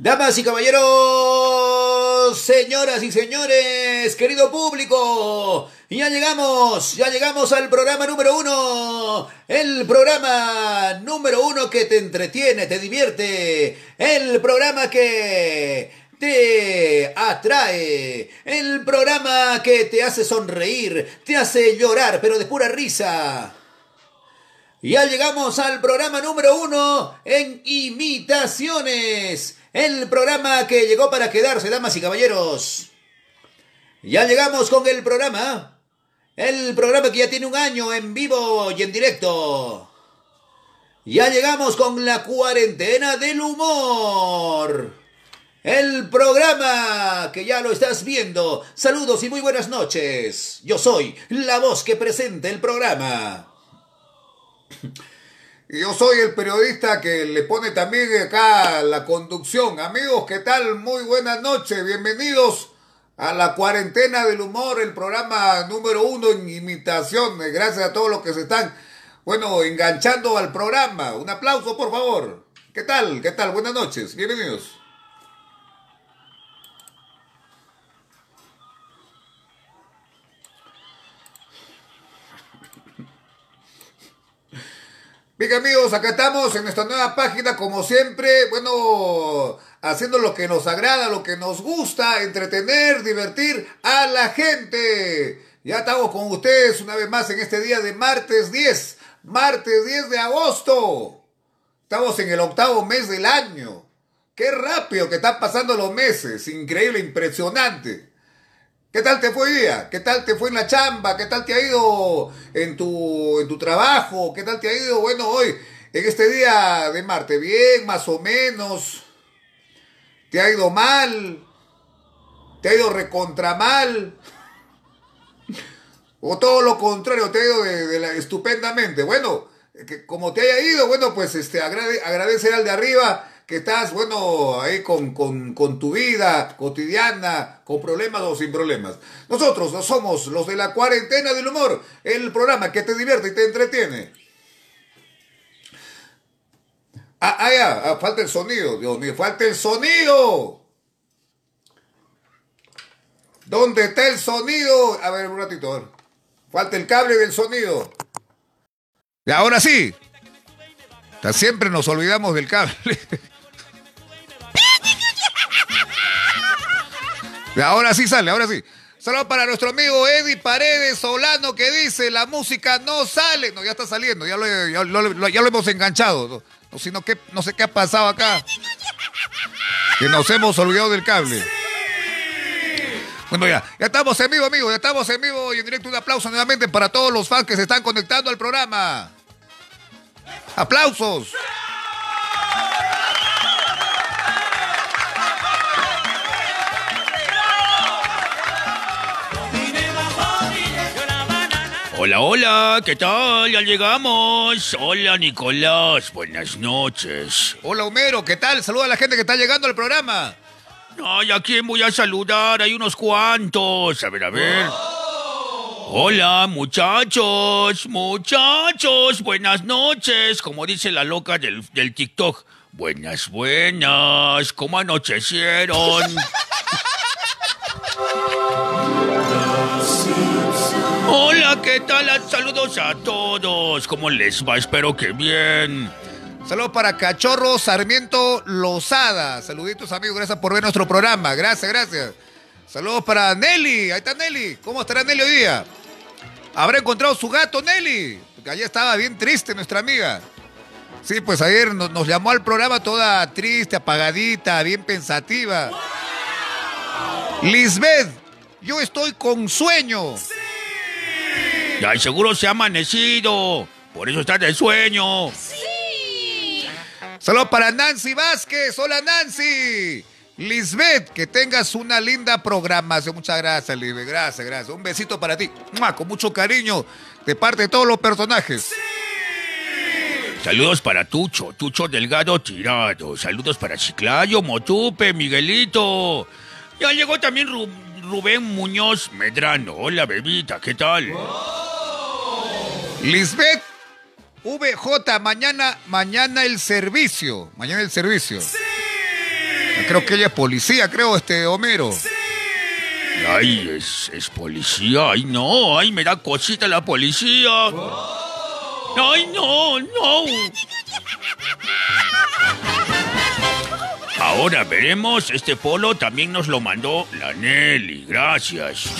Damas y caballeros, señoras y señores, querido público, ya llegamos, ya llegamos al programa número uno, el programa número uno que te entretiene, te divierte, el programa que te atrae, el programa que te hace sonreír, te hace llorar, pero de pura risa. Ya llegamos al programa número uno en imitaciones. El programa que llegó para quedarse, damas y caballeros. Ya llegamos con el programa. El programa que ya tiene un año en vivo y en directo. Ya llegamos con la cuarentena del humor. El programa que ya lo estás viendo. Saludos y muy buenas noches. Yo soy la voz que presenta el programa. Y yo soy el periodista que le pone también acá la conducción. Amigos, ¿qué tal? Muy buenas noches. Bienvenidos a la cuarentena del humor, el programa número uno en imitación. Gracias a todos los que se están, bueno, enganchando al programa. Un aplauso, por favor. ¿Qué tal? ¿Qué tal? Buenas noches. Bienvenidos. Bien amigos, acá estamos en nuestra nueva página, como siempre, bueno, haciendo lo que nos agrada, lo que nos gusta, entretener, divertir a la gente. Ya estamos con ustedes una vez más en este día de martes 10, martes 10 de agosto. Estamos en el octavo mes del año. Qué rápido que están pasando los meses, increíble, impresionante. ¿Qué tal te fue hoy día? ¿Qué tal te fue en la chamba? ¿Qué tal te ha ido en tu, en tu trabajo? ¿Qué tal te ha ido, bueno, hoy, en este día de Marte? ¿Bien, más o menos? ¿Te ha ido mal? ¿Te ha ido recontra mal? ¿O todo lo contrario, te ha ido de, la, estupendamente? Bueno, que como te haya ido, bueno, pues este, agrade, agradecer al de arriba que estás, bueno, ahí con, con, tu vida cotidiana, con problemas o sin problemas. Nosotros no somos los de la cuarentena del humor, el programa que te divierte y te entretiene. Ah, ah ya, ah, falta el sonido, Dios mío, falta el sonido. ¿Dónde está el sonido? A ver, un ratito, a ver. Falta el cable del sonido. Y ahora sí. Siempre nos olvidamos del cable. Ahora sí sale, ahora sí. Solo para nuestro amigo Eddie Paredes Solano que dice, la música no sale. No, ya está saliendo, ya lo, ya lo, hemos enganchado. No, sino que, no sé qué ha pasado acá. Que nos hemos olvidado del cable. Bueno, ya, ya estamos en vivo, amigos, ya estamos en vivo y en directo. Un aplauso nuevamente para todos los fans que se están conectando al programa. ¡Aplausos! Hola, hola, ¿qué tal? Ya llegamos. Hola, Nicolás, buenas noches. Hola, Homero, ¿qué tal? Saluda a la gente que está llegando al programa. Ay, ¿a quién voy a saludar? Hay unos cuantos. A ver, a ver. Hola, muchachos, muchachos, buenas noches. Como dice la loca del, del TikTok. Buenas, buenas. ¿Cómo anochecieron? ¿qué tal? Saludos a todos. ¿Cómo les va? Espero que bien. Saludos para Cachorro Sarmiento Lozada. Saluditos, amigos. Gracias por ver nuestro programa. Gracias, gracias. Saludos para Nelly. Ahí está Nelly. ¿Cómo estará Nelly hoy día? ¿Habrá encontrado su gato, Nelly? Porque ayer estaba bien triste nuestra amiga. Sí, pues ayer nos, nos llamó al programa toda triste, apagadita, bien pensativa. Lisbeth, yo estoy con sueño. Ya, seguro se ha amanecido. Por eso está de sueño. ¡Sí! Saludos para Nancy Vázquez. Hola, Nancy. Lisbeth, que tengas una linda programación. Muchas gracias, Lisbeth. Gracias, gracias. Un besito para ti. Con mucho cariño de parte de todos los personajes. ¡Sí! Saludos para Tucho, Tucho Delgado Tirado. Saludos para Chiclayo, Motupe, Miguelito. Ya llegó también Rubén Muñoz Medrano. Hola, bebita, ¿qué tal? Lisbeth VJ, mañana, mañana el servicio. Mañana el servicio. Creo que ella es policía, creo, este Homero. Ay, es, es policía. Ay, no. Ay, me da cosita la policía. Ay, no, no. Ahora veremos. Este polo también nos lo mandó la Nelly. Gracias.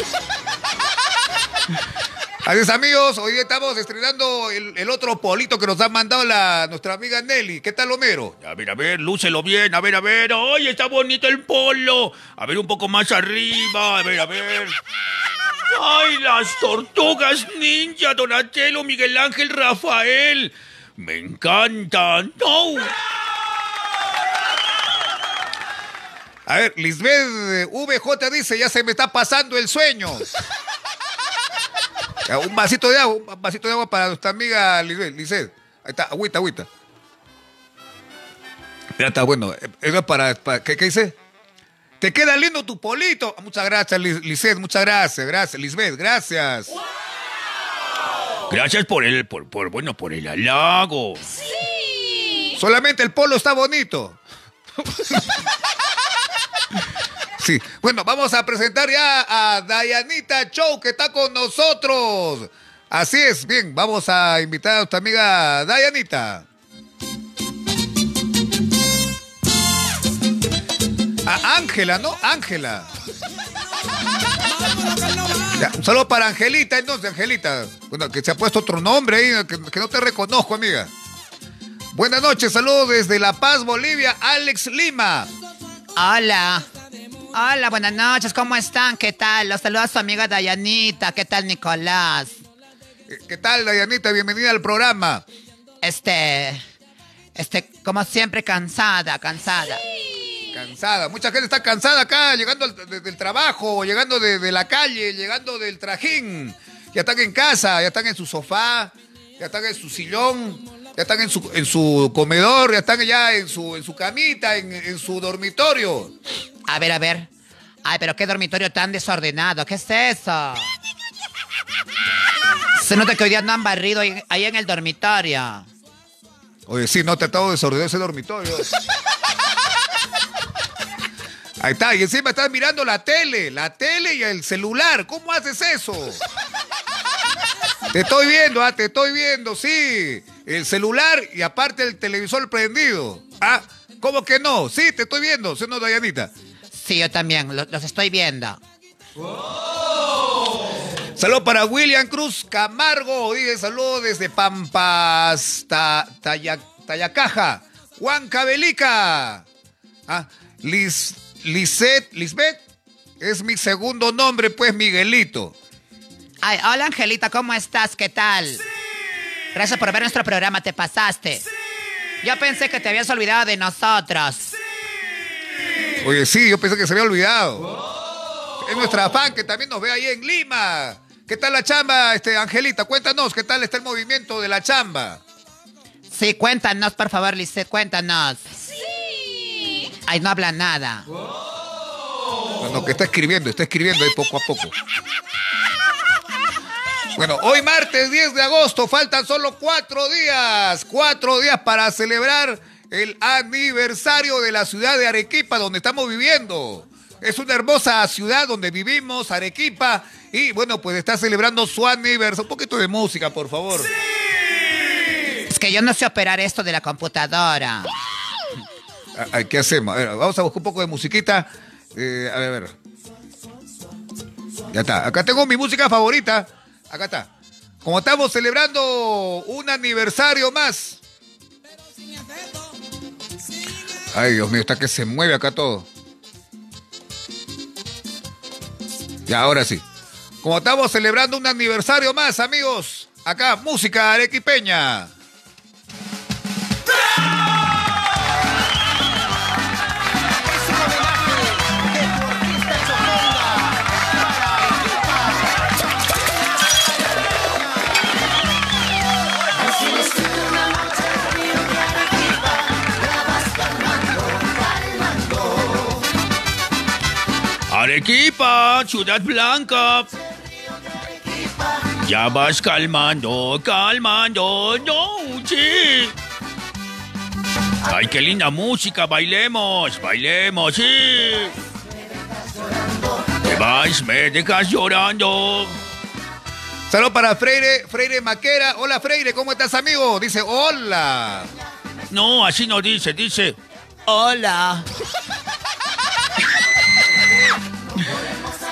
Adiós amigos, hoy estamos estrenando el, el otro polito que nos ha mandado la, nuestra amiga Nelly. ¿Qué tal Homero? A ver, a ver, lúcelo bien, a ver, a ver. ¡Ay, está bonito el polo! A ver, un poco más arriba, a ver, a ver. ¡Ay, las tortugas ninja, Donatello, Miguel Ángel, Rafael! ¡Me encantan! ¡No! A ver, Lisbeth eh, VJ dice, ya se me está pasando el sueño. Ya, un vasito de agua, un vasito de agua para nuestra amiga Lisbeth. Lisbeth. Ahí está, agüita, agüita. Ya está, bueno. eh, Eso es para, para- ¿qué, qué dice? Te queda lindo tu polito. Ah, Muchas gracias, Lis- Lisbeth, muchas gracias, gracias. Lisbeth, gracias. Gracias por el, por, por, bueno, por el halago. Solamente el polo está bonito. Bueno, vamos a presentar ya a Dayanita Show que está con nosotros. Así es, bien, vamos a invitar a nuestra amiga Dayanita. A Ángela, ¿no? Ángela. Un saludo para Angelita, entonces, Angelita. Bueno, que se ha puesto otro nombre ahí, que, que no te reconozco, amiga. Buenas noches, saludos desde La Paz, Bolivia, Alex Lima. Hola. Hola, buenas noches, ¿cómo están? ¿Qué tal? Los saluda su amiga Dayanita. ¿Qué tal, Nicolás? Eh, ¿Qué tal, Dayanita? Bienvenida al programa. Este. Este, como siempre, cansada, cansada. Cansada. Mucha gente está cansada acá, llegando al- de- del trabajo, llegando de, de la calle, llegando del trajín. Ya están en casa, ya están en su sofá, ya están en su sillón, ya están en su, en su comedor, ya están ya en su, en su camita, en, en su dormitorio. A ver, a ver. Ay, pero qué dormitorio tan desordenado. ¿Qué es eso? Se nota que hoy día no han barrido ahí, ahí en el dormitorio. Oye, sí, no, te ha estado desordenado ese dormitorio. Ahí está, y encima estás mirando la tele, la tele y el celular. ¿Cómo haces eso? Te estoy viendo, ah, te estoy viendo, sí. El celular y aparte el televisor prendido. Ah, ¿cómo que no? Sí, te estoy viendo, ¿sí no, Dayanita? Sí, yo también, lo- los estoy viendo. Saludos para William Cruz Camargo. Dice saludos desde Pampas, Ta- Taya- Tayacaja. Juan Cabelica. Ah, Lis, Lisette, Lisbeth. Es mi segundo nombre, pues Miguelito. Ay, hola Angelita, ¿cómo estás? ¿Qué tal? Gracias por ver nuestro programa, te pasaste. Yo pensé que te habías olvidado de nosotros. Oye, sí, yo pensé que se había olvidado. Es nuestra fan que también nos ve ahí en Lima. ¿Qué tal la chamba, este, Angelita? Cuéntanos, ¿qué tal está el movimiento de la chamba? Sí, cuéntanos, por favor, Lisette, cuéntanos. Sí. Ay, no habla nada. Bueno, que está escribiendo, está escribiendo ahí poco a poco. Bueno, hoy martes 10 de agosto, faltan solo cuatro días, cuatro días para celebrar el aniversario de la ciudad de Arequipa, donde estamos viviendo. Es una hermosa ciudad donde vivimos, Arequipa, y bueno, pues está celebrando su aniversario. Un poquito de música, por favor. Es que yo no sé operar esto de la computadora. Ah, ah, ¿Qué hacemos? A ver, vamos a buscar un poco de musiquita. Eh, a ver, a ver. Ya está. Acá tengo mi música favorita. Acá está. Como estamos celebrando un aniversario más. Ay, Dios mío, está que se mueve acá todo. Ya, ahora sí. Como estamos celebrando un aniversario más, amigos. Acá, música arequipeña. Arequipa, Ciudad Blanca. Ya vas calmando, calmando, no, sí. Ay, qué linda música, bailemos, bailemos, sí. Te vas, me dejas llorando. Saludos para Freire, Freire Maquera. Hola Freire, ¿cómo estás amigo? Dice, hola. No, así no dice, dice. Hola.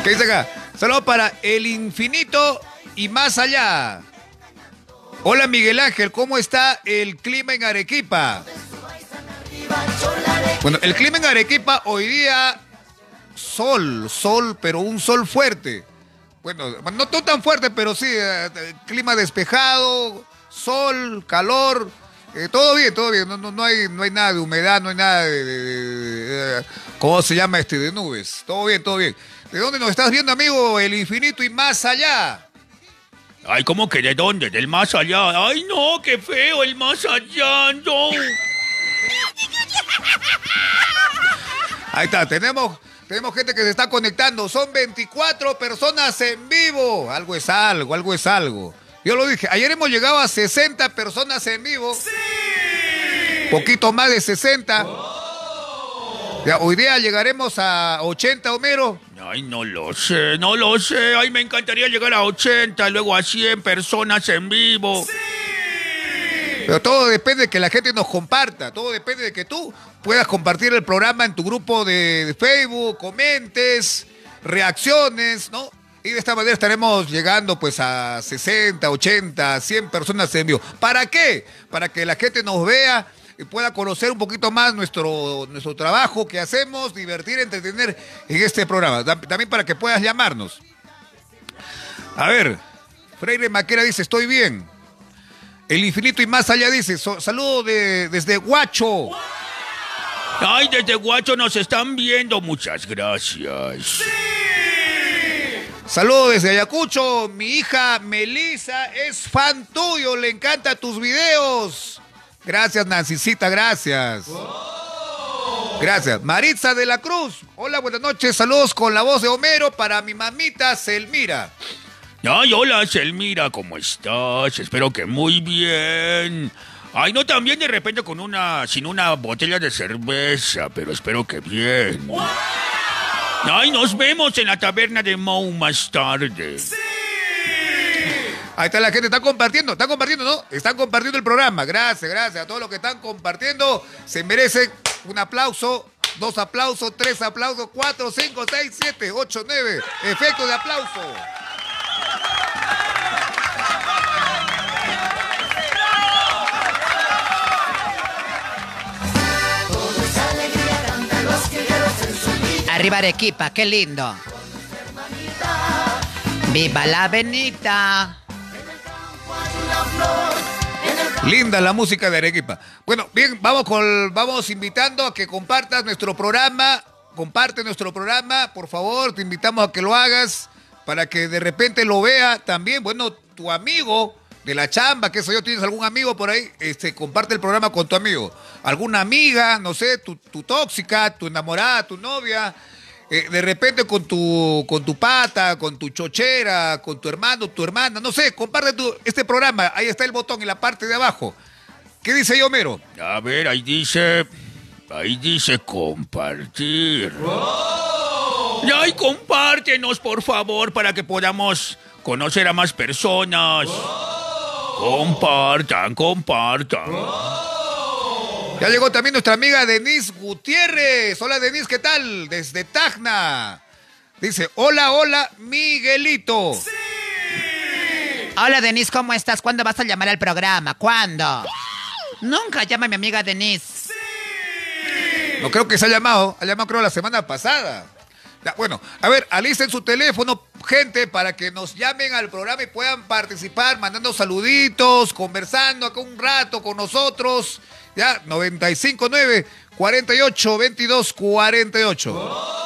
¿Qué dice acá? Saludos para El Infinito y más allá. Hola Miguel Ángel, ¿cómo está el clima en Arequipa? Bueno, el clima en Arequipa hoy día, sol, sol, pero un sol fuerte. Bueno, no tan fuerte, pero sí, eh, clima despejado, sol, calor, eh, todo bien, todo bien. No, no, no, hay, no hay nada de humedad, no hay nada de, de- de- de- ¿Cómo se llama este? De nubes. Todo bien, todo bien. ¿De dónde nos estás viendo, amigo? El infinito y más allá. Ay, ¿cómo que de dónde? Del más allá. Ay, no, qué feo, el más allá, no. Ahí está, tenemos, tenemos gente que se está conectando. Son 24 personas en vivo. Algo es algo, algo es algo. Yo lo dije, ayer hemos llegado a 60 personas en vivo. ¡Sí! Poquito más de 60. Ya, hoy día llegaremos a 80, Homero. Ay, no lo sé, no lo sé. Ay, me encantaría llegar a 80, luego a 100 personas en vivo. Pero todo depende de que la gente nos comparta. Todo depende de que tú puedas compartir el programa en tu grupo de Facebook, comentes, reacciones, ¿no? Y de esta manera estaremos llegando pues a 60, 80, 100 personas en vivo. ¿Para qué? Para que la gente nos vea y pueda conocer un poquito más nuestro, nuestro trabajo que hacemos, divertir, entretener en este programa. También para que puedas llamarnos. A ver, Freire Maquera dice, estoy bien. El infinito y más allá dice, saludo de, desde Huacho. Ay, desde Guacho nos están viendo. Muchas gracias. Saludo desde Ayacucho. Mi hija Melisa es fan tuyo, le encantan tus videos. Gracias, Nancicita, gracias. Gracias. Maritza de la Cruz. Hola, buenas noches. Saludos con la voz de Homero para mi mamita Selmira. Ay, hola, Selmira, ¿cómo estás? Espero que muy bien. Ay, no, también de repente con una, sin una botella de cerveza, pero espero que bien. Ay, nos vemos en la taberna de Mou más tarde. Ahí está la gente, está compartiendo, está compartiendo, ¿no? Están compartiendo el programa. Gracias, gracias a todos los que están compartiendo. Se merecen un aplauso, dos aplausos, tres aplausos, cuatro, cinco, seis, siete, ocho, nueve. Efecto de aplauso. Arriba Arequipa, qué lindo. Viva la Benita. Linda la música de Arequipa. Bueno, bien, vamos con, vamos invitando a que compartas nuestro programa. Comparte nuestro programa, por favor, te invitamos a que lo hagas para que de repente lo vea también. Bueno, tu amigo de la chamba, que eso yo, tienes algún amigo por ahí, este, comparte el programa con tu amigo. Alguna amiga, no sé, tu, tu tóxica, tu enamorada, tu novia. eh, de repente con tu, con tu pata, con tu chochera, con tu hermano, tu hermana, no sé, comparte tu- este programa. Ahí está el botón en la parte de abajo. ¿Qué dice ahí, Homero? A ver, ahí dice. Ahí dice compartir. Ay, compártenos, por favor, para que podamos conocer a más personas. Compartan, compartan. Ya llegó también nuestra amiga Denise Gutiérrez. Hola Denise, ¿qué tal? Desde Tacna. Dice, hola, hola, Miguelito. Hola Denise, ¿cómo estás? ¿Cuándo vas a llamar al programa? ¿Cuándo? Nunca llama a mi amiga Denise. No creo que se ha llamado, ha llamado creo la semana pasada. Ya, bueno, a ver, alisten su teléfono, gente, para que nos llamen al programa y puedan participar, mandando saluditos, conversando acá un rato con nosotros. Ya, 959 48 22 48.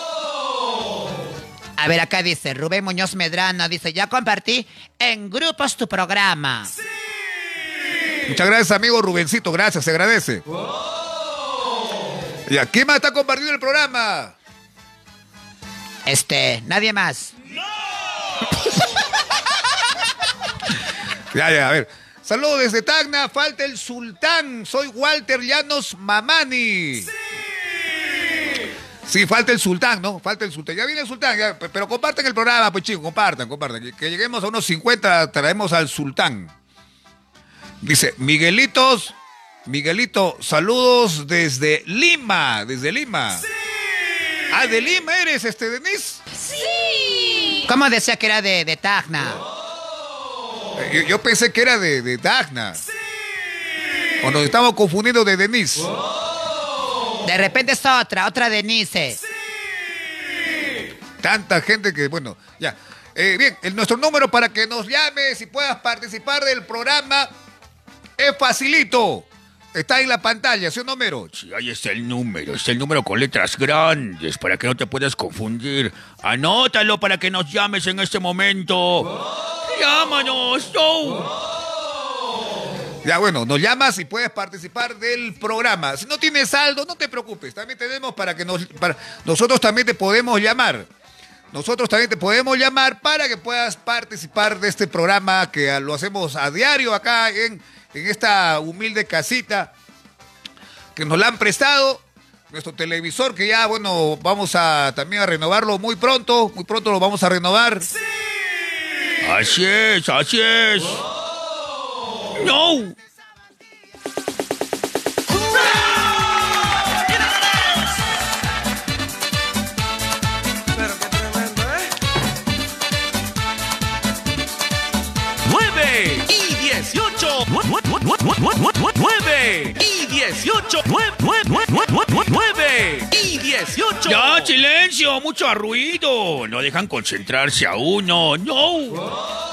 A ver, acá dice Rubén Muñoz Medrano, dice, ya compartí en grupos tu programa. Muchas gracias, amigo Rubencito, gracias, se agradece. ¿Y quién más está compartiendo el programa? Este, nadie más. Ya, ya, a ver. Saludos desde Tacna, falta el sultán. Soy Walter Llanos Mamani. Sí, falta el sultán, ¿no? Falta el sultán. Ya viene el sultán, ya, pero compartan el programa, pues chicos, compartan, compartan. Que, que lleguemos a unos 50, traemos al sultán. Dice, Miguelitos, Miguelito, saludos desde Lima, desde Lima. Ah, de Lima eres, este, Denis. ¿Cómo decía que era de, de Tacna? Eh, Yo, yo pensé que era de, de Dagna. O nos estamos confundiendo de Denis. De repente es otra, otra Denise. Tanta gente que, bueno, ya. Eh, bien, el- nuestro número para que nos llames y puedas participar del programa es facilito. Está en la pantalla, ¿sí o no, Mero? Sí, ahí está el número, está el número con letras grandes para que no te puedas confundir. Anótalo para que nos llames en este momento. Llámanos, no. Ya, bueno, nos llamas y puedes participar del programa. Si no tienes saldo, no te preocupes. También tenemos para que nos... Para, nosotros también te podemos llamar. Nosotros también te podemos llamar para que puedas participar de este programa que lo hacemos a diario acá en, en esta humilde casita que nos la han prestado. Nuestro televisor que ya, bueno, vamos a también a renovarlo muy pronto. Muy pronto lo vamos a renovar. Así es, así es. No. 9 y 18. 9 y 18. Ya, silencio, mucho ruido. No dejan concentrarse a uno. No.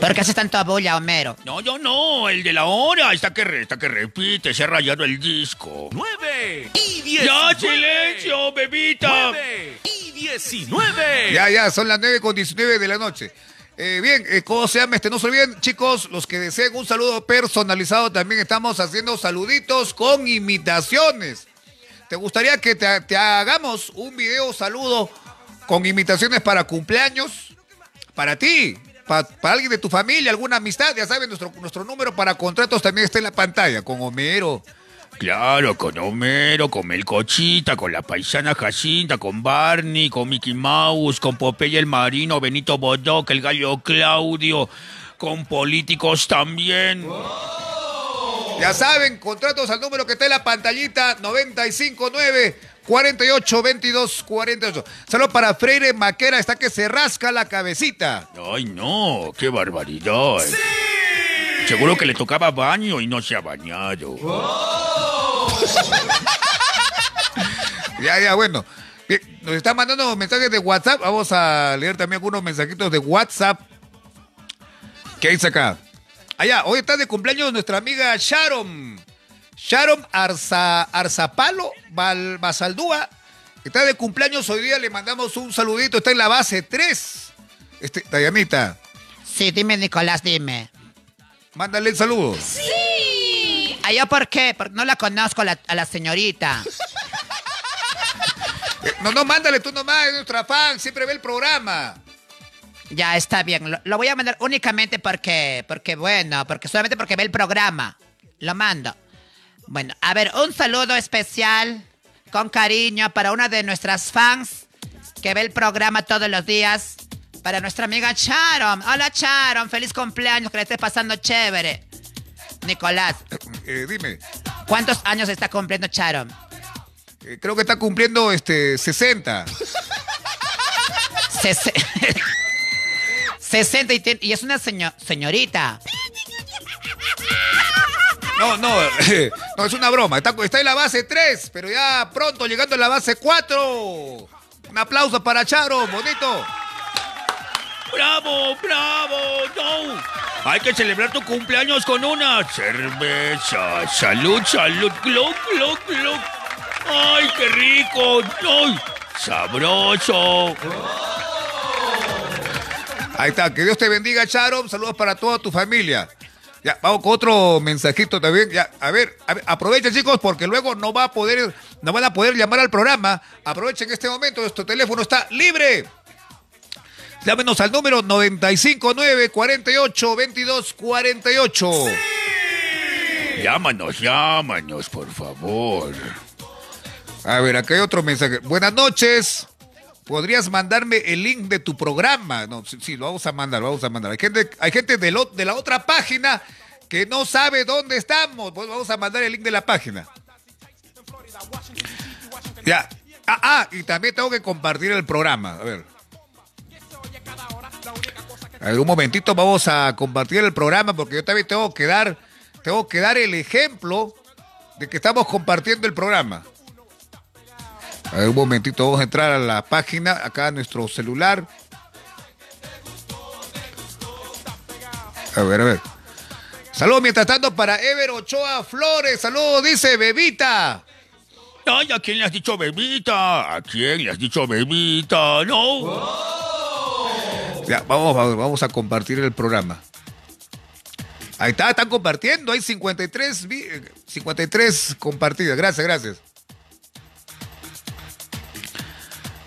¿Por qué haces tanto bulla, Homero? No, yo no. El de la hora está que, re- que repite. Se ha rayado el disco. 9 y 19. Ya, silencio, bebita. 9 y 19. Ya, ya, son las 9 con 19 de la noche. Eh, bien, eh, ¿cómo se llama este? No se olviden, chicos, los que deseen un saludo personalizado, también estamos haciendo saluditos con imitaciones. ¿Te gustaría que te, hagamos un video saludo con imitaciones para cumpleaños? Para ti, pa- para alguien de tu familia, alguna amistad, ya saben, nuestro, nuestro número para contratos también está en la pantalla, con Homero. Claro, con Homero, con Melcochita, con la paisana Jacinta, con Barney, con Mickey Mouse, con Popeye el Marino, Benito Bodoc, el gallo Claudio, con políticos también. Ya saben, contratos al número que está en la pantallita 959 48 22 48. Saludos para Freire Maquera, está que se rasca la cabecita. Ay, no, qué barbaridad. Seguro que le tocaba baño y no se ha bañado. Ya, ya, bueno. Bien, nos están mandando mensajes de WhatsApp. Vamos a leer también algunos mensajitos de WhatsApp. ¿Qué dice acá? Allá, hoy está de cumpleaños nuestra amiga Sharon. Sharon Arza, Arzapalo Bal- Basaldúa. Está de cumpleaños hoy día, le mandamos un saludito. Está en la base 3. Este, Dayanita, Sí, dime, Nicolás, dime. mándale el saludo. ¿A yo por qué? Porque no la conozco la- a la señorita. No, no, mándale tú nomás, es nuestra fan, siempre ve el programa. Ya, está bien. Lo, lo voy a mandar únicamente porque, porque, bueno, porque solamente porque ve el programa. Lo mando. Bueno, a ver, un saludo especial, con cariño, para una de nuestras fans que ve el programa todos los días. Para nuestra amiga Sharon. Hola, Sharon. Feliz cumpleaños, que le esté pasando chévere. Nicolás, Eh, dime, ¿cuántos años está cumpliendo Sharon? eh, creo que está cumpliendo este 60. Sese- 60 y, y es una seño- señorita. No, no, no, es una broma. Está, está en la base 3, pero ya pronto llegando a la base 4. Un aplauso para Charo, bonito. ¡Bravo, bravo! ¡No! Hay que celebrar tu cumpleaños con una cerveza. Salud, salud. ¡Gloc, gloc, gloc! ¡Ay, qué rico! ¡Ay! ¡Sabroso! Ahí está, que Dios te bendiga, Charo. Saludos para toda tu familia. Ya, vamos con otro mensajito también. Ya, a ver, a ver, aprovechen, chicos, porque luego no va a poder, no van a poder llamar al programa. Aprovechen este momento, nuestro teléfono está libre. Llámenos al número 959 48 22 48. Llámanos, llámanos, por favor. A ver, acá hay otro mensaje. Buenas noches. ¿Podrías mandarme el link de tu programa? No, sí, sí, lo vamos a mandar, lo vamos a mandar. Hay gente, hay gente de, lo- de la otra página que no sabe dónde estamos. Pues vamos a mandar el link de la página. Ya. Ah, ah, y también tengo que compartir el programa. A ver. A ver, un momentito, vamos a compartir el programa porque yo también tengo que dar, tengo que dar el ejemplo de que estamos compartiendo el programa. A ver, un momentito, vamos a entrar a la página, acá a nuestro celular. A ver, a ver. Saludos mientras tanto para Ever Ochoa Flores. Saludos, dice Bebita. Ay, ¿a quién le has dicho bebita? ¿A quién le has dicho bebita? No. Ya, vamos, vamos, a compartir el programa. Ahí está, están compartiendo. Hay 53, vi- eh, 53 compartidas. Gracias, gracias.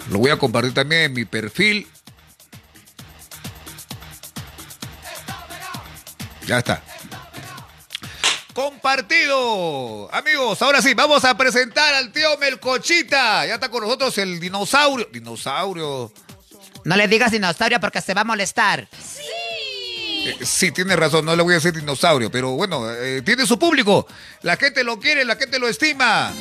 Lo voy a compartir también en mi perfil. Ya está. Compartido. Amigos, ahora sí, vamos a presentar al tío Melcochita. Ya está con nosotros el dinosaurio. Dinosaurio. No le digas dinosaurio porque se va a molestar. Eh, Sí, tiene razón, no le voy a decir dinosaurio, pero bueno, eh, tiene su público. La gente lo quiere, la gente lo estima.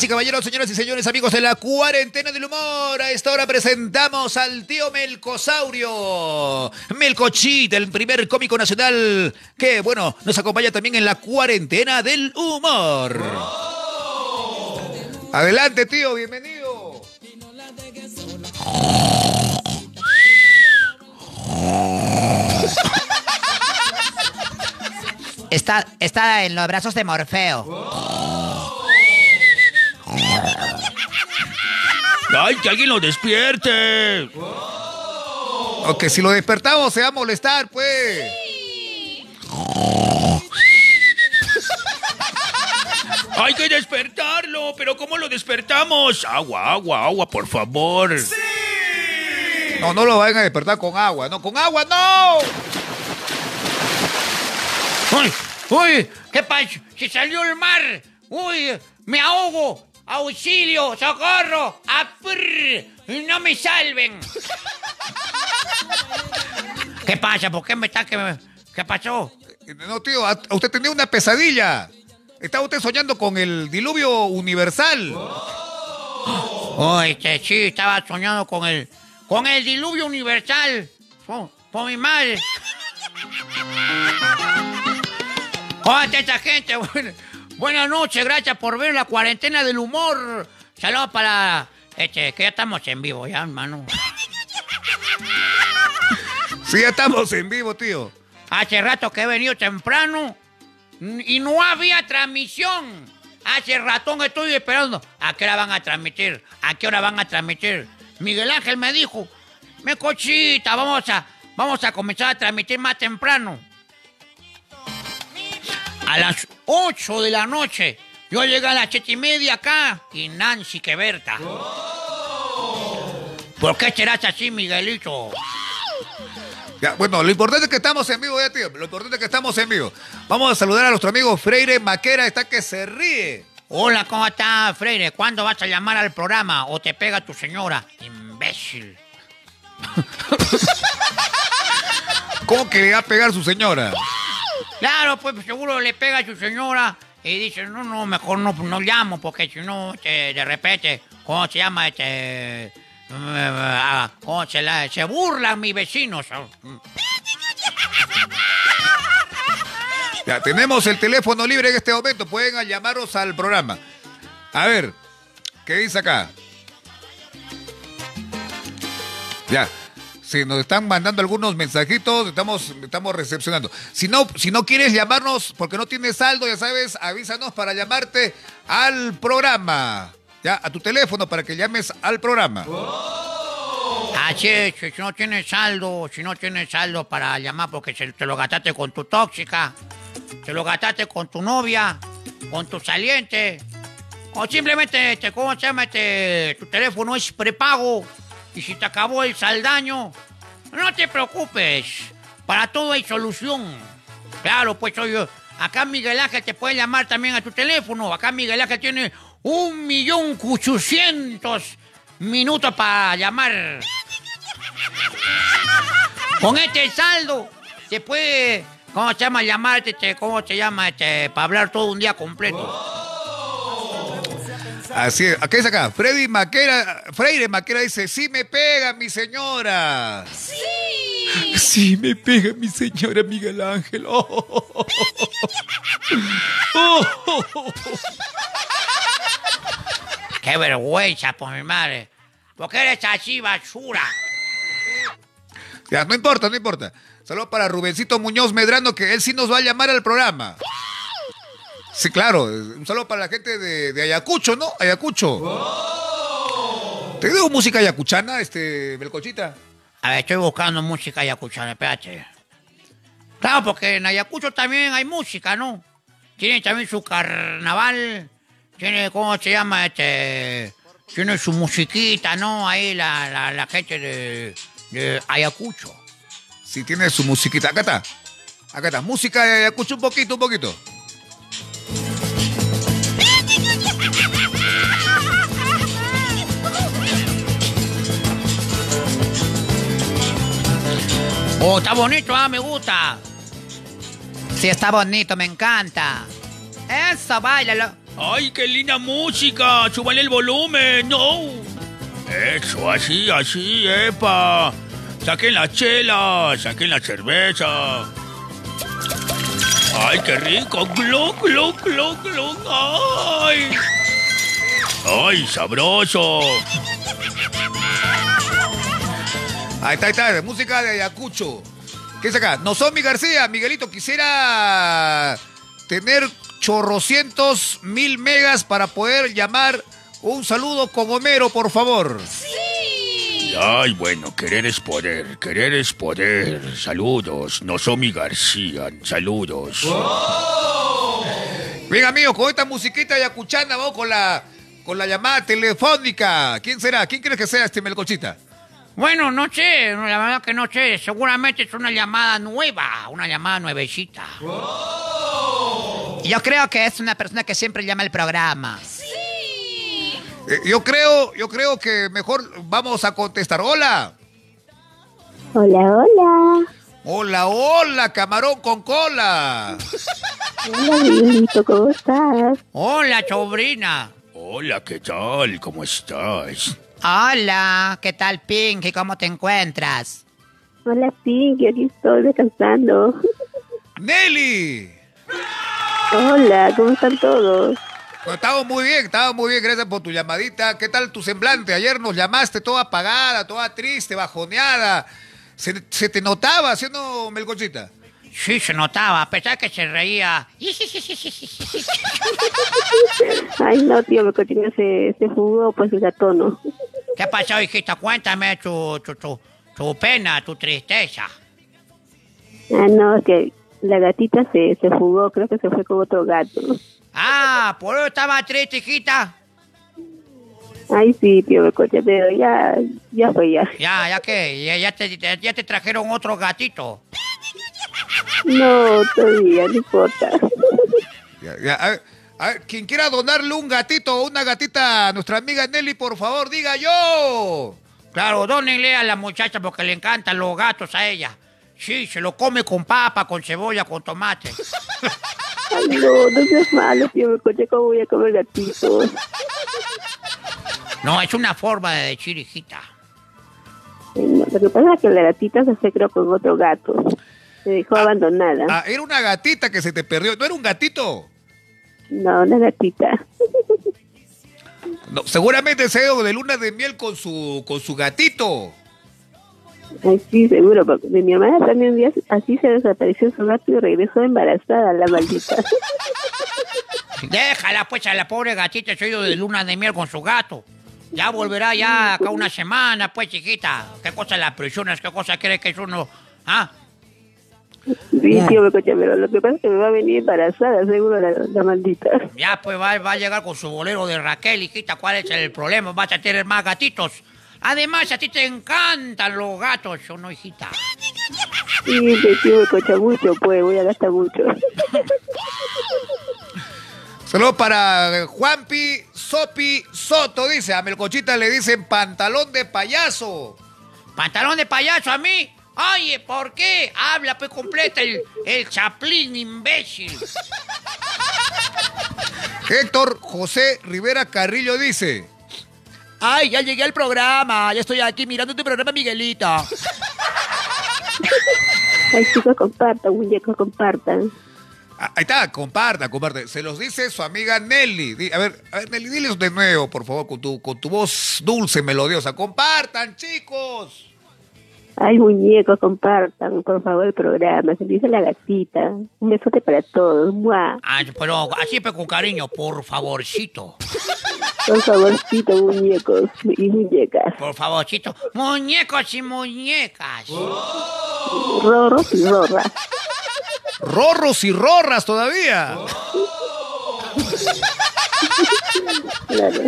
Y caballeros, señoras y señores, amigos de la cuarentena del humor, a esta hora presentamos al tío Melcosaurio, Melcochita, el primer cómico nacional que, bueno, nos acompaña también en la cuarentena del humor. Adelante, tío, bienvenido. Está, está en los brazos de Morfeo. Ay, que alguien lo despierte. Ok, si lo despertamos se va a molestar, pues. Hay que despertarlo, pero ¿cómo lo despertamos? Agua, agua, agua, por favor. No, no lo vayan a despertar con agua, no, con agua, no. ¡Uy! ¡Uy! ¿Qué pasa? ¡Se salió el mar! ¡Uy! ¡Me ahogo! ¡Auxilio! ¡Socorro! ¡Apr! ¡No me salven! ¿Qué pasa? ¿Por qué me está que me- ¿Qué pasó? No, tío, a- usted tenía una pesadilla. Estaba usted soñando con el diluvio universal. Uy, este, sí, estaba soñando con el... Con el diluvio universal. Por, por mi madre. Hola, esta gente. Buena- Buenas noches, gracias por ver la cuarentena del humor. Saludos para... Este, que ya estamos en vivo ya, hermano. Sí, ya estamos en vivo, tío. Hace rato que he venido temprano y no había transmisión. Hace ratón estoy esperando. ¿A qué hora van a transmitir? ¿A qué hora van a transmitir? Miguel Ángel me dijo, me cochita, vamos a, vamos a comenzar a transmitir más temprano. A las 8 de la noche. Yo llegué a las siete y media acá y Nancy que Berta. ¿Por qué serás así, Miguelito? Ya, bueno, lo importante es que estamos en vivo, ya, tío. Lo importante es que estamos en vivo. Vamos a saludar a nuestro amigo Freire Maquera, está que se ríe. Hola, ¿cómo está, Freire? ¿Cuándo vas a llamar al programa o te pega tu señora? Imbécil. ¿Cómo que le va a pegar su señora? Claro, pues seguro le pega a su señora y dice, no, no, mejor no, no llamo porque si no, este, de repente, ¿cómo se llama? Este, eh, ah, ¿cómo se, la- se burlan mis vecinos. Ya, tenemos el teléfono libre en este momento. Pueden llamarnos al programa. A ver, ¿qué dice acá? Ya. Si nos están mandando algunos mensajitos, estamos, estamos recepcionando. Si no, si no quieres llamarnos porque no tienes saldo, ya sabes, avísanos para llamarte al programa. Ya, a tu teléfono para que llames al programa. Así es, si no tienes saldo, si no tienes saldo para llamar porque se- te lo gastaste con tu tóxica, te lo gastaste con tu novia, con tu saliente. O simplemente, este, ¿cómo se llama? Este, tu teléfono es prepago. Y si te acabó el saldaño, no te preocupes. Para todo hay solución. Claro, pues soy yo. Acá Miguel Ángel te puede llamar también a tu teléfono. Acá Miguel Ángel tiene un millón cuatrocientos minutos para llamar. Con este saldo se puede, ¿cómo se llama? Llamarte, ¿cómo se llama? Este, para hablar todo un día completo. Así es. ¿Qué es acá? Freddy Maquera, Freire Maquera dice, sí me pega mi señora. Sí. Sí me pega mi señora Miguel Ángel. Oh. Oh. ¡Qué vergüenza, por mi madre! ¿Por qué eres así, basura? Ya, no importa, no importa. Saludos para Rubencito Muñoz Medrano, que él sí nos va a llamar al programa. Sí, claro. Un saludo para la gente de, de Ayacucho, ¿no? Ayacucho. ¿Te digo música ayacuchana, este, Belcochita? A ver, estoy buscando música ayacuchana, espérate. Claro, porque en Ayacucho también hay música, ¿no? Tiene también su carnaval, tiene, ¿cómo se llama? Este, tiene su musiquita, ¿no? Ahí la, la, la gente de, de Ayacucho. Sí, tiene su musiquita. Acá está. Acá está. Música de Ayacucho un poquito, un poquito. Oh, está bonito, ah, me gusta. Sí, está bonito, me encanta. Eso, bailalo. ¡Ay, qué linda música! ¡Súbale el volumen! ¡No! Eso, así, así, epa. Saquen la chela, saquen la cerveza. ¡Ay, qué rico! ¡Glu, glu, glu, glu! ¡Ay! ¡Ay, sabroso! Ahí está, ahí está. Música de Ayacucho. ¿Qué es acá? Nozomi García. Miguelito, quisiera tener chorrocientos mil megas para poder llamar. Un saludo con Homero, por favor. Ay, bueno, querer es poder, querer es poder. Saludos, Nozomi García, saludos. Bien, amigos, con esta musiquita ayacuchana vamos con la, con la llamada telefónica. ¿Quién será? ¿Quién crees que sea este Melcochita? Bueno, no sé, la verdad que no sé. Seguramente es una llamada nueva, una llamada nuevecita. Yo creo que es una persona que siempre llama al programa. Eh, yo creo, yo creo que mejor vamos a contestar. Hola. Hola, hola. Hola, hola, camarón con cola. Hola, Miguelito, ¿cómo estás? Hola, sobrina. Hola, ¿qué tal? ¿Cómo estás? Hola, ¿qué tal, Pinky? ¿Cómo te encuentras? Hola, Pinky, aquí estoy descansando. Nelly. Hola, ¿cómo están todos? Bueno, estamos muy bien, estamos muy bien, gracias por tu llamadita. ¿Qué tal tu semblante? Ayer nos llamaste toda apagada, toda triste, bajoneada. Se, se te notaba haciendo melcochita. Sí, se notaba, a pesar que se reía. Ay, no, tío, mi cochino se, se jugó, pues el tono. ¿Qué pasó, hijita? Cuéntame tu, tu, tu, tu pena, tu tristeza. Ah, no, es que la gatita se, se fugó, creo que se fue con otro gato. Ah, por eso estaba triste, hijita. Ay, sí, tío, mi coche, pero ya, ya fue ya. Ya, ya que, ya, ya te, ya te trajeron otro gatito. No, todavía, no importa. Ya, ya, a ver, a ver, quien quiera donarle un gatito o una gatita a nuestra amiga Nelly, por favor, diga yo. Claro, dónenle a la muchacha porque le encantan los gatos a ella. Sí, se lo come con papa, con cebolla, con tomate. Ay, no, no seas malo, tío, mi coche, ¿cómo voy a comer gatitos? No, es una forma de decir, hijita. No, Lo que pasa es que la gatita se fue, creo, con otro gato. Se dejó abandonada. Ah, era una gatita que se te perdió. ¿No era un gatito? No, una gatita. No, seguramente se ha ido de luna de miel con su, con su gatito. Ay, sí, seguro, porque de mi hermana también un día así se desapareció su gato y regresó embarazada, la maldita. Déjala pues a la pobre gatita, se ha ido de luna de miel con su gato. Ya volverá ya acá una semana, pues, chiquita. ¿Qué cosa la presionas? ¿Qué cosa crees que es uno? ¿Ah? Sí, tío Melcocha, pero lo que pasa es que me va a venir embarazada, seguro la, la maldita. Ya, pues va, va a llegar con su bolero de Raquel, hijita. ¿Cuál es el problema? Vas a tener más gatitos. Además, a ti te encantan los gatos, ¿o no, hijita? Sí, tío Melcocha, mucho, pues, voy a gastar mucho. Saludos para Juanpi Sopi Soto, dice. A Melcochita le dicen pantalón de payaso. ¿Pantalón de payaso a mí? Oye, ¿por qué? Habla, pues, completa el, el chaplín, imbécil. Héctor José Rivera Carrillo dice. Ay, ya llegué al programa. Ya estoy aquí mirando tu programa, Miguelito. Ay, chicos, compartan, muñecos, compartan. Ah, Ahí está, comparta, comparta. Se los dice su amiga Nelly. A ver, a ver, Nelly, diles de nuevo, por favor, con tu, con tu voz dulce, melodiosa. Compartan, chicos. Ay, muñecos, compartan, por favor, el programa. Se dice la gatita. Un besote para todos. ¡Mua! Ah, pero así, pues, con cariño, por favorcito. Por favorcito, muñecos y muñecas. Por favorcito. Muñecos y muñecas. Rorros y rorras. Rorros y rorras todavía. Claro.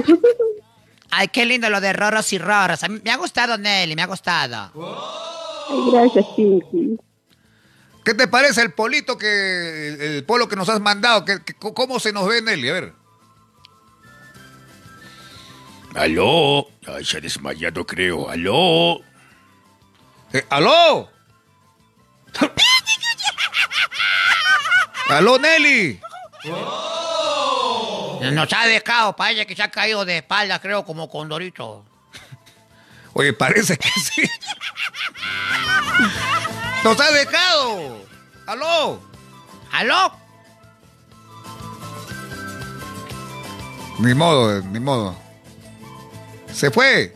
Ay, qué lindo lo de roros y roros. A mí- me ha gustado, Nelly, me ha gustado. Ay, gracias, Pinky. ¿Qué te parece el polito que. el, polo que nos has mandado? ¿Qué- qué- ¿Cómo se nos ve, Nelly? A ver. Aló. Ay, se ha desmayado, creo. Aló. Eh, ¡Aló! ¡Aló, Nelly! Nos ha dejado, parece que se ha caído de espalda, creo, como condorito. Oye, parece que sí. ¡Nos ha dejado! ¡Aló! ¿Aló? Ni modo, ni modo. Se fue.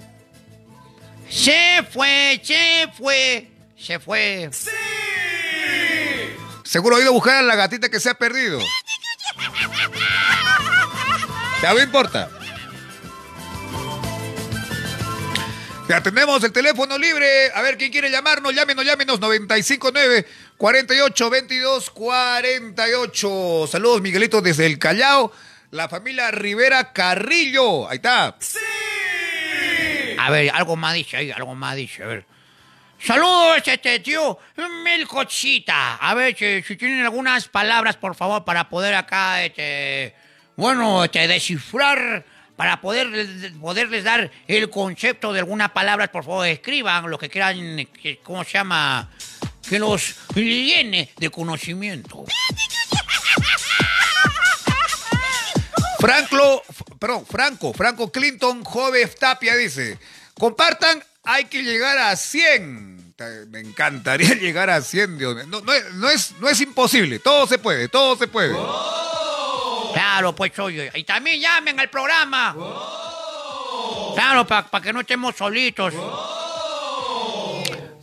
Se fue, se fue, se fue. Seguro ha ido a buscar a la gatita que se ha perdido. Ya no importa. Ya tenemos el teléfono libre. A ver quién quiere llamarnos. Llámenos, llámenos. 959 48 22 48. Saludos, Miguelito, desde el Callao. La familia Rivera Carrillo. Ahí está. A ver, algo más dice ahí, algo más dice, a ver. Saludos, este tío, Melcochita. A ver, si, si tienen algunas palabras, por favor, para poder acá, este, bueno, este, descifrar, para poder, poderles dar el concepto de algunas palabras, por favor, escriban lo que quieran, que- ¿cómo se llama? Que los llene de conocimiento. Franco, perdón, Franco, Franco Clinton, Jove Tapia dice, compartan, hay que llegar a 100. Ta- Me encantaría llegar a 100, Dios mío. No, no es, no, es, no es imposible, todo se puede, todo se puede. Claro, pues oye, y también llamen al programa. Claro, para que no estemos solitos.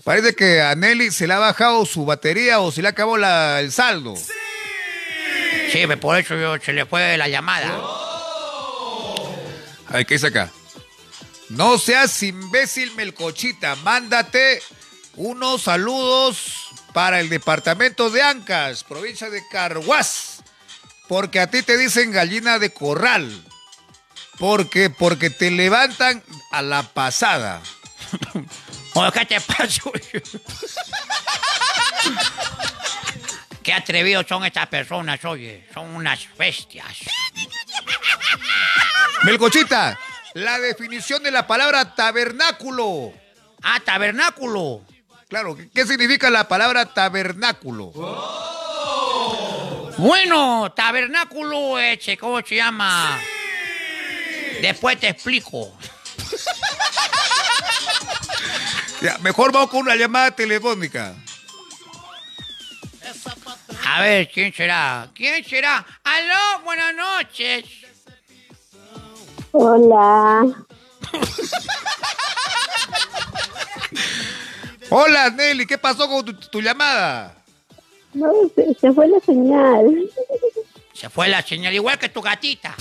Parece que a Nelly se le ha bajado su batería o se le acabó la- el saldo. Sí, pues, por eso yo, se le fue la llamada. A ver, ¿qué dice acá? No seas imbécil, Melcochita. Mándate unos saludos para el departamento de Ancas, provincia de Carhuaz. Porque a ti te dicen gallina de corral. Porque, porque te levantan a la pasada. ¿qué te pasa? Qué atrevidos son estas personas, oye. Son unas bestias. Melcochita, la definición de la palabra tabernáculo. Ah, tabernáculo. Claro, ¿qué- ¿qué significa la palabra tabernáculo? Bueno, tabernáculo, este, ¿cómo se llama? Después te explico. Ya, mejor vamos con una llamada telefónica. A ver, ¿quién será? ¿Quién será? Aló, buenas noches. Hola. Hola Nelly, ¿qué pasó con tu, tu llamada? No, se, se fue la señal. Se fue la señal, igual que tu gatita.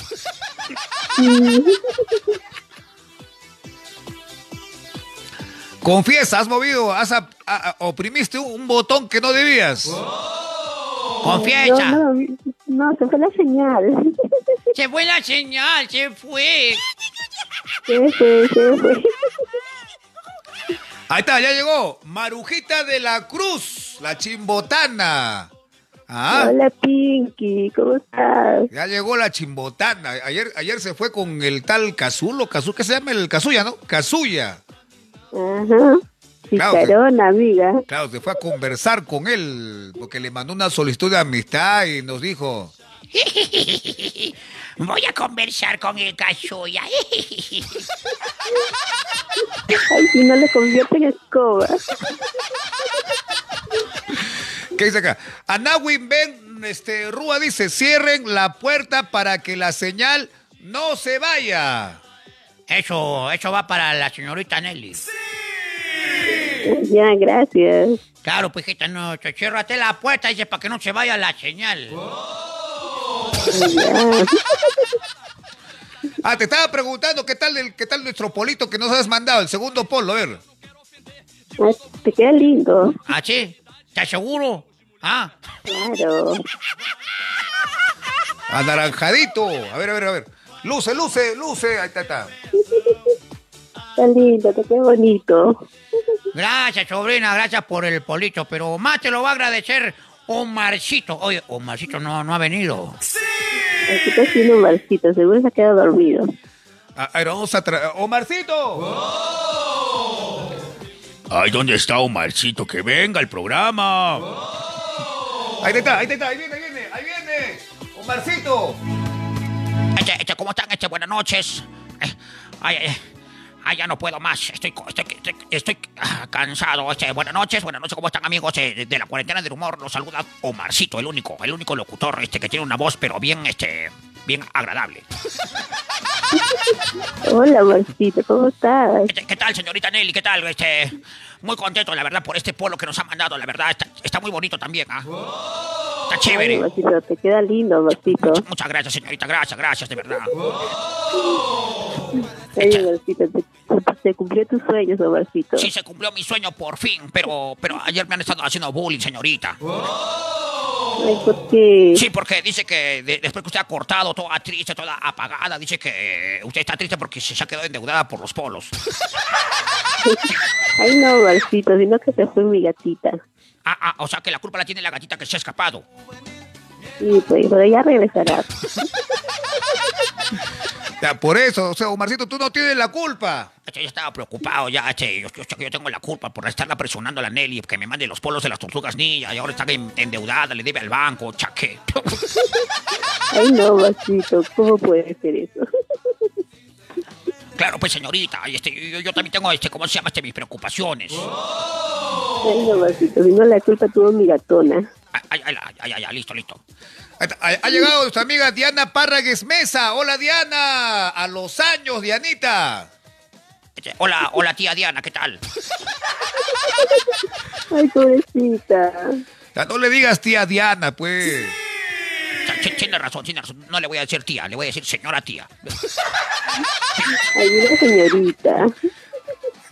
Confiesa, has movido, has a- a- oprimiste un, un botón que no debías. Confiesa. No, no, no, se fue la señal. Se fue la señal, se fue. Se fue, se fue. Ahí está, ya llegó. Marujita de la Cruz, la chimbotana. Ah, Hola, Pinky, ¿cómo estás? ya llegó la chimbotana. Ayer, ayer se fue con el tal Cazulo, Cazu, ¿qué se llama el Cazuya, no? Cazuya. Ajá. Claro, Picarona, amiga. Claro, se fue a conversar con él, porque le mandó una solicitud de amistad y nos dijo, Voy a conversar con el Cachuya. Ay, si no le convierte en escoba. ¿qué dice acá? Anawin Ben, este, Rúa dice, cierren la puerta para que la señal no se vaya. Eso, eso va para la señorita Nelly. Ya, gracias. Claro, pues hijita, no, te la puerta, dice, para que no se vaya la señal. Ya. Ah, te estaba preguntando qué tal el, qué tal nuestro polito que nos has mandado, el segundo polo, a ver. Ah, Te queda lindo. ¿Ah, sí? ¿Estás seguro? Ah, Claro. Anaranjadito. A ver, a ver, a ver. Luce, luce, luce. Ahí está, está. Está lindo, te queda bonito. gracias, sobrina, gracias por el polito, pero más te lo va a agradecer Omarcito. Oye, Omarcito no, no ha venido. Aquí está haciendo un barcito, seguro se ha quedado dormido. A ver, vamos a traer. ¡Omarcito! Ay, ¿dónde está Omarcito? Que venga al programa. Ahí está, ahí está, ahí viene, ahí viene, ahí viene. ¡Omarcito! Este, este, ¿Cómo están? Este, buenas noches. Eh, Ay, ay, ay, ya no puedo más. Estoy, estoy, estoy, estoy, ah, cansado. Este, buenas noches, buenas noches. ¿Cómo están, amigos eh, de la cuarentena del humor? Los saluda Omarcito, el único, el único locutor este que tiene una voz, pero bien, este, bien agradable. Hola, barcito, ¿cómo estás? ¿Qué tal, señorita Nelly? ¿Qué tal? Este, muy contento, la verdad, por este polo que nos ha mandado. La verdad, está, está muy bonito también, ¿ah? Está Ay, chévere. barcito, te queda lindo, barcito. Muchas gracias, señorita. Gracias, gracias, de verdad. Ay, barcito, te, te cumplió sueños, barcito. Sí, se cumplió mi sueño por fin, pero, pero ayer me han estado haciendo bullying, señorita. Ay, ¿por qué? Sí, porque dice que de- después que usted ha cortado, toda triste, toda apagada, dice que usted está triste porque se, se ha quedado endeudada por los polos. Ay, no, barcito, sino que se fue mi gatita. Ah, ah, o sea que la culpa la tiene la gatita que se ha escapado. Sí, pues, pero ya regresará. Ya, por eso, o sea, Omarcito, tú no tienes la culpa. Yo estaba preocupado ya, este, yo, yo, yo tengo la culpa por estarla presionando a la Nelly, que me mande los polos de las tortugas ninja, y ahora está en- endeudada, le debe al banco, chaque. Ay, no, barcito, ¿cómo puede ser eso? Claro, pues señorita, este, yo, yo también tengo, este, ¿cómo se llama? Este, mis preocupaciones. Ay, no, barcito, si no la culpa tuvo mi gatona. Ay, ay, ay, ay, ay, ay, listo, listo. Ha, ha llegado nuestra amiga Diana Párragues Mesa. Hola, Diana. A los años, Dianita. Hola, hola tía Diana, ¿qué tal? Ay, pobrecita. Ya no le digas tía Diana, pues. Tiene razón, tiene razón. No le voy a decir tía, le voy a decir señora tía. Ay, una señorita.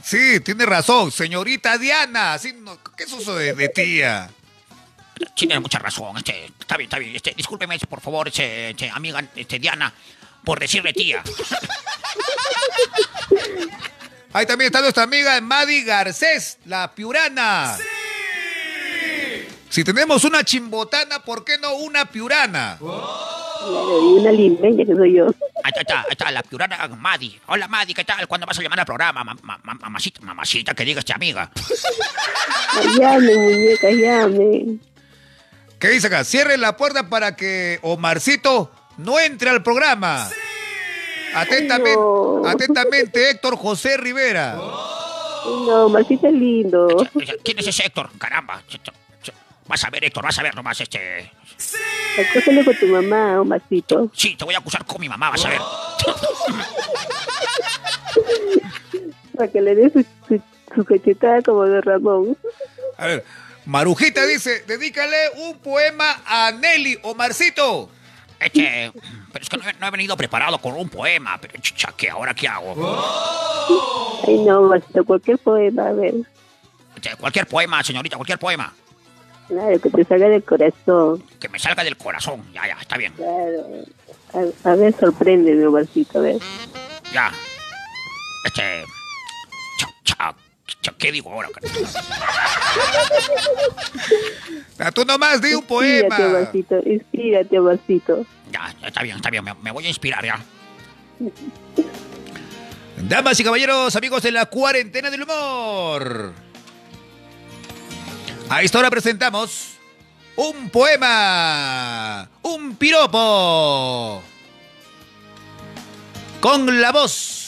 Sí, tiene razón, señorita Diana. No- ¿Qué es eso de, de tía? Tiene mucha razón. Este, está bien, está bien. Este, discúlpeme, por favor, este, este, amiga este, Diana, por decirle tía. Ahí también está nuestra amiga Madi Garcés, la piurana. Si tenemos una chimbotana, ¿por qué no una piurana? Y una limeña que soy yo. Ahí está, ahí está, la piurana Madi. Hola, Madi, ¿qué tal? ¿Cuándo vas a llamar al programa? Ma- ma- ma- mamacita, mamacita, que diga este amiga. Llame, muñeca, llame. ¿Qué dice acá? Cierren la puerta para que Omarcito no entre al programa. Atentamente, no. atentamente Héctor José Rivera. No, Marcito es lindo. ¿Quién es ese Héctor? Caramba. Vas a ver, Héctor, vas a ver nomás este. Acósale con tu mamá, oh, Marcito. Sí, te voy a acusar con mi mamá, vas a ver. Para que le dé su, su, su cachetada como de Ramón. A ver, Marujita dice, dedícale un poema a Nelly Omarcito. Este, pero es que no he, no he venido preparado con un poema, pero chucha, ¿qué ahora qué hago? Ay, no, Basito, cualquier poema, a ver. Este, cualquier poema, señorita, cualquier poema. Claro, que te salga del corazón. Que me salga del corazón. Ya, ya, está bien. Claro. A, a ver, sorpréndeme, Basito, a ver. Ya. Este. ¿Qué digo ahora? Ah, Tú nomás di un poema. Basito, inspírate, Basito. Ya, ya, está bien, está bien. Me, me voy a inspirar ya. Damas y caballeros, amigos de la cuarentena del humor. A esta hora presentamos un poema, un piropo. Con la voz,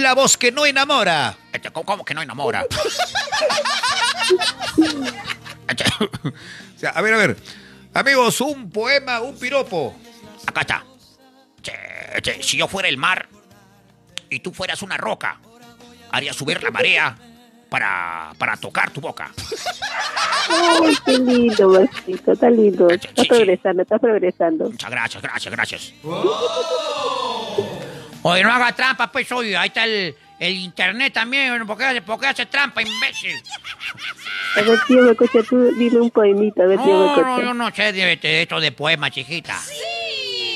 la voz que no enamora. Este, ¿cómo, que no enamora? Este, O sea, a ver, a ver. Amigos, un poema, un piropo. acá está. Este, este, si yo fuera el mar y tú fueras una roca, haría subir la marea para, para tocar tu boca. Ay, qué lindo, Basito, está lindo. Sí, Está sí. progresando, está progresando. Muchas gracias, gracias, gracias. Oye, no haga trampa, pues, oye. Ahí está el, el internet también. ¿Por qué, hace- por qué hace trampa, imbécil? A ver, tío Becocha, tú dime un poemita, a ver, tío No, no, Becocha. yo no sé de, de esto de poema, chiquita.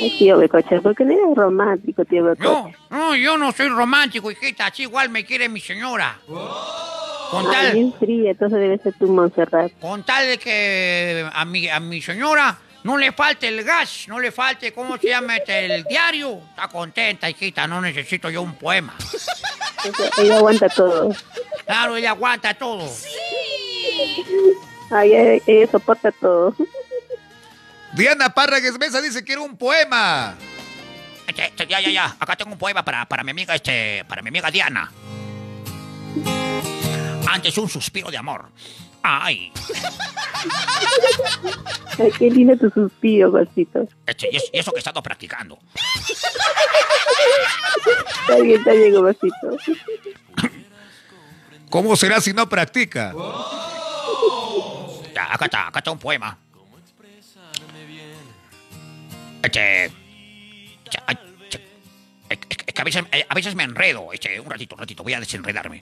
Ay, tío Becocha, porque no eres romántico, tío No, Becocha. no, yo no soy romántico, hijita. Así igual me quiere mi señora. Con Ay, tal, bien fría, entonces debe ser tu Montserrat. con tal de que a mi, a mi señora no le falte el gas, no le falte, ¿cómo se llama? este, El diario. Está contenta, hijita. No necesito yo un poema. Ella aguanta todo. Claro, ella aguanta todo. Ay, ella, ella soporta todo. Diana Párragues Mesa dice que era un poema. Este, este, ya, ya, ya. Acá tengo un poema para, para mi amiga, este, para mi amiga Diana. Antes un suspiro de amor. Ay, Ay, qué lindo tu suspiro, Basito. este, y, es- y eso que he estado practicando. Está bien, está bien, Basito. ¿Cómo será si no practica? Ya, acá está, acá está un poema. Este. este, este, es que a veces, eh, a veces me enredo. Este, un ratito, un ratito, voy a desenredarme.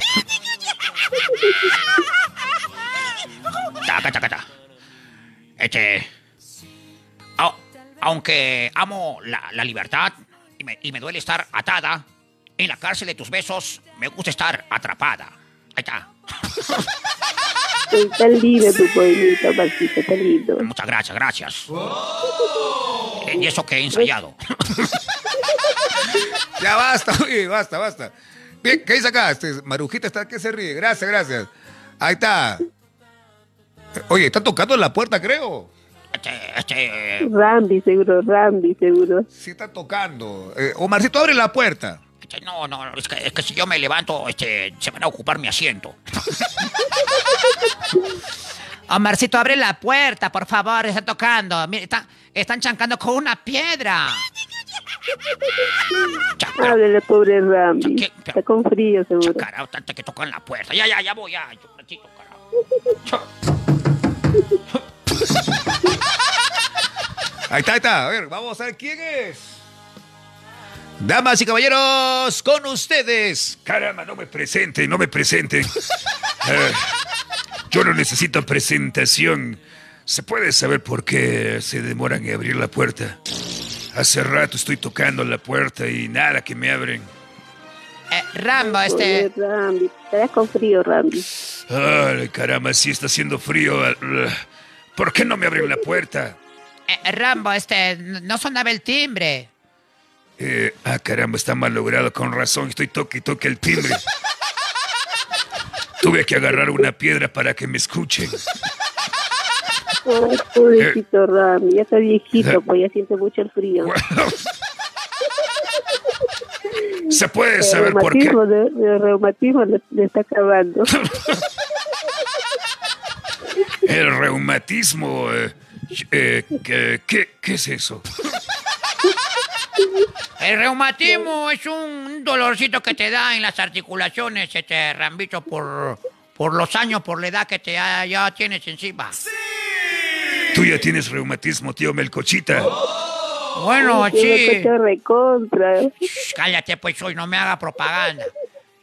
Está, acá está. Este. au- aunque amo la, la libertad y me, y me duele estar atada, en la cárcel de tus besos me gusta estar atrapada. Ahí está. Está lindo tu poemita, Basito, está lindo. Muchas gracias, gracias. Eh, Y eso que he ensayado. Ya basta, oye, basta, basta. Bien, ¿qué dice acá? Este, Marujita está que se ríe. Gracias, gracias. Ahí está. Oye, está tocando en la puerta, creo. Este, este, Rambi, seguro, Rambi, seguro. Sí está tocando. Eh, Omarcito, abre la puerta. no, no, es que, es que si yo me levanto, este, se van a ocupar mi asiento. Omarcito, abre la puerta, por favor, está tocando. Mira, está- están chancando con una piedra. Háblale, pobre Rambi. ¿Qué? Está con frío, seguro. carajo, tanto que tocan la puerta. Ya, ya, ya voy, ya. Un ratito, carajo. Ahí está, ahí está. A ver, vamos a ver quién es. Damas y caballeros, con ustedes. Caramba, no me presenten, no me presenten. Eh, yo no necesito presentación. ¿Se puede saber por qué se demoran en abrir la puerta? Hace rato estoy tocando la puerta y nada que me abren. Eh, Rambo, este. Pobre Rambi. Estarás con frío, Rambi. Ay, caramba, si está haciendo frío. ¿Por qué no me abren la puerta? eh, Rambo, este. No sonaba el timbre. Eh, ah, caramba, está mal logrado. Con razón, estoy toque y toque el timbre. Tuve que agarrar una piedra para que me escuchen. Ay, pobrecito Rambi. Ya está viejito, pues ya siente mucho el frío. ¿Se puede El saber por qué? reumatismo, de- el reumatismo le, le está acabando. El reumatismo. eh, eh, ¿qué, qué, qué es eso? El reumatismo es un dolorcito que te da en las articulaciones, este Rambito, por, por los años, por la edad que te ya, ya tienes encima. Tú ya tienes reumatismo, tío Melcochita. Bueno, sí. Recontra. Cállate, pues hoy no me haga propaganda.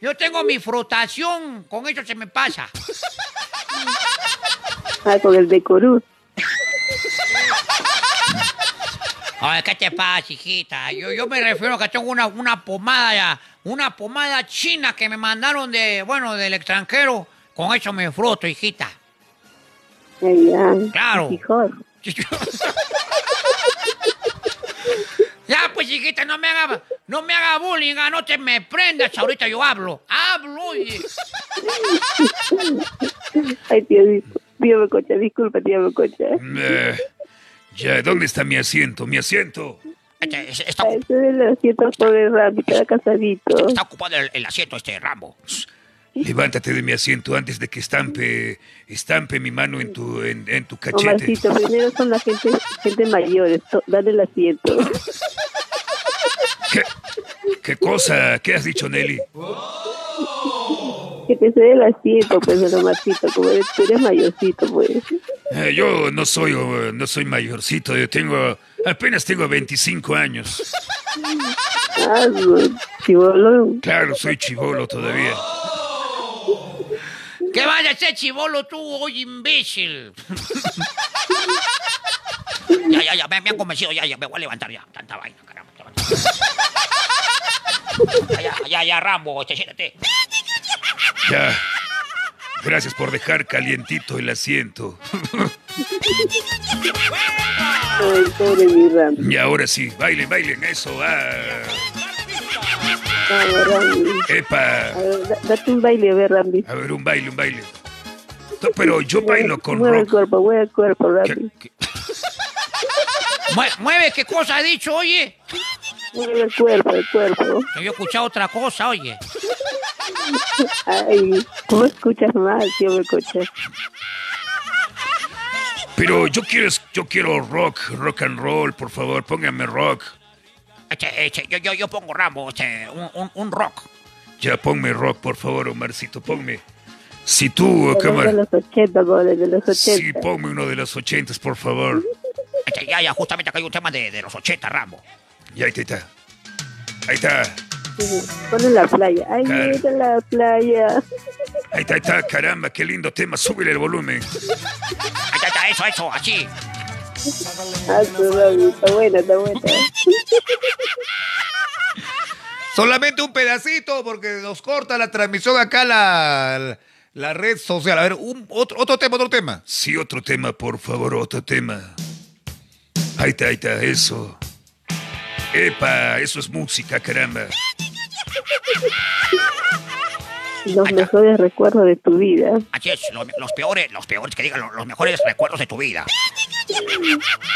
Yo tengo mi frutación, con eso se me pasa. Ah, con el de Corú. Oye, ¿qué te pasa, hijita? Yo, yo me refiero a que tengo una, una pomada ya, una pomada china que me mandaron de, bueno, del extranjero. Con eso me froto, hijita. Ay. Claro. Mejor. Ya, pues, hijita, no me haga, no me haga bullying, ah, no te me prendas, ahorita yo hablo. Hablo, oye. Ay, tío, tío Melcocha, disculpa, tío Melcocha. Eh, ya, ¿dónde está mi asiento? Mi asiento. Este, es- Está, es el asiento pobre Rami, está casadito. está ocupado el, el asiento este Rambo. Levántate de mi asiento antes de que estampe, estampe mi mano en tu, en, en tu cachete. Omarcito, primero son la gente, gente mayores, to- dale el asiento. ¿Qué, ¿Qué cosa? ¿Qué has dicho, Nelly? Que te cede el asiento, pues, Omarcito, como eres, tú eres mayorcito, pues. Eh, yo no soy, eh, no soy mayorcito, yo tengo, apenas tengo 25 años. Ah, chivolo. Claro, soy chivolo todavía. ¿Qué vaya a ser chivolo tú, oye, imbécil? ya, ya, ya, me, me han convencido, ya, ya, me voy a levantar ya. Tanta vaina, caramba. Ya, ya, ya, ya, Rambo, este, siéntate. Ya. Gracias por dejar calientito el asiento. Ay, pobre mi. Y ahora sí, bailen, bailen, eso. Ah. Epa. A ver, da- date un baile, a ver, Rami. A ver, un baile, un baile. No, pero yo bailo con Mueve el rock. cuerpo, mueve el cuerpo, ¿Qué- Rami. qué- Mue- mueve, ¿qué cosa ha dicho, oye? Mueve el cuerpo, el cuerpo. Yo he escuchado otra cosa, oye. Ay, ¿cómo escuchas mal, tío Melcocha? Pero yo quiero, yo quiero rock, rock and roll, por favor, póngame rock. Este, este, yo, yo, yo pongo Rambo, este, un, un, un rock. Ya ponme rock, por favor, Omarcito, ponme. Si tú, De cámara. los 80, goles, de los 80. Sí, ponme uno de los ochentas, por favor. Este, ya, ya, justamente acá hay un tema de, de los 80, Rambo. Y ahí está. Ahí está. Sí, Pon en la playa. Ay, Claro. mira la playa. Ahí está, ahí está. Caramba, qué lindo tema. Súbele el volumen. Ahí está, está, eso, eso, así. Ah, su Rami, está buena, está buena. Solamente un pedacito porque nos corta la transmisión acá la, la red social. A ver, un, otro, otro tema, otro tema. Sí, otro tema, por favor, otro tema. Ahí está, ahí está, eso. Epa, eso es música, caramba. Los mejores recuerdos de tu vida. Así es, lo- los peores, los peores, que digan, lo- los, mejores recuerdos de tu vida.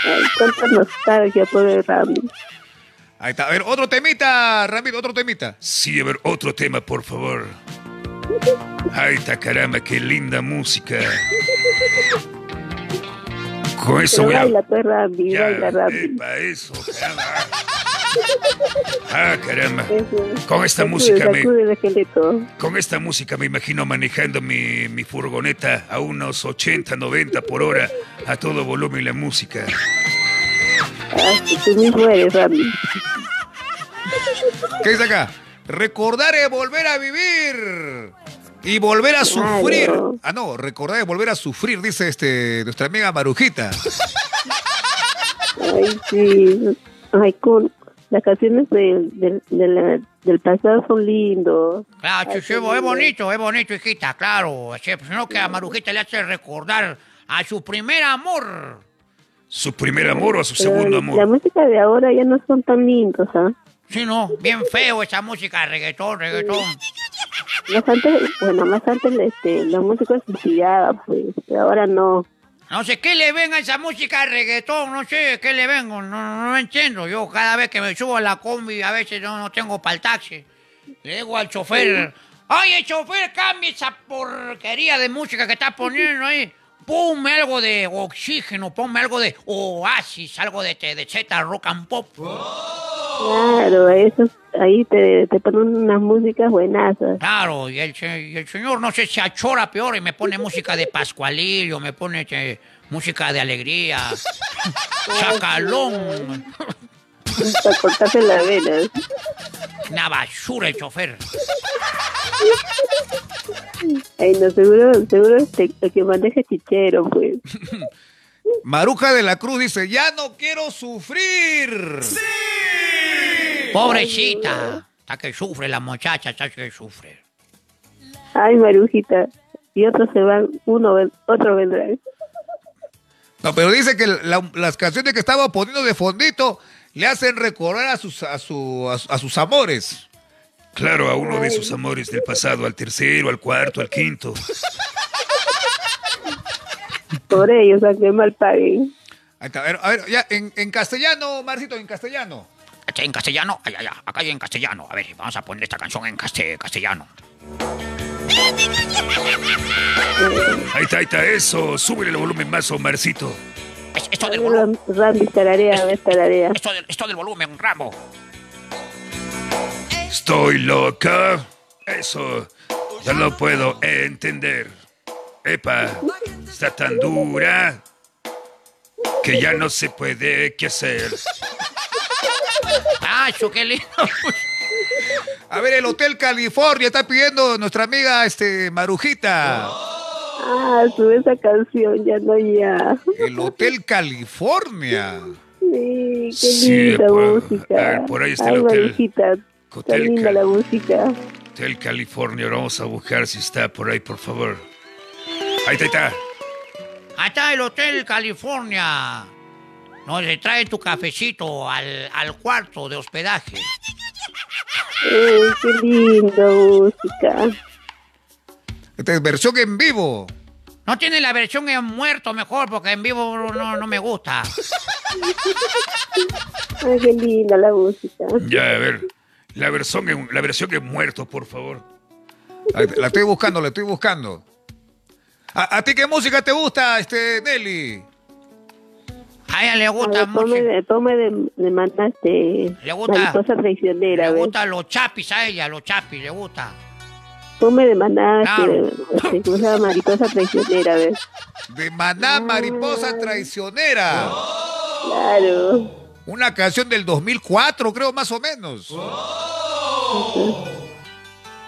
Ay, cuánta nostalgia, pobre Rami. Ahí está. A ver, otro temita, Ramiro, otro temita. Sí, a ver, otro tema, por favor. Ahí está, caramba, qué linda música. Con eso Pero voy a... baila, pues, Rami, Ya, baila, Rami. epa, eso, caramba. Ah, caramba. Con esta Sacude, música me... sacude. Con esta música me imagino manejando mi, mi furgoneta a unos 80, 90 por hora, a todo volumen la música. Ah, tú mismo eres, Rami. ¿Qué dice acá? Recordar es volver a vivir. Y volver a sufrir. Claro. Ah, no, recordar es volver a sufrir, dice este nuestra amiga Marujita. Ay, sí. Ay, con las canciones del, del, de la- del pasado son lindos. Claro, sí, qué es bonito, es bonito, hijita, claro. Sí, pues, Sino que a Marujita le hace recordar a su primer amor. ¿Su primer amor o a su Pero segundo La amor? música de ahora ya no son tan lindos, ¿ah? Sí, no, bien feo esa música, reggaetón, reggaetón. Más antes, bueno, más antes este, la música se pues, ahora no. No sé qué le ven a esa música de reggaetón, no sé qué le ven, no, no, no entiendo. Yo cada vez que me subo a la combi, a veces no, no tengo para el taxi. Le digo al chofer, oye, chofer, cambie esa porquería de música que estás poniendo ahí. Ponme algo de oxígeno, ponme algo de oasis, algo de, de, de Z rock and pop. Claro, eso, ahí te, te ponen unas músicas buenazas. Claro, y el, se- y el señor no sé, se achora peor y me pone música de Pascualillo, me pone música de alegría, chacalón. Para cortarse las venas. Una basura el chofer. Ay, no, seguro, seguro este, el que maneja chichero, pues. Maruja de la Cruz dice, ya no quiero sufrir. Pobrecita. Está que sufre la muchacha, está que sufre. Ay, Marujita. Y otros se van, uno, ven- otro vendrá. No, pero dice que la- las canciones que estaba poniendo de fondito le hacen recordar a sus, a su- a su- a sus amores. Claro, a uno de sus amores del pasado, al tercero, al cuarto, al quinto. Por ellos, aunque mal paguen. Ahí está, a ver, a ver, ya, en, en castellano, Marcito, en castellano. Este en castellano, ay, ay, ay, acá hay en castellano. A ver, vamos a poner esta canción en caste- castellano. Ahí está, ahí está, eso. Súbele el volumen más, Omarcito. Es- esto del volumen, Randy, tararea, a ver, tararea. esto del, esto del volumen, Rambo. Estoy loca. Eso. Ya lo puedo entender. Epa, está tan dura que ya no se puede qué hacer. Ah, qué lindo. A ver, el Hotel California está pidiendo nuestra amiga este Marujita. Ah, sube esa canción, ya no ya. El Hotel California. Sí, qué Sí, linda pues, música. por ahí está el hotel. Hotel linda Cal- la música. Hotel California, ahora vamos a buscar si está por ahí, por favor. Ahí está, ahí está. Ahí está el Hotel California. No, le trae tu cafecito al, al cuarto de hospedaje. Qué linda música. Esta es versión en vivo. No tiene la versión en muerto mejor porque en vivo no, no me gusta. Ay, qué linda la música. Ya, a ver. La versión en, la versión en muerto, por favor. La estoy buscando, la estoy buscando. ¿A, a ti qué música te gusta, este Nelly? A ella le gusta ver, mucho. tome de, tome de, de mandaste Le gusta. mariposa traicionera, Le gustan los chapis a ella, los chapis, le gusta. Tome de mandaste, Claro. este, ¿cómo se llama? mariposa traicionera, a ver. De Maná Mariposa Traicionera. Claro. Una canción del 2004, creo, más o menos.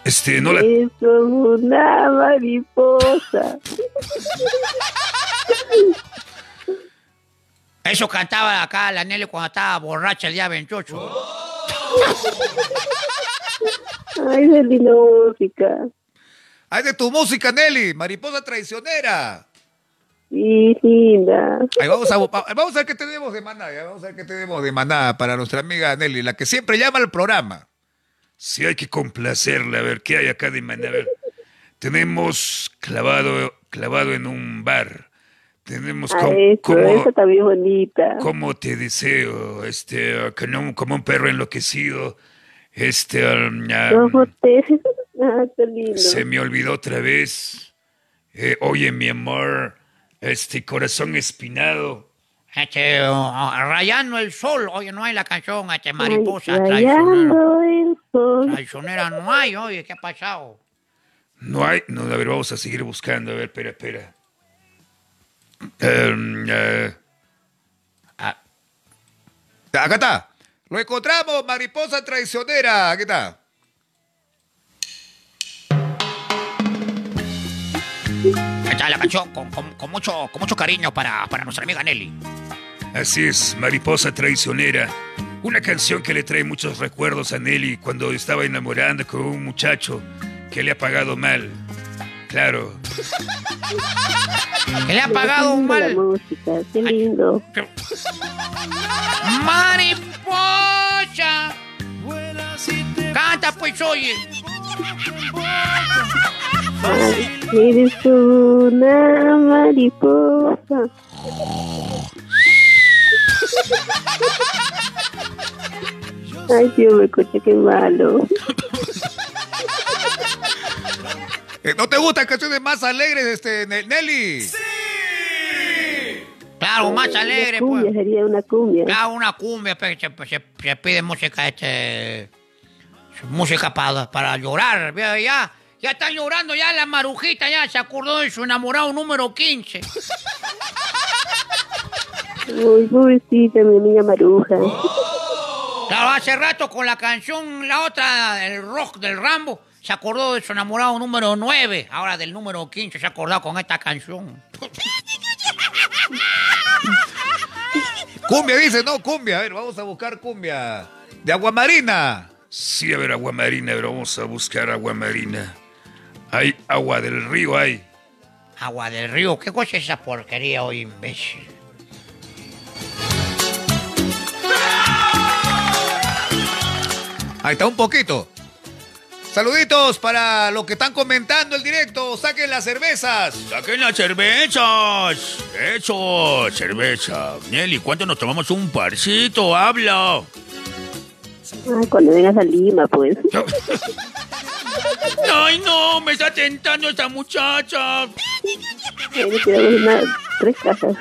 Este, no la. Es como una mariposa. Eso cantaba acá la Nelly cuando estaba borracha el día 28. Ay, qué linda música. Ahí de tu música, Nelly. Mariposa Traicionera. Sí, linda. Ahí vamos a, vamos a ver qué tenemos de maná. Vamos a ver qué tenemos de maná para nuestra amiga Nelly, la que siempre llama al programa. Sí, hay que complacerla. A ver, ¿qué hay acá de maná? A ver. Tenemos clavado, clavado en un bar. Tenemos Ah, como, eso, como, esa también bonita. como te deseo, este, como un perro enloquecido. Este, um, ah, ¿Cómo te... Ah, lindo. se me olvidó otra vez. Eh, oye, mi amor, este corazón espinado. Este, oh, rayando el sol. Oye, no hay la canción, este, Ay, mariposa traicionera. rayando el sol. Traicionera no hay, oye, ¿qué ha pasado? No hay, no, a ver, vamos a seguir buscando. A ver, espera, espera. Em, eh, Acá está. Lo encontramos, Mariposa Traicionera. Aquí está. Ahí está la canción con, con- con mucho, con mucho cariño para, para nuestra amiga Nelly. así es, Mariposa Traicionera. Una canción que le trae muchos recuerdos a Nelly cuando estaba enamorando con un muchacho que le ha pagado mal. Claro. Que le ha pagado un mal. música, qué lindo. Mariposa. Canta pues, oye. Ay, eres una mariposa. Ay, Dios me escucha, qué malo. Eh, ¿No te gustan canciones más alegres, este, Ne- Nelly? Claro, más Una alegre, cumbia, pues. sería una cumbia. Claro, una cumbia, pues, se, se- se pide música, este. Música para, para llorar. Ya, ya, ya están llorando, ya la marujita ya se acordó de su enamorado número 15. Uy, pobrecita, mi niña maruja. Claro, hace rato con la canción, la otra, el rock del Rambo, se acordó de su enamorado número 9. Ahora del número 15 se ha acordado con esta canción. Cumbia dice, no, cumbia. A ver, vamos a buscar cumbia. De Aguamarina. Sí, a ver, agua marina, pero vamos a buscar agua marina. Hay agua del río, hay. Agua del río, ¿qué cosa es esa porquería hoy, imbécil? Ahí está un poquito. Saluditos para los que están comentando el directo. Saquen las cervezas. ¡Saquen las cervezas! ¡Eso! ¡Cerveza! Nelly, ¿cuánto nos tomamos un parcito? ¡Habla! Ah, cuando vengas a Lima, pues. ¡Ay, no! ¡Me está tentando esta muchacha! Tres cajas.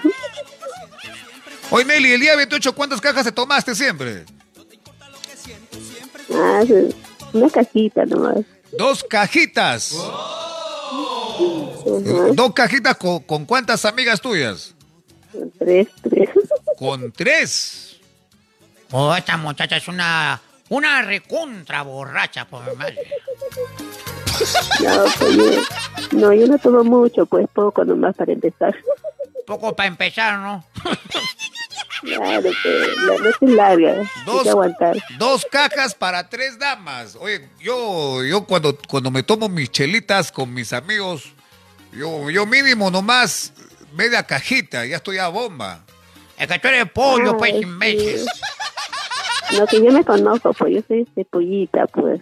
Oye, Nelly, el día 28, ¿cuántas cajas te tomaste siempre? Ah, sí, una cajita nomás. Dos cajitas. Dos cajitas con, con cuántas amigas tuyas? tres, tres. Con tres. Oh, esta muchacha es una, una recontra borracha, por mi madre. No, pues yo, no, yo no tomo mucho, pues poco nomás para empezar. Poco para empezar, ¿no? Claro, que la noche es larga, hay Dos, que aguantar. dos cajas para tres damas. Oye, yo, yo cuando, cuando me tomo mis chelitas con mis amigos, yo, yo mínimo nomás media cajita, ya estoy a bomba. Es que tú eres pollo, pues, Ay, sí. No, que yo me conozco, pues yo soy este pollita, pues.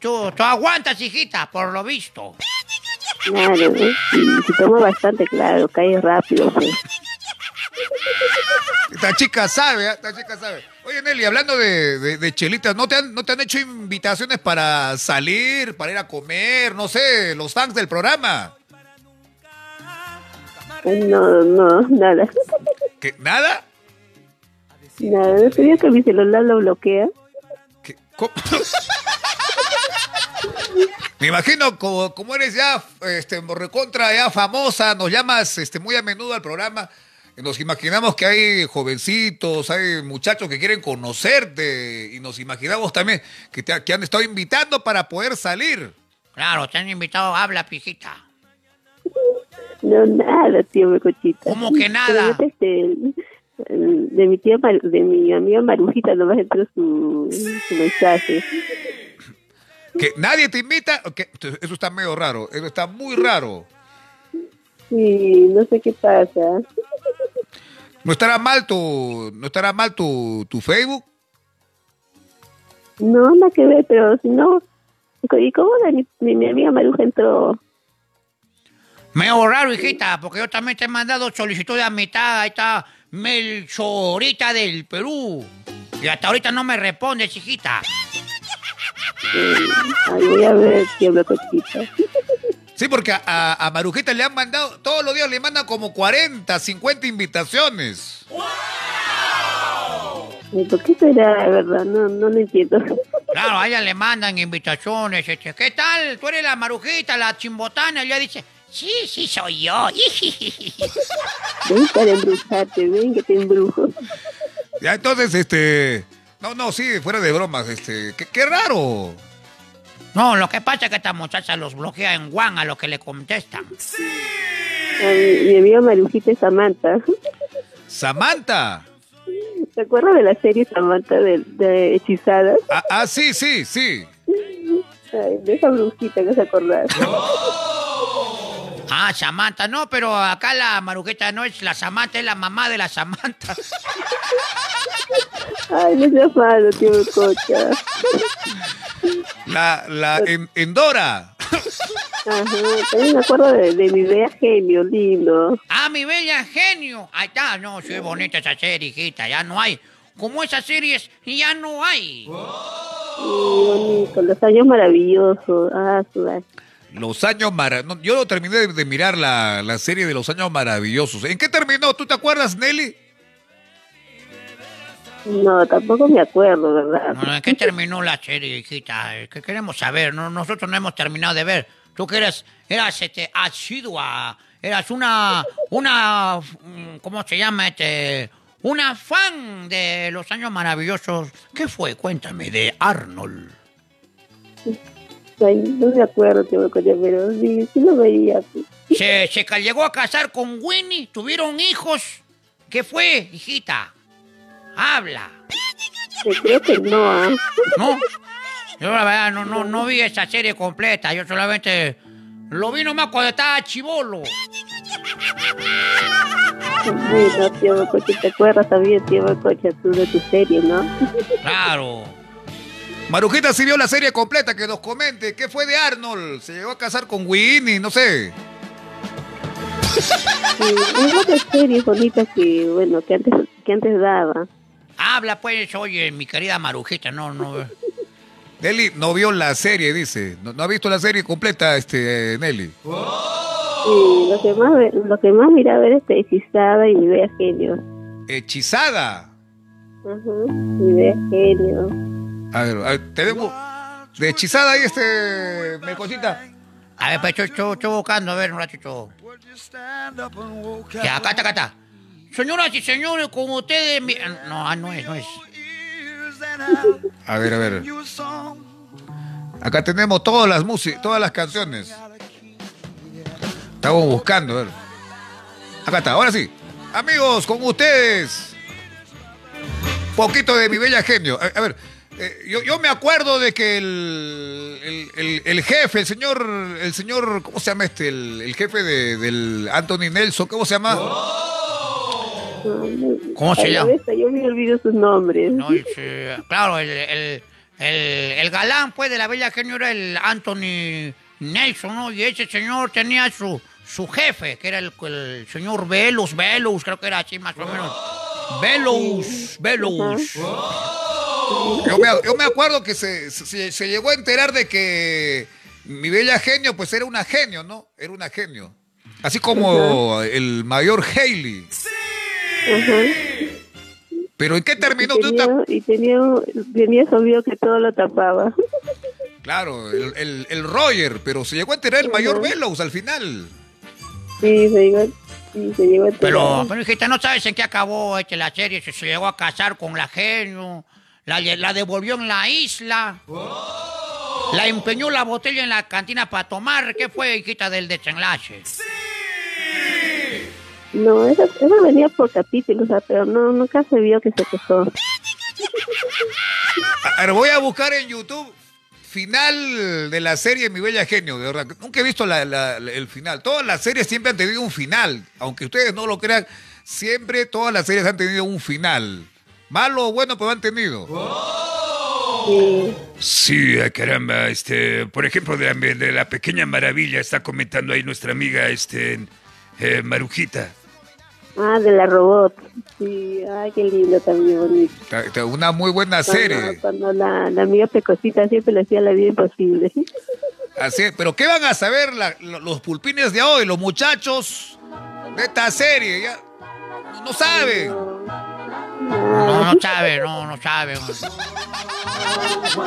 Tú, tú aguantas, hijita, por lo visto. Claro, ¿eh? Y si tomo bastante, claro, cae rápido, pues. Esta chica sabe, ¿eh? esta chica sabe. Oye, Nelly, hablando de, de- de chelitas, ¿no te, han, ¿no te han hecho invitaciones para salir, para ir a comer, no sé, los fans del programa? No, no, nada. ¿Qué, ¿Nada? Nada, sabía que mi celular lo bloquea. ¿Qué? ¿Cómo? Me imagino como, como eres ya este, recontra ya famosa, nos llamas este, muy a menudo al programa. Nos imaginamos que hay jovencitos, hay muchachos que quieren conocerte y nos imaginamos también que te que han estado invitando para poder salir. Claro, te han invitado, habla, pijita. No, nada, tío Mecochita. ¿Cómo que nada? Este, de mi tía, Mar- de mi amiga Marujita nomás entró su, su mensaje. Que nadie te invita, que eso está medio raro, eso está muy raro. Sí, no sé qué pasa. ¿No estará mal tu, no estará mal tu, tu Facebook? No, nada que ver, pero si no... ¿Y cómo mi, de mi amiga Maruja entró? Medio raro, hijita, porque yo también te he mandado solicitud de amistad. Ahí está Melchorita del Perú. Y hasta ahorita no me respondes, hijita. Ay, voy a ver, tío Mecochita. Sí, porque a, a, Marujita le han mandado, todos los días le mandan como 40, 50 invitaciones. ¿Y ¿Por qué será, de verdad? No, no lo entiendo. Claro, a ella le mandan invitaciones. Este, ¿Qué tal? Tú eres la marujita, la chimbotana. Y ella dice, sí, sí, soy yo. Ven para embrujarte, ven que te embrujo. Ya entonces, este, no, no, sí, fuera de bromas, este, qué, qué raro. No, lo que pasa es que esta muchacha los bloquea en Juan a lo que le contestan. A mi, mi amiga Marujita es Samantha. Samantha. ¿Te acuerdas de la serie Samantha de, de Hechizadas? Ah, ah, sí, sí, sí. Ay, de esa brujita que se acordar. Ah, Samantha, no, pero acá la marujita no es la Samantha, es la mamá de la Samantha. Ay, no seas malo, tío Cocha. La, la, en, Endora. Ajá, también me acuerdo de, de mi bella genio, lindo. Ah, mi bella genio. Ahí está, no, sí, es bonita esa serie, hijita, ya no hay. Como esas series, ya no hay. Sí, bonito, los años maravillosos. Ah, su madre. Los años maravillosos. Yo no terminé de, de mirar la, la serie de los años maravillosos. ¿En qué terminó? ¿Tú te acuerdas, Nelly? No, tampoco me acuerdo, ¿verdad? ¿En qué terminó la serie, hijita? ¿Qué queremos saber? No, nosotros no hemos terminado de ver. Tú que eras, eras este, asidua, eras una, una, mm, ¿cómo se llama? Este, una fan de los años maravillosos. ¿Qué fue? Cuéntame, de Arnold. Ay, no me acuerdo, tío Cocha, pero sí, sí lo veía. pues. Se, se llegó a casar con Winnie, tuvieron hijos. ¿Qué fue, hijita? Habla. Eh, Creo que no, ¿ah? ¿No? Yo la verdad no, no, no vi esa serie completa. Yo solamente lo vi nomás cuando estaba chivolo. Bueno, tío Cocha, ¿te acuerdas también, tío Cocha, tú de tu serie, no? Claro. Marujita sí vio la serie completa, que nos comente. ¿Qué fue de Arnold? ¿Se llegó a casar con Winnie? No sé. Sí, hay otras series bonitas que, bueno, que antes, que antes daba. Habla pues, oye, mi querida Marujita, no, no. Nelly no vio la serie, dice. No, no ha visto la serie completa, este, Nelly. Sí, lo que más, lo que más miraba era este hechizada y mi bella genio. Hechizada. Ajá, mi bella genio. A ver, a ver, tenemos de hechizada ahí, este, Melcosita. A ver, pues, estoy, estoy- buscando, a ver, un ratito. Ya, acá está, acá está. Señoras y señores, con ustedes... mi- No, ah, no es, no es. A ver, a ver. Acá tenemos todas las músicas, todas las canciones. Estamos buscando, a ver. Acá está, ahora sí. Amigos, con ustedes. Poquito de mi bella genio. A ver, eh, yo, yo me acuerdo de que el, el, el- el jefe, el señor, el señor, ¿cómo se llama este? El, jefe de- del Anthony Nelson, ¿cómo se llama? ¿Cómo se llama? yo me olvido sus nombres. No, claro, el, el, galán, pues, de la bella genio era el Anthony Nelson, ¿no? Y ese señor tenía su, su jefe, que era el, el señor Velus, Velus, creo que era así más o menos. Velus, Velus. Yo me, yo me acuerdo que se, se- se llegó a enterar de que mi bella genio, pues era una genio, ¿no? Era una genio. Así como el mayor Haley. Ajá. Pero ¿en qué terminó? y ¿Tú tenía, te- y tenía, tenía su amigo que todo lo tapaba. Claro, el, el- el Roger, pero se llegó a enterar el mayor Veloz al final. Sí, se llegó, sí, se llegó a enterar. Pero, pero hijita, ¿no sabes en qué acabó este, la serie? Se, se llegó a casar con la genio, la, devolvió en la isla, la empeñó la botella en la cantina para tomar. ¿Qué fue, hijita, del desenlace? No, eso, eso venía por capítulos, o sea, pero no, nunca se vio que se casó. A ver, voy a buscar en YouTube final de la serie Mi Bella Genio, de verdad. Nunca he visto la- la- la- el final. Todas las series siempre han tenido un final. Aunque ustedes no lo crean, siempre todas las series han tenido un final. Malo o bueno, pero han tenido. Sí. Sí, ah, caramba, este, por ejemplo, de la, de la pequeña maravilla está comentando ahí nuestra amiga, este, eh, Marujita. Ah, de la robot. Sí, ay, qué lindo también, bonito. Una muy buena Cuando, serie. cuando la, la amiga Pecosita siempre le hacía la vida imposible. Así es, pero ¿qué van a saber la- lo- los pulpines de hoy, los muchachos de esta serie? Ya, no, no saben. No, no sabe, no, no sabe.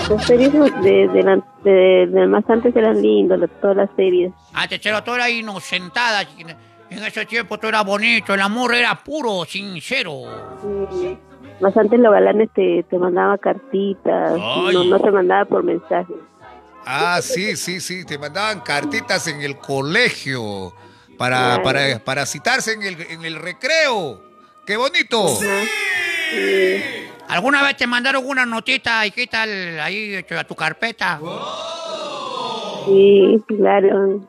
Las series de, de, la- de- de más antes eran lindas, las- todas las series. Antes era todo era inocentada. En ese tiempo todo era bonito, el amor era puro, sincero. Sí. Más antes los galanes te, te mandaban cartitas, no, no se mandaba por mensaje. Ah, sí, sí, sí, te mandaban cartitas en el colegio para, Claro. para, para citarse en el, en el recreo. ¡Qué bonito! Ajá. Sí. ¿Alguna vez te mandaron una notita, hijita, al- ahí hecho, a tu carpeta? Sí, claro.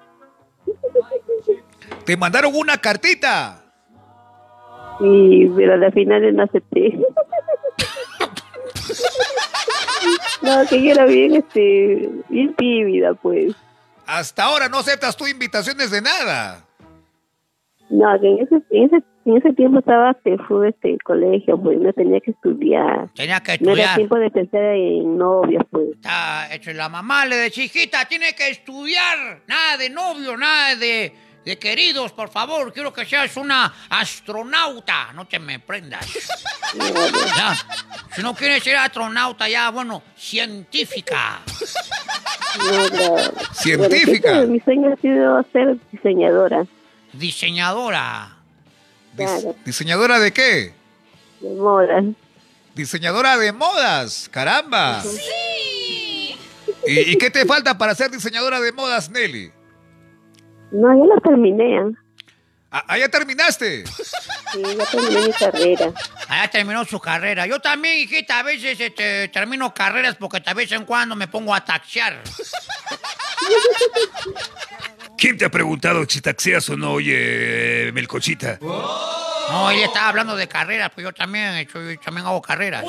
Te mandaron una cartita. Sí, pero al final no acepté. no, que yo era bien, este, bien tímida, pues. Hasta ahora no aceptas tú invitaciones de nada. No, que en ese, en ese, en ese tiempo estaba que fue este colegio, pues no tenía que estudiar. Tenía que No era estudiar. tiempo de pensar en novias, pues. Está hecho la mamá le decía, hijita, tiene que estudiar. Nada de novio, nada de, de queridos, por favor. Quiero que seas una astronauta. No te me prendas. Ya. Si no quieres ser astronauta, ya, bueno, científica. No. Científica. Bueno, mi sueño ha sido ser diseñadora. Diseñadora. Claro. ¿Diseñadora de qué? de moda. Diseñadora de modas, caramba. ¿Y, y qué te falta para ser diseñadora de modas, Nelly? No, ya lo terminé. ¿ah? Ah, ah, ya terminaste. Sí, ya terminé mi carrera. Allá terminó su carrera. Yo también, hijita, a veces este, termino carreras porque de vez en cuando me pongo a taxiar. ¿Quién te ha preguntado si taxeas o no, oye, Melcochita? No, ella estaba hablando de carreras, pues yo también, yo también hago carreras.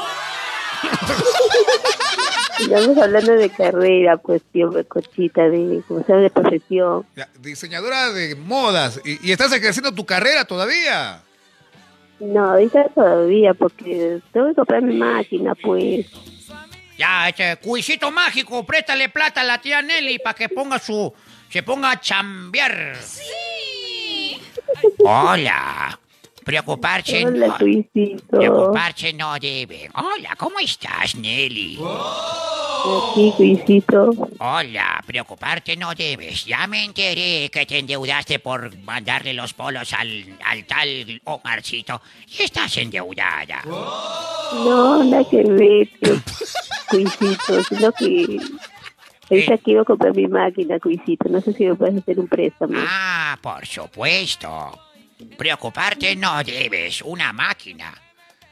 Estamos hablando de carrera, pues, tío, cochita, de, como sea, de profesión. Diseñadora de modas. ¿Y, y estás ejerciendo tu carrera todavía? No, ahorita todavía, porque tengo que comprar mi máquina, pues. Ya, este cuisito mágico, préstale plata a la tía Nelly para que ponga su. Se ponga a chambear. ¡Sí! Hola. Preocuparse Hola, no. Luisito. Preocuparse no debe. Hola, ¿cómo estás, Nelly? Aquí, Luisito. Hola, preocuparte no debes. Ya me enteré que te endeudaste por mandarle los polos al, al tal Omarcito y estás endeudada. No, nada que ver, Luisito, sino que... Ahorita quiero comprar mi máquina, Luisito. No sé si me puedes hacer un préstamo. Ah, por supuesto. Preocuparte no debes. Una máquina.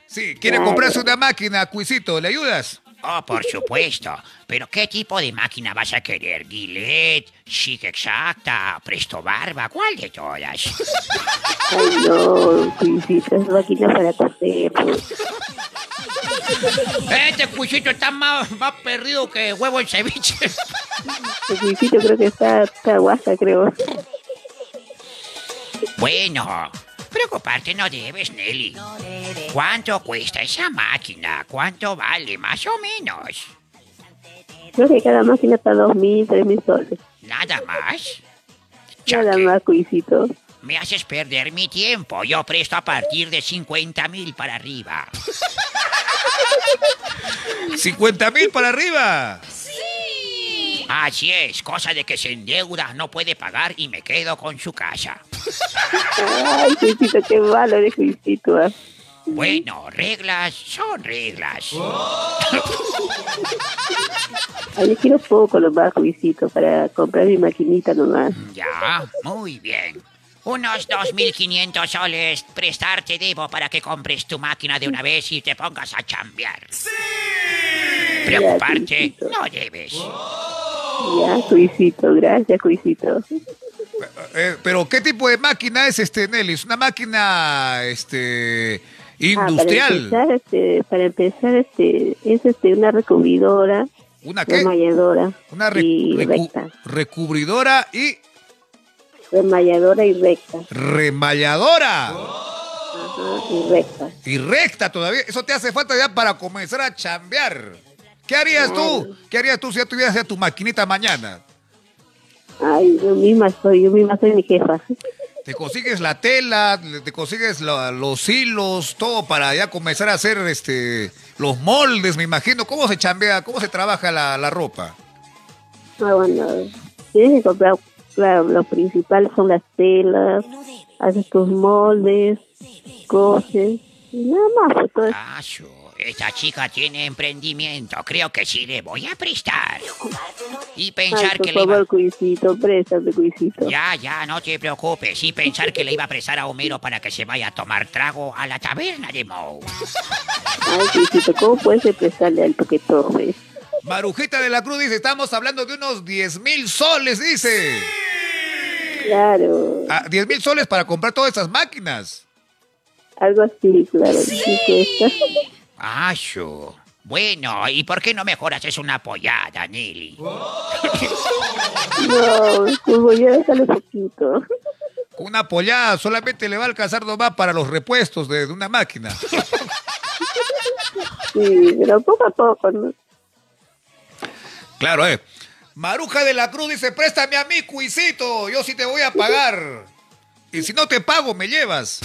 Sí, quiere Claro. comprarse una máquina, Cuisito. ¿Le ayudas? Oh, por supuesto. Pero ¿qué tipo de máquina vas a querer? ¿Gillette? ¿Chic Exacta? ¿Presto Barba? ¿Cuál de todas? Ay, no, es máquina para coser. Este cuchito está más, más perdido que huevo en ceviche. El Luisito creo que está, está guasa, creo. Bueno, preocuparte no debes, Nelly. ¿Cuánto cuesta esa máquina? ¿Cuánto vale, más o menos? Creo que cada máquina está dos mil, tres mil soles. ¿Nada más? Nada Chaque, más, Luisito. Me haces perder mi tiempo. Yo presto a partir de 50 mil para arriba. 50 mil para arriba. Así es, cosa de que se endeuda, no puede pagar y me quedo con su casa. Ay, Luisito, qué malo eres, Luisito. ah. Bueno, reglas son reglas. Ay, yo quiero poco nomás, Luisito, para comprar mi maquinita nomás. Ya, muy bien. Unos 2.500 soles prestarte debo para que compres tu máquina de una vez y te pongas a chambear. Preocuparte Ya, no debes. Ya, Luisito, gracias, Luisito. Eh, pero ¿qué tipo de máquina es este, Nelly? ¿Es una máquina este Ah, para industrial? empezar, este, para empezar, este, es este, una recubridora, ¿Una qué? remalladora Una re- y recu- recta. recubridora y Remalladora y recta. remalladora. Ajá, y recta. Y recta todavía. Eso te hace falta ya para comenzar a chambear. ¿Qué harías tú? ¿Qué harías tú si ya tuvieras ya tu maquinita mañana? Ay, yo misma soy, yo misma soy mi jefa. Te consigues la tela, te consigues la- los hilos, todo para ya comenzar a hacer este los moldes, me imagino. ¿Cómo se chambea, cómo se trabaja la, la ropa? Ah, bueno, tienes que comprar, claro, lo principal son las telas, haces tus moldes, coses, y nada más, pues todo eso. Esta chica tiene emprendimiento. Creo que sí le voy a prestar. Y Ay, pensar por que le iba... favor, cuisito, préstame, cuisito. Ya, ya, no te preocupes. Y pensar que le iba a prestar a Homero para que se vaya a tomar trago a la taberna de Moe. Ay, cuisito, ¿cómo puedes prestarle al toquetofe? Marujita de la Cruz dice, estamos hablando de unos 10 mil soles, dice. Claro, Ah, 10 mil soles para comprar todas esas máquinas. algo así, claro, sí cuesta. Ah, su. Bueno, ¿y por qué no mejor haces una pollada, Nelly? No, como ya déjalo poquito. Una pollada solamente le va a alcanzar nomás para los repuestos de, de una máquina. Sí, pero poco a poco, ¿no? Claro, eh. Maruja de la Cruz dice, préstame a mí, cuisito, yo sí te voy a pagar. Y si no te pago, me llevas.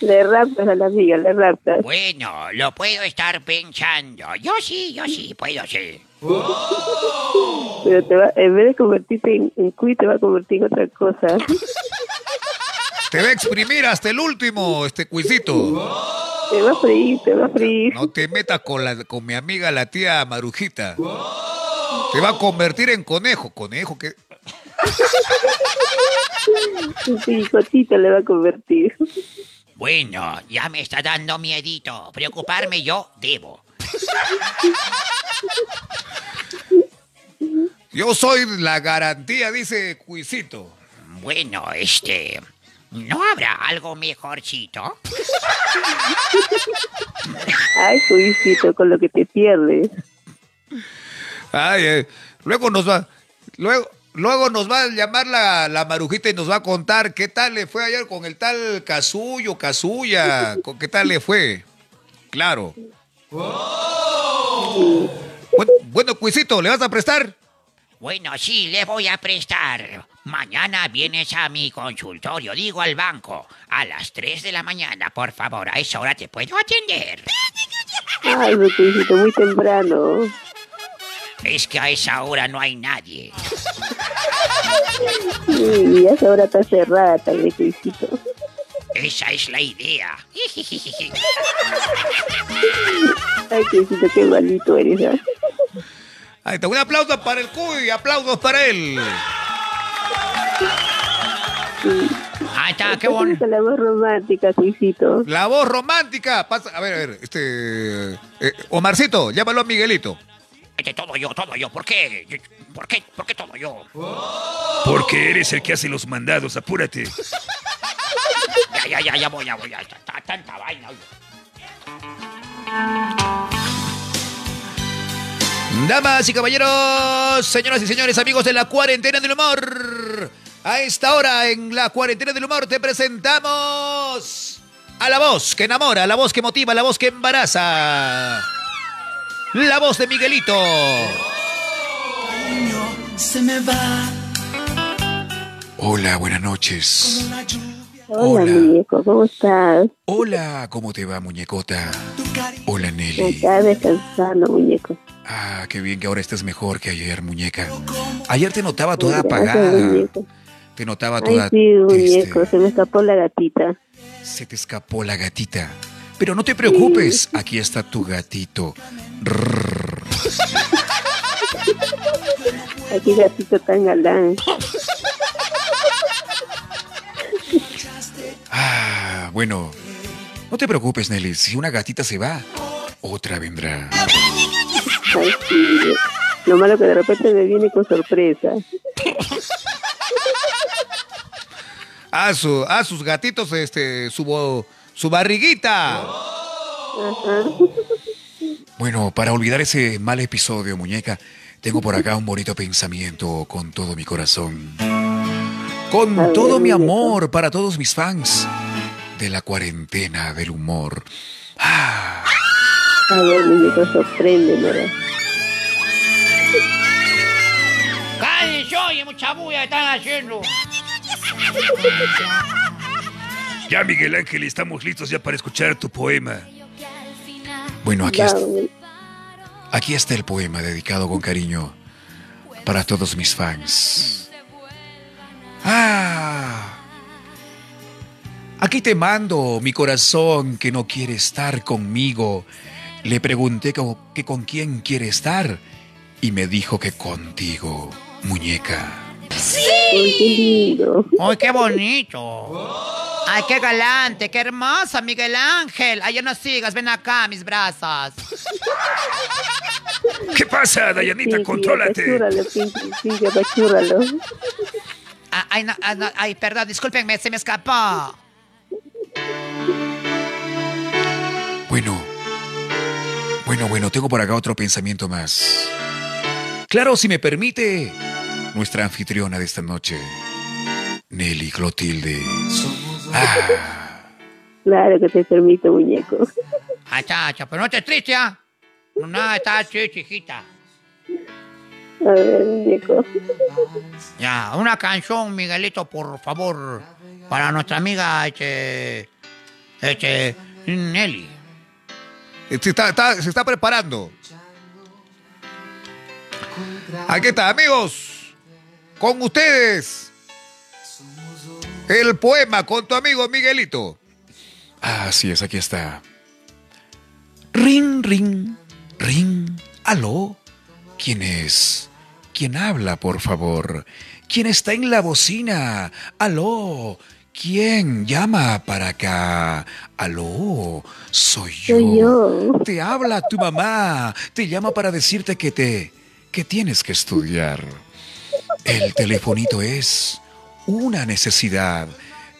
Le raptas a la amiga, le raptas. Bueno, lo puedo estar pensando. Yo sí, yo sí, puedo sí. Pero te va, en vez de convertirte en, en cuy, te va a convertir en otra cosa. Te va a exprimir hasta el último, este cuisito. Te va a freír, te va a freír. No te metas con, la, con mi amiga la tía Marujita. Te va a convertir en conejo. Conejo, que Un picotito le va a convertir. Bueno, ya me está dando miedito. Preocuparme yo debo. Yo soy la garantía, dice Cuisito. Bueno, este... ¿No habrá algo mejorcito? Ay, Cuisito, con lo que te pierdes. Ay, eh, luego nos va, luego, luego nos va a llamar la, la marujita y nos va a contar qué tal le fue ayer con el tal Casuyo, Casuya, con qué tal le fue. Claro. Bueno, bueno, Cuisito, ¿le vas a prestar? Bueno, sí, le voy a prestar. Mañana vienes a mi consultorio, digo al banco, a las 3 de la mañana, por favor. A esa hora te puedo atender. Ay, Cuisito, muy temprano. Es que a esa hora no hay nadie. Sí, esa hora está cerrada, tal vez. Esa es la idea. Ay, Cuisito, qué malito eres, ¿ah? Ahí está, un aplauso para el Cuy, aplausos para él. Ahí está, qué bonito. la voz romántica, Cuisito. La voz romántica. Pasa, a ver, a ver, este. eh, Omarcito, llámalo a Miguelito. Este, todo yo, todo yo. ¿Por qué? ¿Por qué? ¿Por qué todo yo? Porque eres el que hace los mandados, apúrate. Ya, ya, ya, ya voy, ya voy. Ya, tanta vaina. oye. Damas y caballeros, señoras y señores, amigos de la cuarentena del humor. A esta hora en la cuarentena del humor te presentamos a la voz que enamora, a la voz que motiva, a la voz que embaraza. La voz de Miguelito. Hola, buenas noches. Hola, Hola. muñeco, ¿cómo estás? Hola, ¿cómo te va, muñecota? Hola, Nelly. Acá descansando, muñeco. Ah, qué bien que ahora estés mejor que ayer, muñeca. Ayer te notaba toda Gracias, apagada. muñeco. Te notaba Ay, toda sí, muñeco, triste. se me escapó la gatita. Se te escapó la gatita. Pero no te preocupes, aquí está tu gatito. Aquí gatito tan galán. Ah, bueno. No te preocupes, Nelly. Si una gatita se va, otra vendrá. Ay, sí. Lo malo que de repente me viene con sorpresa. A, su, a sus gatitos, este, su, bo- su barriguita. Bueno, para olvidar ese mal episodio, muñeca, tengo por acá un bonito pensamiento con todo mi corazón. Con todo mi amor para todos mis fans de la cuarentena del humor. Ah, A ver. ¡Cállense, oye! ¡Mucha bulla están haciendo! Ya, Miguel Ángel, estamos listos ya para escuchar tu poema. bueno, aquí, está, aquí está el poema dedicado con cariño para todos mis fans. Ah, aquí te mando mi corazón que no quiere estar conmigo. Le pregunté co- que con quién quiere estar y me dijo que contigo, muñeca. Lindo. ¡Ay, qué bonito! Ay, qué galante, qué hermosa, Miguel Ángel. Ay, ya no sigas, ven acá, mis brazos. ¿Qué pasa, Dayanita? Pinky, Contrólate. Ah, Ay, no, ah, no, ay, perdón, discúlpenme, se me escapó. Bueno, bueno, bueno, tengo por acá otro pensamiento más. Claro, si me permite, nuestra anfitriona de esta noche, Nelly Clotilde. Ah, Claro que te permito, muñeco. ¡Ay, chacha! Pero no estés triste, ¿ah? No, nada, está triste, hijita. A ver, muñeco. Ya, una canción, Miguelito, por favor, para nuestra amiga, este... Este... Nelly. se, está, está- se está preparando. Aquí está, amigos. Con ustedes. El poema con tu amigo Miguelito. Así es, aquí está. Ring, ring, ring. Aló. ¿Quién es? ¿Quién habla, por favor? ¿Quién está en la bocina? Aló. ¿Quién llama para acá? Aló. Soy yo. Soy yo. Te habla tu mamá. Te llama para decirte que te que tienes que estudiar. El telefonito es una necesidad.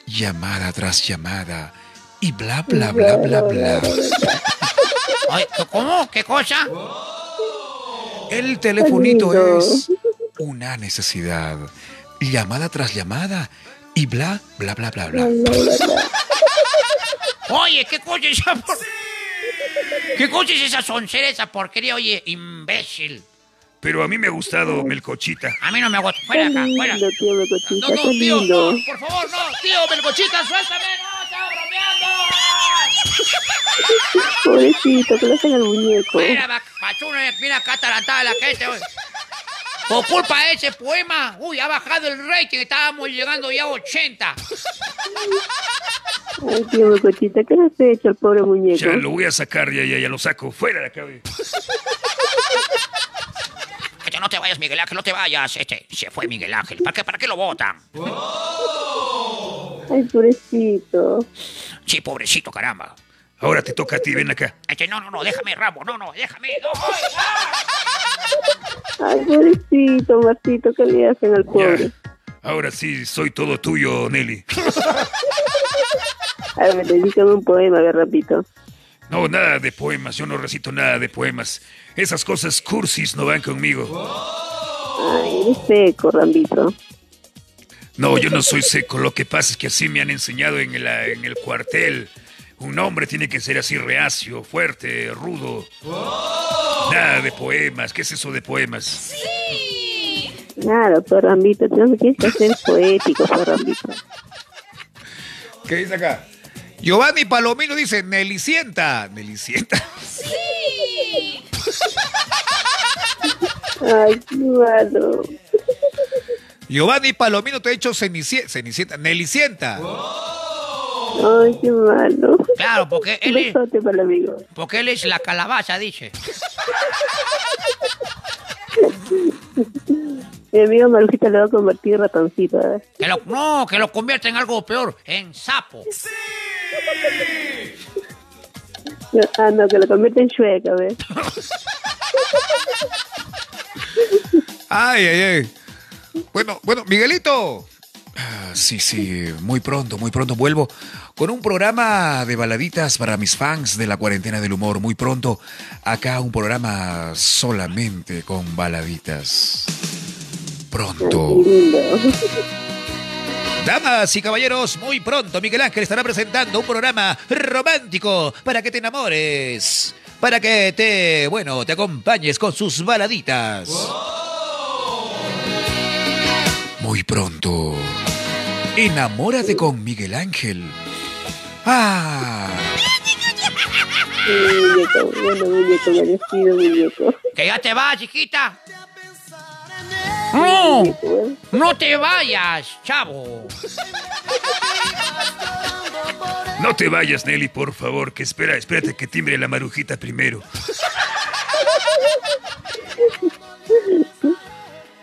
Llamada tras llamada. Y bla bla bla bla bla. Ay, ¿Cómo? ¿Qué cosa? El telefonito es una necesidad. Llamada tras llamada y bla, bla, bla, bla, bla. Oye, ¿qué cosa es esa por... ¿Qué cosa es esa soncera, esa porquería? Oye, imbécil. Pero a mí me ha gustado Melcochita. A mí no me gusta. Qué Fuera acá, fuera. lindo, tío Melcochita, No, no, qué tío, lindo. no, por favor, no, tío, Melcochita, suéltame, no, estaba bromeando. Pobrecito, que le hacen al muñeco. Mira, pachuno, mira acá atarantada la gente, oye. Por culpa de ese poema, uy, ha bajado el rating, estábamos llegando ya a 80. Ay, tío Melcochita, ¿qué le has hecho al pobre muñeco? Ya lo voy a sacar, ya, ya, ya lo saco. Fuera de acá. No te vayas, Miguel Ángel, no te vayas. Este, se fue Miguel Ángel. ¿Para qué, para qué lo votan? Ay, pobrecito. Sí, pobrecito, caramba. Ahora te toca a ti, ven acá. Este, no, no, no, déjame, Rambo, no, no, déjame. No, ay, Ay, pobrecito, Martito, ¿qué le hacen al pobre? Ya. Ahora sí, soy todo tuyo, Nelly. A ver, dedícame un poema, a ver, rapito. No, nada de poemas. Yo no recito nada de poemas. Esas cosas cursis no van conmigo. Ay, eres seco, Rambito. No, yo no soy seco. Lo que pasa es que así me han enseñado en el, en el cuartel. Un hombre tiene que ser así reacio, fuerte, rudo. Nada de poemas. ¿Qué es eso de poemas? Claro, pues, Rambito, tú no tienes que ser poético, Rambito. ¿Qué dice acá? Giovanni Palomino dice, Nelicienta. Nelicienta. Ay, qué malo. Giovanni Palomino te ha hecho cenicie- Cenicienta. Nelicienta. Ay, qué malo. Claro, porque él es, para amigo. porque él es la calabaza, dice. Mi amigo Marujita le va a convertir en ratoncito, ¿eh? Que lo, no, que lo convierte en algo peor, en sapo. Ah, no, que lo convierte en chueca, ¿ves? Ay, ay, ay. Bueno, bueno, Miguelito. Ah, sí, sí, muy pronto, muy pronto vuelvo con un programa de baladitas para mis fans de la cuarentena del humor. Muy pronto, acá un programa solamente con baladitas. Pronto. Damas y caballeros, muy pronto Miguel Ángel estará presentando un programa romántico para que te enamores, para que te, bueno, te acompañes con sus baladitas. Muy pronto. Enamórate con Miguel Ángel. Ah, muñeco, bueno, muñeco, merecido muñeco. Que ya te vas, chiquita. No, no te vayas, chavo. No te vayas, Nelly, por favor. Que espera, espérate que timbre la marujita primero.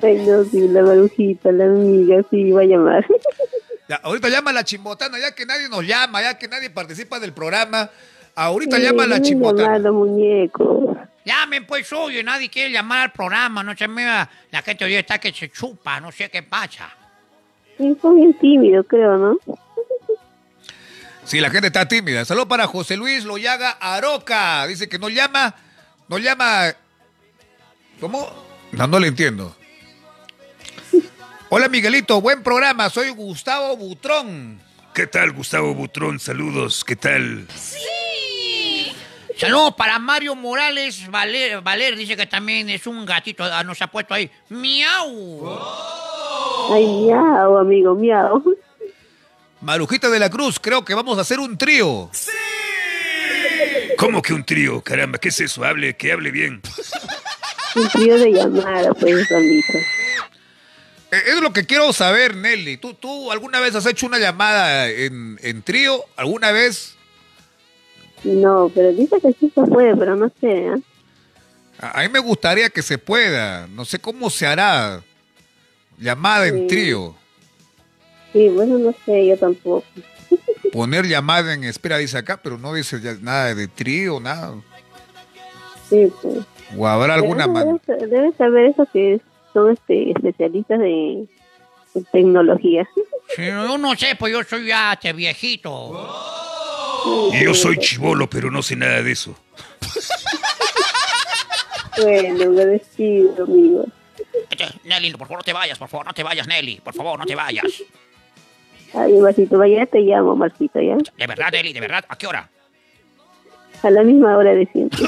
Ay, no, sí, la marujita, la amiga, sí, va a llamar. Ya, ahorita llama la chimbotana, ya que nadie nos llama, ya que nadie participa del programa. Ahorita llama la Sí, chimbotana. llamando, muñeco. Llamen, pues, oye, nadie quiere llamar al programa. No se me va. La gente hoy está que se chupa, no sé qué pasa. Sí, son bien tímidos, creo, ¿no? Sí, la gente está tímida. Saludos para José Luis Loyaga Aroca. Dice que no llama, no llama. ¿Cómo? No, no le entiendo. Hola Miguelito, buen programa. Soy Gustavo Butrón. ¿Qué tal, Gustavo Butrón? Saludos. ¿Qué tal? Saludos para Mario Morales Valer, Valer, dice que también es un gatito, ah, nos ha puesto ahí. ¡Miau! Ay, miau, amigo, miau. Marujita de la Cruz, creo que vamos a hacer un trío. ¿Cómo que un trío? Caramba, ¿qué es eso? Hable, que hable bien. Un trío de llamada, pues, Rambito. Eh, Es lo que quiero saber, Nelly. ¿Tú, tú alguna vez has hecho una llamada en, en trío? ¿Alguna vez? No, pero dice que sí se puede, pero no sé. ¿eh? A, a mí me gustaría que se pueda. No sé cómo se hará. Llamada en trío. Sí, bueno, no sé, yo tampoco. Poner llamada en espera dice acá, pero no dice ya nada de trío, nada. Sí, pues. O habrá alguna manera. debes, debes saber eso que son este, especialistas de, de tecnología. Sí, yo no sé, pues yo soy ya este viejito. Y yo soy chivolo, pero no sé nada de eso. Bueno, despido, amigo. Nelly, por favor, no te vayas, por favor, no te vayas, Nelly. Por favor, no te vayas. Ay, Marcito, vaya, te llamo, Marcito, ¿ya? De verdad, Nelly, de verdad. ¿A qué hora? A la misma hora de siempre.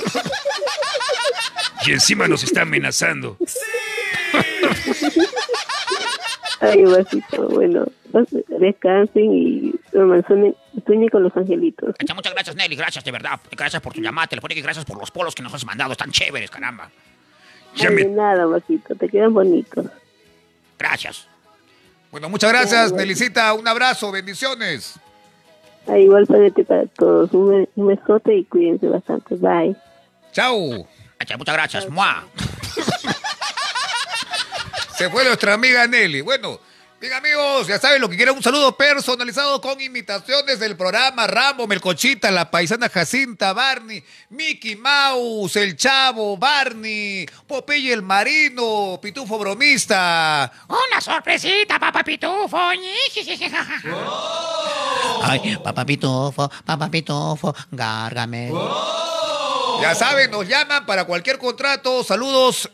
Y encima nos está amenazando. Ay, Marcito, bueno, descansen y duerman, sueñen con los angelitos. Este, muchas gracias, Nelly. Gracias, de verdad. Gracias por tu llamada telefónica y gracias por los polos que nos has mandado. Están chéveres, caramba. Ya Ay, me- de nada, Marcito, te quedan bonitos. Gracias. Bueno, muchas gracias. Nelicita. Un abrazo, bendiciones. Ay, igual para ti, para todos. Un, be- un besote y cuídense bastante. Bye. Chau. Este, muchas gracias. ¡Mua! Se fue nuestra amiga Nelly. Bueno, bien amigos, ya saben lo que quieren. Un saludo personalizado con imitaciones del programa Rambo, Melcochita, la paisana Jacinta, Barney, Mickey Mouse, el Chavo, Barney, Popeye el Marino, Pitufo Bromista. ¡Una sorpresita, papá pitufo! Ay, papá pitufo, papá pitufo, gárgame. Ya saben, nos llaman para cualquier contrato. Saludos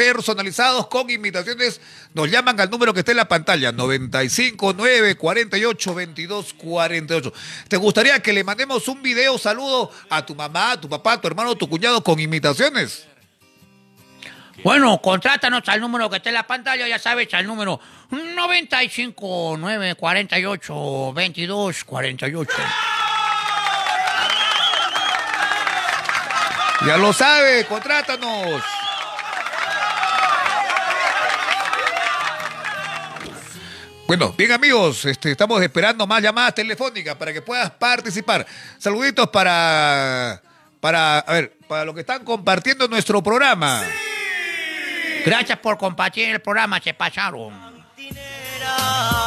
personalizados con imitaciones. Nos llaman al número que está en la pantalla: 959 48 22 48. ¿Te gustaría que le mandemos un video saludo a tu mamá, a tu papá, a tu hermano, a tu cuñado con imitaciones? Bueno, contrátanos al número que está en la pantalla, ya sabes, al número 95 9 48 22 48. Ya lo sabe, contrátanos. Bueno, bien amigos, este, estamos esperando más llamadas telefónicas para que puedas participar. Saluditos para, para, a ver, para los que están compartiendo nuestro programa. Gracias por compartir el programa, se pasaron. Cantinera,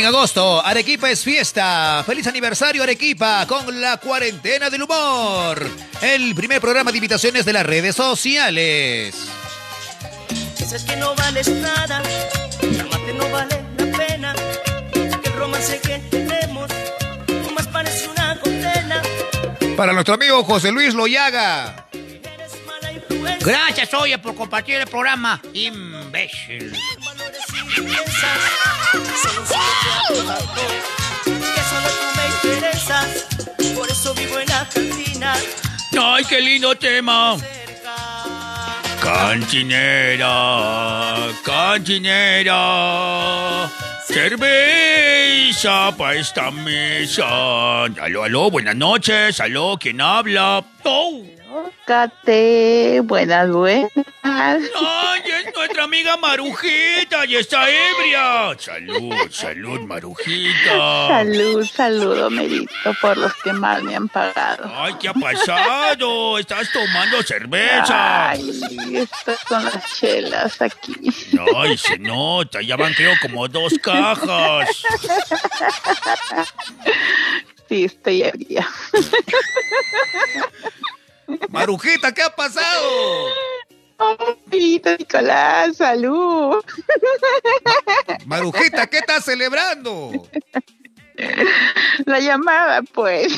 En agosto, Arequipa es fiesta. Feliz aniversario Arequipa con la cuarentena del humor. El primer programa de invitaciones de las redes sociales. Dices que no vales nada, que amarte no vale la pena, que el romance que tenemos más parece una condena. Para nuestro amigo José Luis Loyaga. Gracias, oye, por compartir el programa. Imbécil. Solo solo te ato, que solo tú me interesas, por eso vivo en la cantina ¡Ay, qué lindo tema! Cantinera, cantinera, cerveza para esta mesa. Aló, aló, buenas noches. Aló, ¿quién habla? Oh, Cate, buenas, buenas. ¡Ay, es nuestra amiga Marujita! ¡Y está ebria! ¡Salud, salud, Marujita! Salud, salud, Homerito, por los que más me han pagado. ¡Ay, qué ha pasado! ¡Estás tomando cerveza! Ay, estas son las chelas aquí. ¡Ay, se nota! Ya van creo como dos cajas. Sí, estoy ebria. Marujita, ¿qué ha pasado? Amiguito Nicolás, salud. Marujita, ¿qué estás celebrando? La llamada, pues.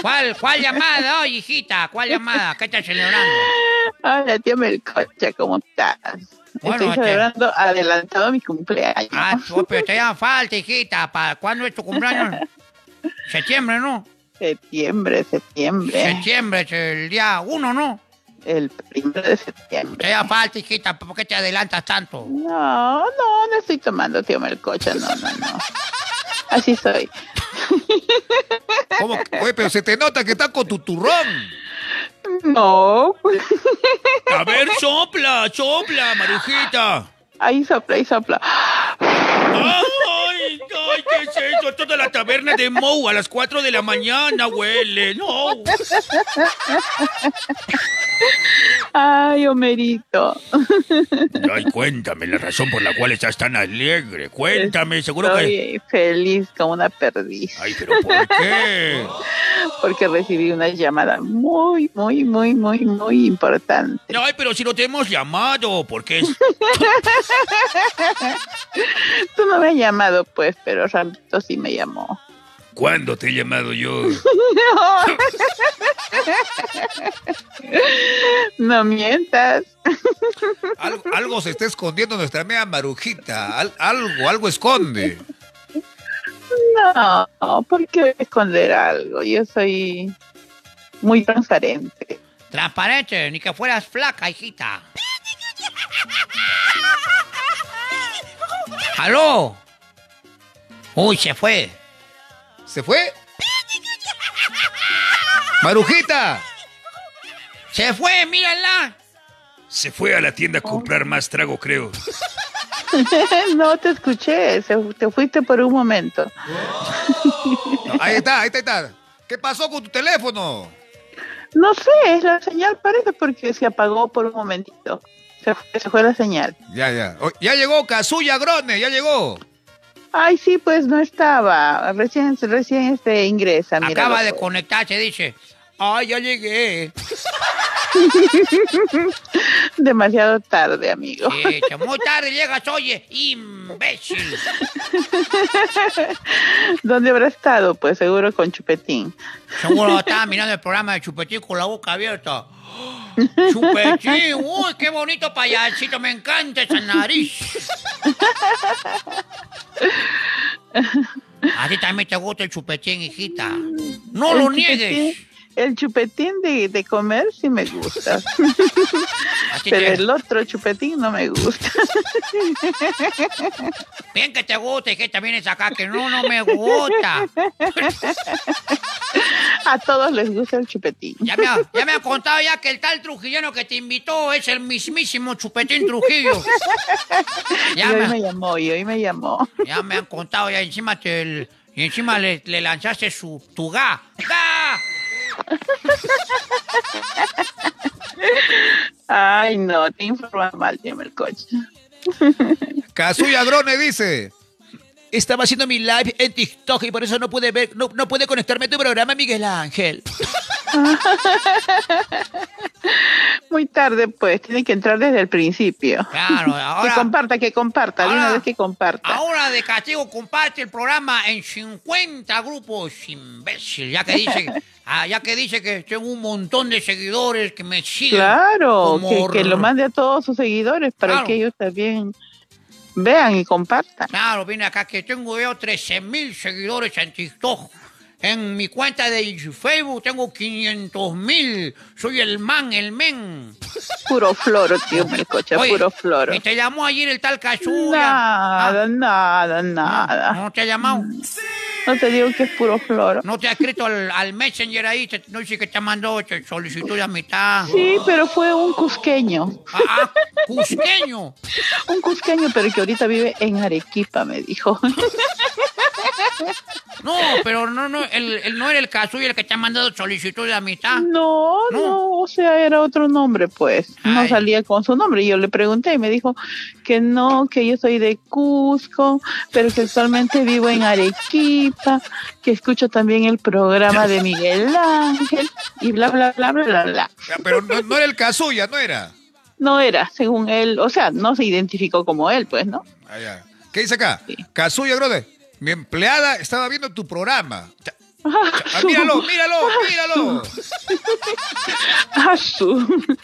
¿Cuál, cuál llamada, oye, hijita? ¿Cuál llamada? ¿Qué estás celebrando? Hola, tío Melcocha, ¿cómo estás? Bueno, Estoy te- celebrando adelantado mi cumpleaños. Ah, tú, pero te llama falta, hijita. ¿Para cuándo es tu cumpleaños? Septiembre, ¿no? Septiembre, septiembre. Septiembre es el día uno, ¿no? El primero de septiembre. Te llama falta, hijita. ¿Por qué te adelantas tanto? No, no, no estoy tomando, tío Melcocha, no, no, no. Así soy. ¿Cómo? Oye, pero se te nota que estás con tu turrón. No. A ver, sopla, sopla, Marujita. Ahí sopla, ahí sopla. ¡Ay, ay, qué es eso! Toda la taberna de Mou a las 4 de la mañana huele. No. Ay, Homerito. Ay, cuéntame la razón por la cual estás tan alegre. Cuéntame, seguro que... Estoy feliz como una perdiz. Ay, pero ¿por qué? Porque recibí una llamada muy, muy, muy, muy, muy importante. Ay, pero si no te hemos llamado, porque es... Tú no me has llamado, pues, pero Ramito sí me llamó. ¿Cuándo te he llamado yo? No mientas. Algo, algo se está escondiendo nuestra media Marujita. Al- algo, algo esconde. No, ¿por qué voy a esconder algo? Yo soy muy transparente. Transparente, ni que fueras flaca, hijita. ¡Aló! Uy, se fue. ¿Se fue? Marujita. ¡Se fue, mírala! Se fue a la tienda a comprar más trago, creo. no te escuché, se- te fuiste por un momento. Ahí está, ahí está, ahí está. ¿Qué pasó con tu teléfono? No sé, la señal parece porque se apagó por un momentito. Se fue, se fue la señal. Ya, ya. Oh, ya llegó Kazuya Grone, ya llegó. Ay, sí, pues no estaba. Recién, recién este ingresa. mira, Acaba de conectarse, dice. ¡Ay, ya llegué! Demasiado tarde, amigo. Sí, muy tarde llegas, oye, imbécil. ¿Dónde habrá estado? Pues seguro con Chupetín. Seguro estaba mirando el programa de Chupetín con la boca abierta. Chupetín, uy, qué bonito payasito, me encanta esa nariz. A ti también te gusta el chupetín, hijita. No El lo niegues. El chupetín de, de comer sí me gusta. Pero el otro chupetín no me gusta. Bien que te gusta y que también es acá, que no, no me gusta. A todos les gusta el chupetín. Ya me, ha, ya me ha contado ya que el tal trujillano que te invitó es el mismísimo Chupetín Trujillo. Ya y hoy me, me llamó, y hoy me llamó. ya me han contado, ya encima te, y encima le, le lanzaste su, tu ga. ¡Ga! Ay, no, te informas mal, Jimmy el coche. Kazuya Grone dice. Estaba haciendo mi live en TikTok y por eso no pude ver, no, no pude conectarme a tu programa, Miguel Ángel. Muy tarde, pues, tiene que entrar desde el principio. Claro, Que ahora, comparta, que comparta, de una ahora- vez que comparta. ahora de castigo comparte el programa en 50 grupos, imbécil. Ya que dice, ah, ya que dice que tengo un montón de seguidores que me siguen. Claro, como que, que lo mande a todos sus seguidores para Claro. que ellos también vean y compartan. Claro, viene acá que tengo yo 13 mil seguidores en TikTok. En mi cuenta de Facebook tengo 500 mil. Soy el man, el men. Puro floro, tío Melcocha, Oye, puro floro. Y te llamó ayer el tal Kazuya. Nada, nada, nada. ¿No te ha llamado? No te digo que es puro floro. ¿No te ha escrito al, al Messenger ahí? Te- no dice que te mandó te solicitud de amistad. Sí, pero fue un cusqueño. Ah, ah, cusqueño. Un cusqueño, pero que ahorita vive en Arequipa, me dijo. No, pero no, no, él, él no era el Kazuya el que te ha mandado solicitud de amistad. No, no, o sea, era otro nombre, pues. No salía con su nombre. Y yo le pregunté y me dijo que no, que yo soy de Cusco, pero que actualmente vivo en Arequipa, que escucho también el programa de Miguel Ángel y bla, bla, bla, bla, bla, bla. Pero no, no era el Kazuya, no era. No era, según él, o sea, no se identificó como él, pues, ¿no? Ah, ya. ¿Qué dice acá? Kazuya Grode, mi empleada estaba viendo tu programa. Ah, míralo, míralo, míralo. Ah, su-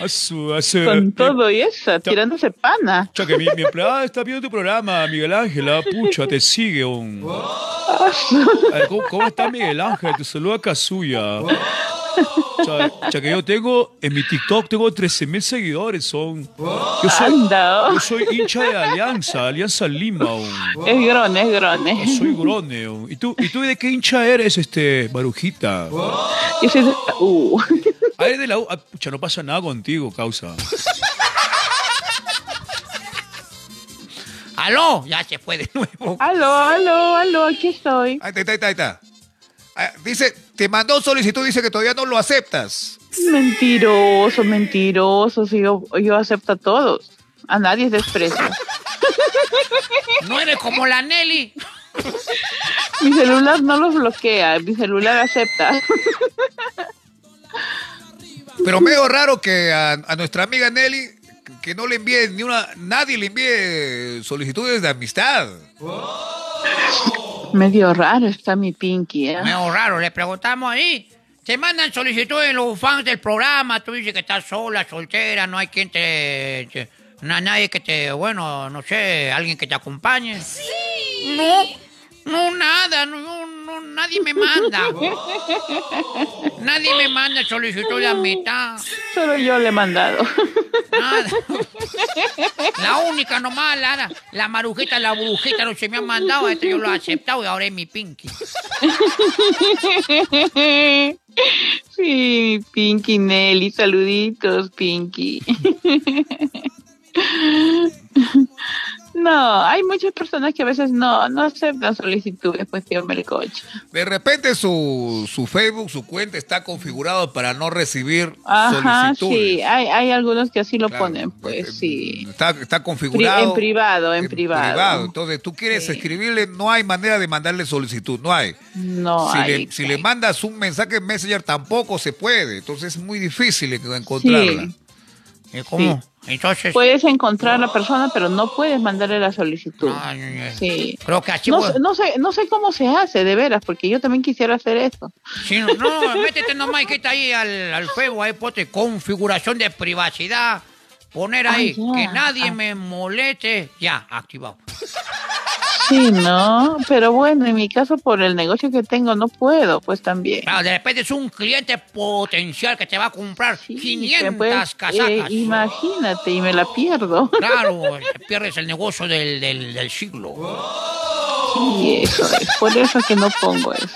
A su, a su- con todo y eso, tirándose pana. Cha, que mi, mi empleada está viendo tu programa, Miguel Ángel, ah, pucha, te sigue un... Ah, ¿cómo, cómo está Miguel Ángel? Te saluda Kazuya. Cha, cha, que yo tengo, en mi TikTok tengo 13 mil seguidores, son... Yo soy, oh. yo soy hincha de Alianza, Alianza Lima, un. es grone, es grone. soy grone. un. ¿Y tú, ¿Y tú de qué hincha eres, este, Marujita? Yo soy de la U. Ah, eres de la U. Ah, pucha, no pasa nada contigo, causa. Aló, ya se fue de nuevo. Aló, aló, aló, aquí estoy. Ahí está, ahí está, ahí está, dice, te mandó solicitud, dice que todavía no lo aceptas. Mentiroso, mentiroso. Si yo, yo acepto a todos. A nadie desprecio. No eres como la Nelly. Mi celular no los bloquea, mi celular acepta. Pero medio raro que a, a nuestra amiga Nelly, que no le envíe ni una, nadie le envíe solicitudes de amistad. Medio raro está mi Pinky, ¿eh? Medio raro, le preguntamos ahí. Te mandan solicitudes los fans del programa. Tú dices que estás sola, soltera, no hay quien te. te- no hay nadie que te. Bueno, no sé, alguien que te acompañe. Sí. No, no, nada, no, no, nadie me manda. nadie me manda solicitud de amistad. Solo yo le he mandado. Nada. La única nomás, la, la marujita, la brujita, no se me han mandado. Esto yo lo he aceptado y ahora es mi pinky. Sí, Pinky Nelly, saluditos, Pinky. No, hay muchas personas que a veces no, no aceptan solicitudes, pues tío Melcoche. De repente su, su Facebook, su cuenta está configurado para no recibir Ajá, solicitudes. sí, hay, hay algunos que así lo Claro, ponen, pues sí. Está, está Pri- configurado. en privado, en, privado. Entonces, tú quieres escribirle, no hay manera de mandarle solicitud, no hay. No si, hay. le, si le mandas un mensaje en Messenger, tampoco se puede. Entonces, es muy difícil encontrarla. Sí. ¿Y cómo? Entonces. Puedes encontrar a la persona, pero no puedes mandarle la solicitud. Ay, ay, ay. Sí. Creo que así No, sé- no sé, no sé cómo se hace, de veras, porque yo también quisiera hacer eso. Sí, no, no, métete nomás y quita ahí al, al Facebook, ahí ponte configuración de privacidad. Poner ahí, Ah, que nadie Ah. me moleste. Ya, activado. Sí, no, pero bueno, en mi caso por el negocio que tengo no puedo, pues también. Claro, de repente es un cliente potencial que te va a comprar 500 Pues, casacas. eh, imagínate, y me la pierdo. Claro, te pierdes el negocio del, del, del siglo. Sí, eso es, por eso que no pongo eso.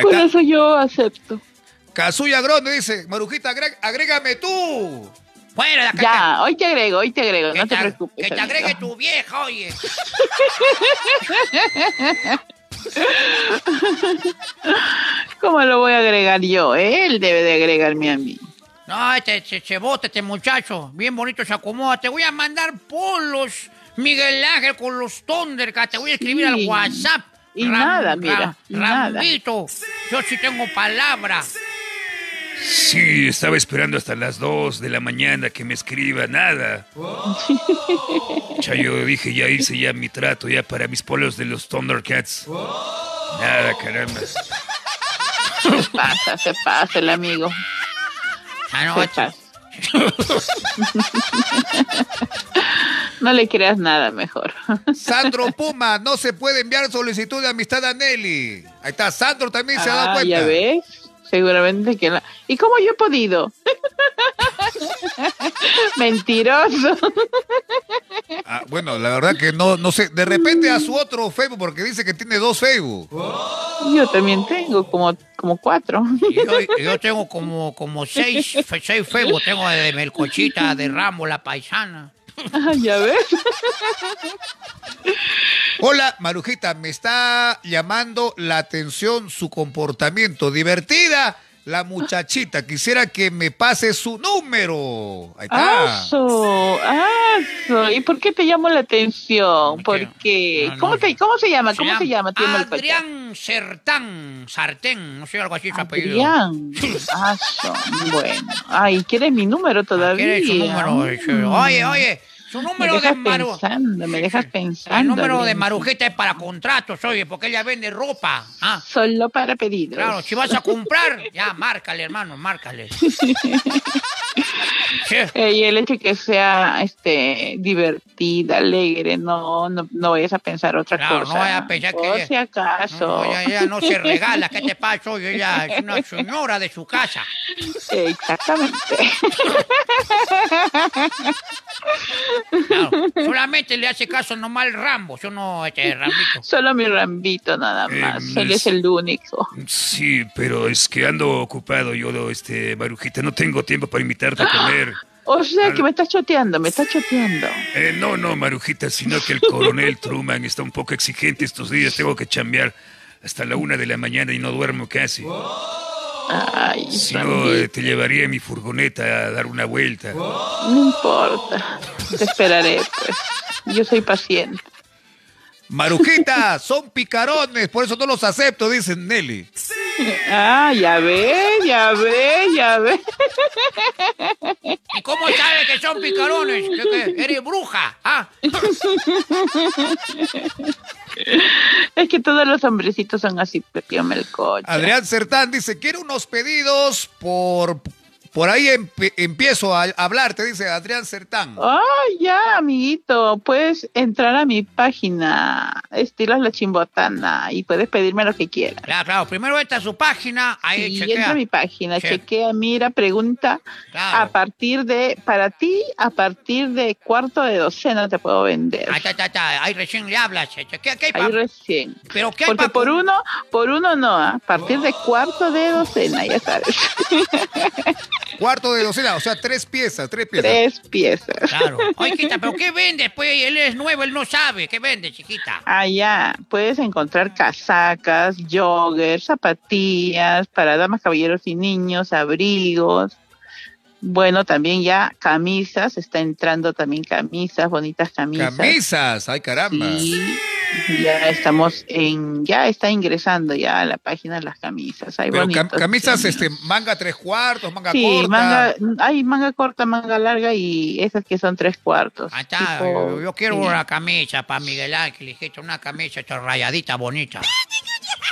Por eso yo acepto. Kazuya Grande dice, Marujita, agrégame tú. Fuera de acá. Ya, hoy te agrego, hoy te agrego, no te te, preocupes. que te amigo. agregue tu vieja, oye. ¿Cómo lo voy a agregar yo? Él debe de agregarme a mí. No, este, se bota este muchacho. Bien bonito se acomoda. Te voy a mandar polos, Miguel Ángel, con los Thundercats. Te voy a escribir Sí. al WhatsApp. Y nada, mira, y nada. Rambito, yo sí tengo palabra. Sí, estaba esperando hasta las 2 de la mañana que me escriba nada. Ya yo dije, ya hice ya mi trato ya para mis polos de los Thundercats. Nada, caramba. Se pasa, se pasa el amigo. No le creas nada mejor. Sandro Puma, no se puede enviar solicitud de amistad a Nelly. Ahí está, Sandro también se ha dado Ah, cuenta. ya ves. Seguramente que la... ¿Y cómo yo he podido? Mentiroso. Ah, bueno, la verdad que no, no sé. De repente a su otro Facebook, porque dice que tiene dos Facebook. Yo también tengo como, como cuatro. yo, yo tengo como, como seis, seis Facebook. Tengo de Melcochita, de Ramo, la paisana. Ah, ya ves. Hola, Marujita, me está llamando la atención su comportamiento. Divertida la muchachita. Quisiera que me pase su número. Ahí está. Aso, aso. ¿Y por qué te llamo la atención? Porque, No, no, ¿cómo, te- ¿cómo se llama? ¿Cómo se llama? Adrián Sertán, Sartén, no sé, algo así su apellido. Adrián. Aso. Bueno. Ay, ¿quieres mi número todavía? ¿Quieres su número? Oye, oye, su Me número de Maru... pensando, me dejas pensando. El número de. Marujita es para contratos, oye, porque ella vende ropa. Ah, Solo para pedidos. claro, si vas a comprar, ya, márcale, hermano, márcale. Eh, y el hecho que sea este divertida, alegre, no, no, no vayas a pensar otra Claro, cosa. no vayas a pensar que Por ella- si acaso. No, ella, ella no se regala, ¿qué te pasa? Oye, ella es una señora de su casa. Exactamente. Claro, solamente le hace caso nomás al Rambo, yo no, este Rambito. Solo mi Rambito nada Eh, más. no Él es- es el único. Sí, pero es que ando ocupado yo, este, Marujita. No tengo tiempo para invitarte a comer. O sea que me estás choteando, me estás choteando. Eh, no, no, Marujita, sino que el coronel Truman está un poco exigente estos días. Tengo que chambear hasta la una de la mañana y no duermo casi. Ay, Si no, eh, te llevaría mi furgoneta a dar una vuelta. no importa. Te esperaré, pues. Yo soy paciente. Marujita, son picarones, por eso no los acepto, dice Nelly. Ah, ya ves, ya ves, ya ves. ¿Y cómo sabes que son picarones? ¿Que, que eres bruja? ¿Ah? Es que todos los hombrecitos son así, Pepio Melcocha. Adrián Sertán dice, quiero unos pedidos por... Por ahí empiezo a hablarte, dice Adrián Sertán. Ah, ya, amiguito, puedes entrar a mi página, Estilos La Chimbotana, y puedes pedirme lo que quieras. Claro, claro, primero entra a su página, ahí chequea. entra a mi página, Sí. chequea, mira, pregunta. Claro. A partir de, para ti, a partir de cuarto de docena te puedo vender. Ahí está, está, está, ahí recién le hablas. che, che, ¿Qué, hay Ahí recién. ¿Pero qué hay Porque por uno, por uno no, ¿ah? a partir de cuarto de docena, ya sabes. Cuarto de docena, o sea, tres piezas, tres piezas. Tres piezas. Claro. Oye, Quita, ¿pero qué vende? Pues él es nuevo, él no sabe. ¿Qué vende, chiquita? Allá puedes encontrar casacas, joggers, zapatillas para damas, caballeros y niños, abrigos. Bueno, también ya camisas, está entrando también camisas, bonitas camisas. Camisas, ay caramba. Ya estamos en, ya está ingresando ya a la página de las camisas. Hay Pero cam- camisas, diseños. este, manga tres cuartos, manga Sí, corta. manga, hay manga corta, manga larga y esas que son tres cuartos. Ahí está, tipo- yo, yo quiero sí. una camisa para Miguel Ángel, hijito, una camisa rayadita bonita.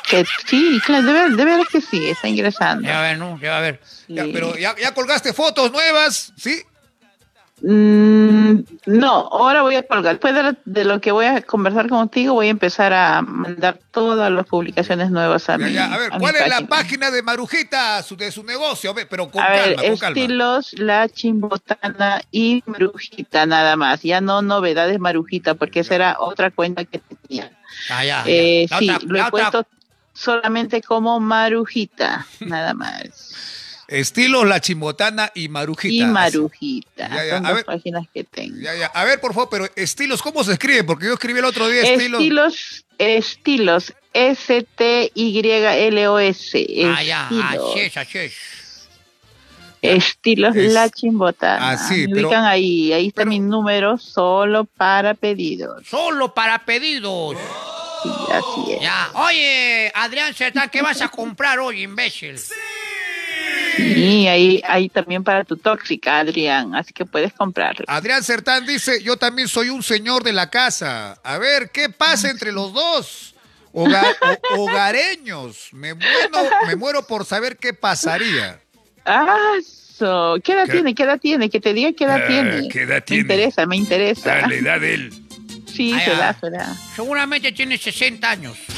Que, sí, claro, de ver, de ver que sí, está ingresando. Ya a ver, ¿no? Ya a ver. Ya, pero ya, ya colgaste fotos nuevas, ¿sí? Mm, no, ahora voy a colgar. Después de, lo- de lo que voy a conversar contigo, voy a empezar a mandar todas las publicaciones nuevas a Ya, mi ya. A ver, ¿cuál es la página. de Marujita, su- de su negocio? Ver, pero con A ver, calma, con calma. estilos, la chimbotana y marujita nada más. Ya no novedades marujita, porque esa era otra cuenta que tenía. Ah, ya. Eh, sí, otra- lo he puesto solamente como marujita, nada más. Estilos La Chimbotana y Marujita. Y marujita. Ya, ya, Son a dos ver. páginas que tengo. Ya, ya. A ver, por favor, pero estilos, ¿cómo se escribe? Porque yo escribí el otro día estilos. Estilos, estilos, S-T-Y-L-O-S. Ah, ya, así es, así es. Estilos Es- La Chimbotana. Ah, sí, Me pero- ubican ahí, ahí está mi número solo para pedidos. Solo para pedidos. Sí, así es. Ya. Oye, Adrián Sertán, ¿qué vas a comprar hoy, imbécil? Y ahí, ahí también para tu tóxica, Adrián, así que puedes comprarlo. Adrián Sertán dice, yo también soy un señor de la casa. A ver, ¿qué pasa entre los dos? Hoga- hogareños. Me muero, me muero por saber qué pasaría. Ah, so, ¿qué edad ¿Qué? tiene? ¿Qué edad tiene? Que te diga qué edad Ah, tiene. ¿qué edad Me tiene? interesa, me interesa. A la edad de él. Sí, Ah, se ya. da, se da. Seguramente tiene 60 años.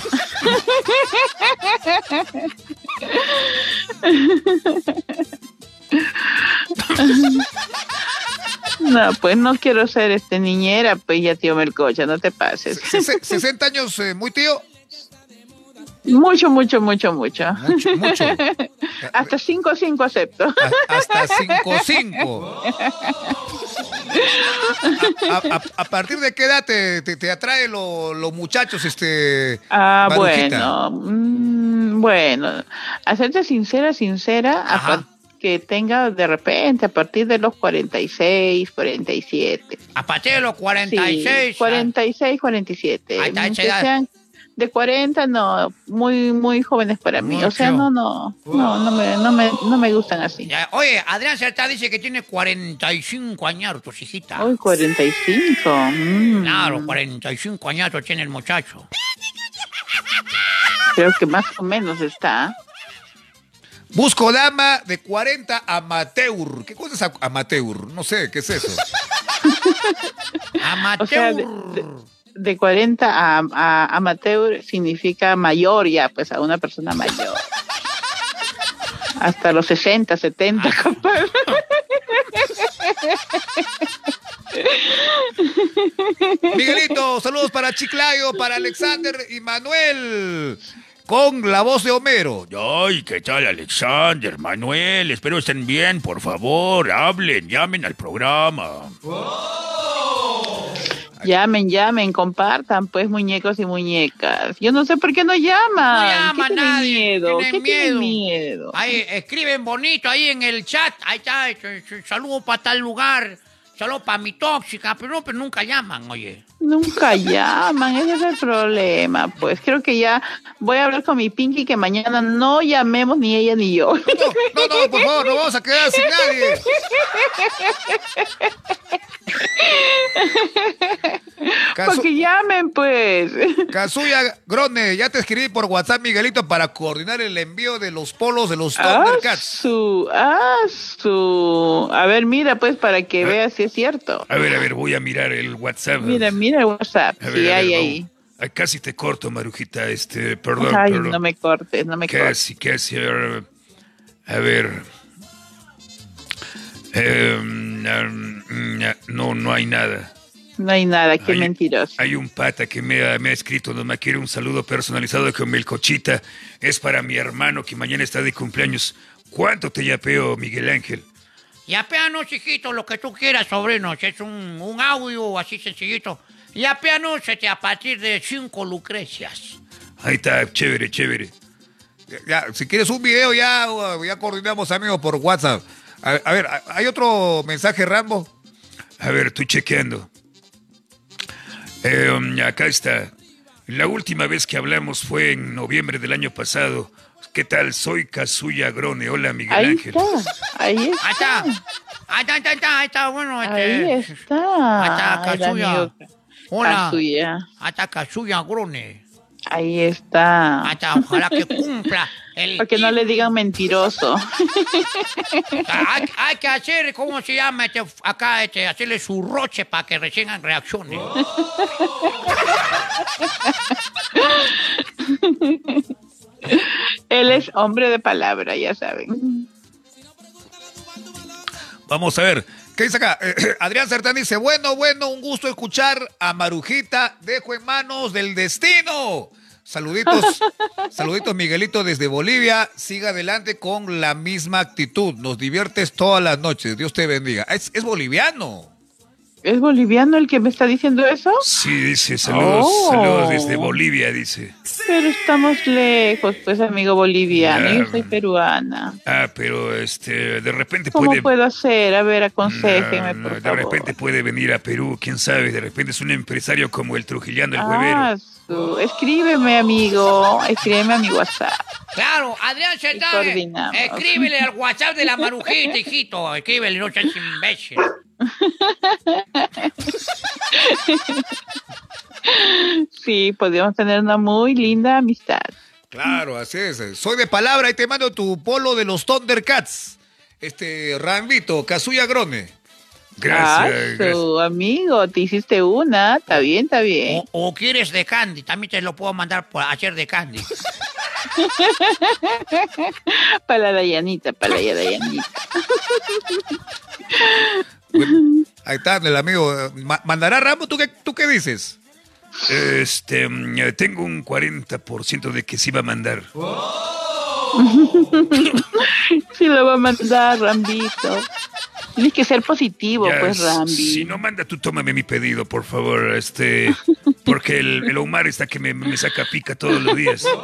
No, pues no quiero ser este niñera, pues ya tío Melcocha, no te pases. Sese- 60 años, eh, muy tío. Mucho, mucho, mucho, mucho. Mucho, mucho. Hasta 5 cinco acepto. A- hasta 5-5. A, a- a partir de qué edad te, te, te atrae lo- los muchachos, este. Ah, Marujita? bueno. mm, bueno, a serte sincera, sincera, Ajá. que tenga de repente a partir de los 46, 47. A partir de los Sí, 46. 46, 47. Ahí está, Mm, que sean de 40, no, muy muy jóvenes para mí. O sea, Mucho. no, no, no, no me, no me, no me gustan así. Ya, Oye, Adrián Certa dice que tiene 45 años, hijita. Uy, 45. mm, Claro, 45 años tiene el muchacho. Creo que más o menos está. Busco dama de 40 amateur. ¿Qué cosa es a- amateur? No sé, ¿qué es eso? Amateur. O sea, de, de- de 40 a, a amateur significa mayor ya, pues a una persona mayor. Hasta los 60, 70, compadre. Miguelito, saludos para Chiclayo, para Alexander y Manuel. Con la voz de Homero. Ay, ¿qué tal, Alexander, Manuel? Espero estén bien, por favor. Hablen, llamen al programa. Llamen, llamen, compartan, pues, muñecos y muñecas. Yo no sé por qué no llaman. No llama ¿Qué nadie, miedo? tienen ¿Qué tienen miedo. miedo? Ahí escriben bonito ahí en el chat. Ahí está, saludo para tal lugar. Saludo para mi tóxica, pero, no, pero nunca llaman, oye. Nunca llaman, ese es el problema. Pues creo que ya voy a hablar con mi Pinky que mañana no llamemos ni ella ni yo. No, no, no, por favor, no vamos a quedar sin nadie. Casu- Porque llamen, pues. Kazuya Grone, ya te escribí por WhatsApp, Miguelito, para coordinar el envío de los polos de los Ah, Thundercats. ah, su. A ver, mira, pues, para que veas si es cierto. A ver, a ver, voy a mirar el WhatsApp. Mira, mira el WhatsApp, A ver, si a ver, hay vamos. ahí. Ay, casi te corto, Marujita, este, perdón, Ay, perdón. no me cortes, no me cortes. Casi, casi. A ver. A ver. Em, no, no hay nada. No hay nada, qué Hay- mentiroso. Hay un pata que me ha, me ha escrito, no me quiere un saludo personalizado con Melcochita. Es para mi hermano que mañana está de cumpleaños. ¿Cuánto te yapeo, Miguel Ángel? Yapeanos, hijito, lo que tú quieras, sobrinos. Es un, un audio así sencillito. Yapeanos este, a partir de cinco lucrecias. Ahí está, chévere, chévere. Ya, si quieres un video, ya, ya coordinamos, amigos, por WhatsApp. A, a ver, ¿hay otro mensaje, Rambo? A ver, estoy chequeando. Eh, acá está. La última vez que hablamos fue en noviembre del año pasado. ¿Qué tal? Soy Kazuya Grone. Hola, Miguel Ahí Ángel. está, ahí Ahí está. está. Ahí está, ahí está, ahí está, ahí está, bueno. Este, Ahí está. Ahí está, Kazuya. Hola. Kazuya. Ahí está Kazuya Grone. Ahí está. Está, ojalá que cumpla el... Para que no le digan mentiroso. Hay, hay que hacer, ¿cómo se llama? Este, acá, este, hacerle su roche para que recién reaccione. Él es hombre de palabra, ya saben. Vamos a ver. ¿Qué dice acá? Adrián Sertán dice, bueno, bueno, un gusto escuchar a Marujita. Dejo en manos del destino. Saluditos, saluditos Miguelito desde Bolivia. Siga adelante con la misma actitud. Nos diviertes todas las noches. Dios te bendiga. Es, boliviano. ¿Es boliviano el que me está diciendo eso? Sí, dice, saludos, Oh. saludos desde Bolivia, dice. Pero estamos lejos, pues, amigo boliviano. Yo Ya. soy peruana. Ah, pero este, de repente ¿Cómo puede... puedo hacer? A ver, aconséjeme, No, no, por de favor. repente puede venir a Perú, quién sabe, de repente es un empresario como el Trujillano, el Ah, huevero. su- Escríbeme, amigo. Escríbeme a mi WhatsApp. Claro, Adrián coordinamos. escríbele al WhatsApp de la marujita, hijito. Escríbele, no seas imbécil. Sí, podríamos tener una muy linda amistad. Claro, así es. Soy de palabra y te mando tu polo de los Thundercats. Este, Rambito, Kazuya Grone. Gracias, Ah, gracias. amigo, te hiciste una. Está bien, está bien. O, o quieres de Candy, también te lo puedo mandar por hacer de Candy. Para la Dayanita, para la Dayanita. Ahí está el amigo. eh, Ma- ¿Mandará Rambo? ¿Tú qué, ¿Tú qué dices? Este, mm, eh, tengo un 40% de que sí va a mandar. Sí, lo va a mandar, Rambito. Tienes que ser positivo, Ya, pues, Rambi. Si no manda tú, tómame mi pedido, por favor. Este, porque el, el Omar está que me, me saca pica todos los días.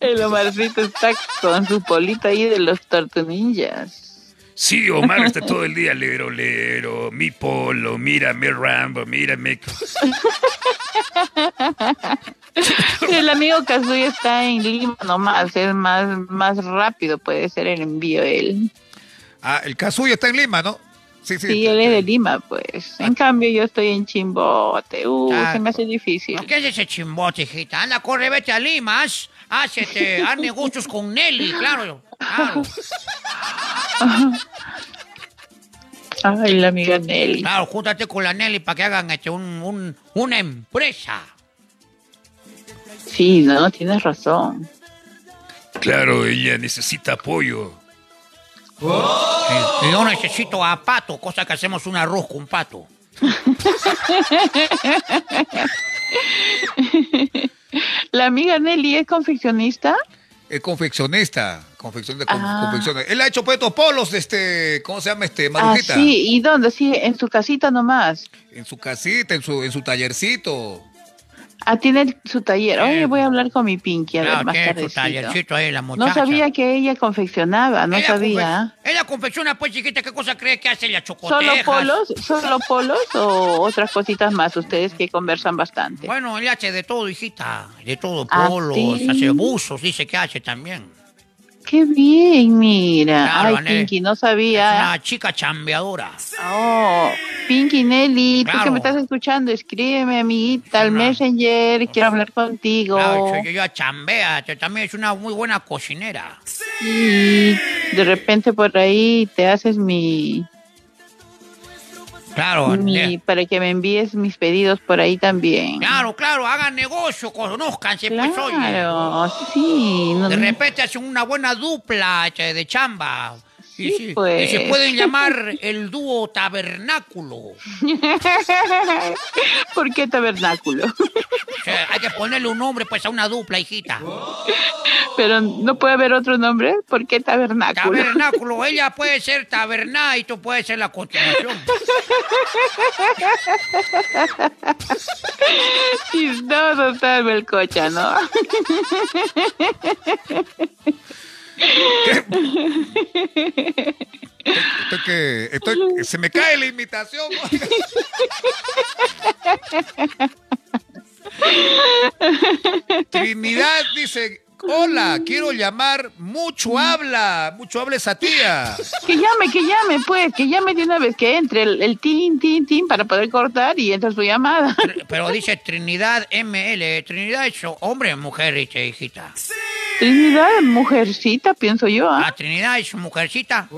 El Omarcito está con su polita ahí de los tortunillas. Sí, Omar está todo el día lero, lero, mi polo, mírame Rambo, mírame. El amigo Kazuya está en Lima nomás, es más, más rápido, puede ser el envío él. Ah, el Kazuya está en Lima, ¿no? Sí, sí. Sí, él es de Lima, pues. En cambio, yo estoy en Chimbote. Uh, Ah. se me hace difícil. ¿Qué es ese chimbote, hijita? Anda, corre, vete a Lima, haz, haz, este, haz negocios con Nelly, claro. Claro, Ay, la amiga Nelly. claro, júntate con la Nelly para que hagan este, un, un- una empresa. Sí, no, tienes razón. Claro, ella necesita apoyo. Y yo necesito a pato, cosa que hacemos un arroz con pato. La amiga Nelly es confeccionista. Es confeccionista. Confeccionista, con- Ah. confecciona. Él ha hecho pues estos polos, este, ¿cómo se llama este? Ah, Marujita. sí, ¿y dónde? Sí, en su casita nomás. En su casita, en su, en su tallercito. Ah, tiene su taller. Oye, voy a hablar con mi Pinky a ver más tiene su tardecito. tallercito ahí, la muchacha. No sabía que ella confeccionaba, no Ella sabía. confe- Ella confecciona, pues, chiquita, ¿qué cosa cree que hace ella? ¿Solo Chocotejas. polos? ¿Solo polos o otras cositas más? Ustedes que conversan bastante. Bueno, ella hace de todo, hijita. De todo, ¿Ah, polos, hace buzos, dice que hace también. Qué bien, mira. Claro, Ay. Pinky, no Es sabía. una chica chambeadora. Oh, Pinky Nelly, tú que Claro. me estás escuchando, escríbeme, amiguita, al Messenger, quiero hablar contigo. Claro, yo, yo chambea, que también es una muy buena cocinera. Y de repente por ahí te haces mi, Claro, mi- para que me envíes mis pedidos por ahí también. claro, claro, hagan negocio, conózcanse, pues, oye. Claro, sí. no- De repente hacen una buena dupla de chamba. Y, Sí, sí, pues. y se pueden llamar el dúo tabernáculo. ¿Por qué tabernáculo? sea, hay que ponerle un nombre pues a una dupla, hijita. Pero no puede haber otro nombre. ¿Por qué tabernáculo? Tabernáculo, ella puede ser taberná y tú puedes ser la continuación. Sí, no, total, Melcocha, ¿no? Estoy que, estoy, se me cae la imitación. Trinidad dice, hola, quiero llamar, mucho habla, mucho habla esa tía. Que llame, que llame, pues, que llame de una vez, que entre el, el tin, tin, tin para poder cortar y entra su llamada. Pero dice Trinidad ML. Trinidad es hombre o mujer, dice, hijita. Trinidad, mujercita, pienso yo, Ah, ¿ah? Trinidad es mujercita.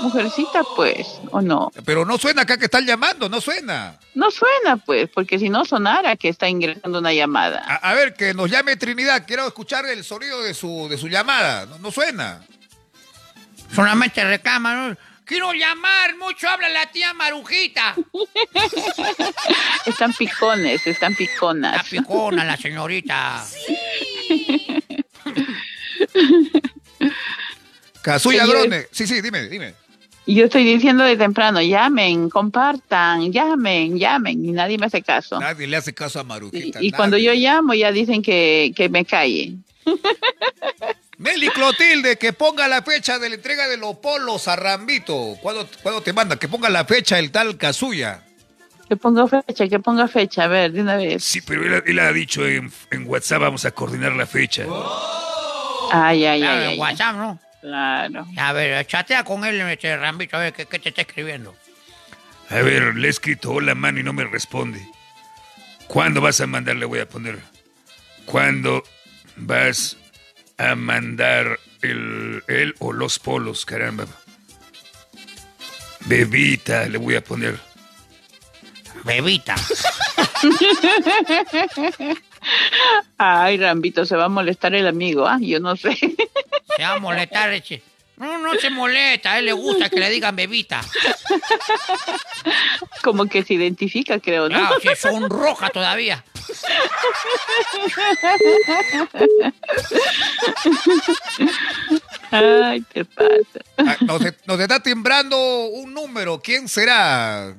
Mujercita, pues, ¿o no? Pero no suena acá que están llamando, no suena. No suena, pues, porque si no sonara que está ingresando una llamada. A, a ver, que nos llame Trinidad, quiero escuchar el sonido de su, de su llamada. No, no suena. Solamente reclama, ¿no? Quiero llamar, mucho habla la tía Marujita. Están picones, están piconas. picona, la señorita. Kazuya. Grone. Sí, sí, dime, dime. Y yo estoy diciendo de temprano, llamen, compartan, llamen, llamen, y nadie me hace caso. Nadie le hace caso a Marujita. y cuando nadie. yo llamo ya dicen que, que me calle. Meli Clotilde, que ponga la fecha de la entrega de los polos a Rambito. ¿Cuándo, cuándo te manda? Que ponga la fecha el tal Kazuya. Que ponga fecha, que ponga fecha, a ver, de una vez. Sí, pero él, él ha dicho en, en WhatsApp, vamos a coordinar la fecha. Ay, ay, Claro, ay, en ay. WhatsApp, ¿no? Claro. A ver, chatea con él, este Rambito, a ver qué, qué te está escribiendo. A ver, le he escrito hola, mano, y no me responde. ¿Cuándo vas a mandar? Le voy a poner. ¿Cuándo vas a mandar el, él o los polos? Caramba. Bebita, le voy a poner. Bebita. Ay, Rambito, se va a molestar el amigo, ¿ah? Yo no sé. Se va a molestar ese. No, no se molesta, a él le gusta que le digan bebita. Como que se identifica, creo, ¿no? Claro, si sonroja todavía. Ay, te pasa. Ah, no, se, nos está timbrando un número. ¿Quién será?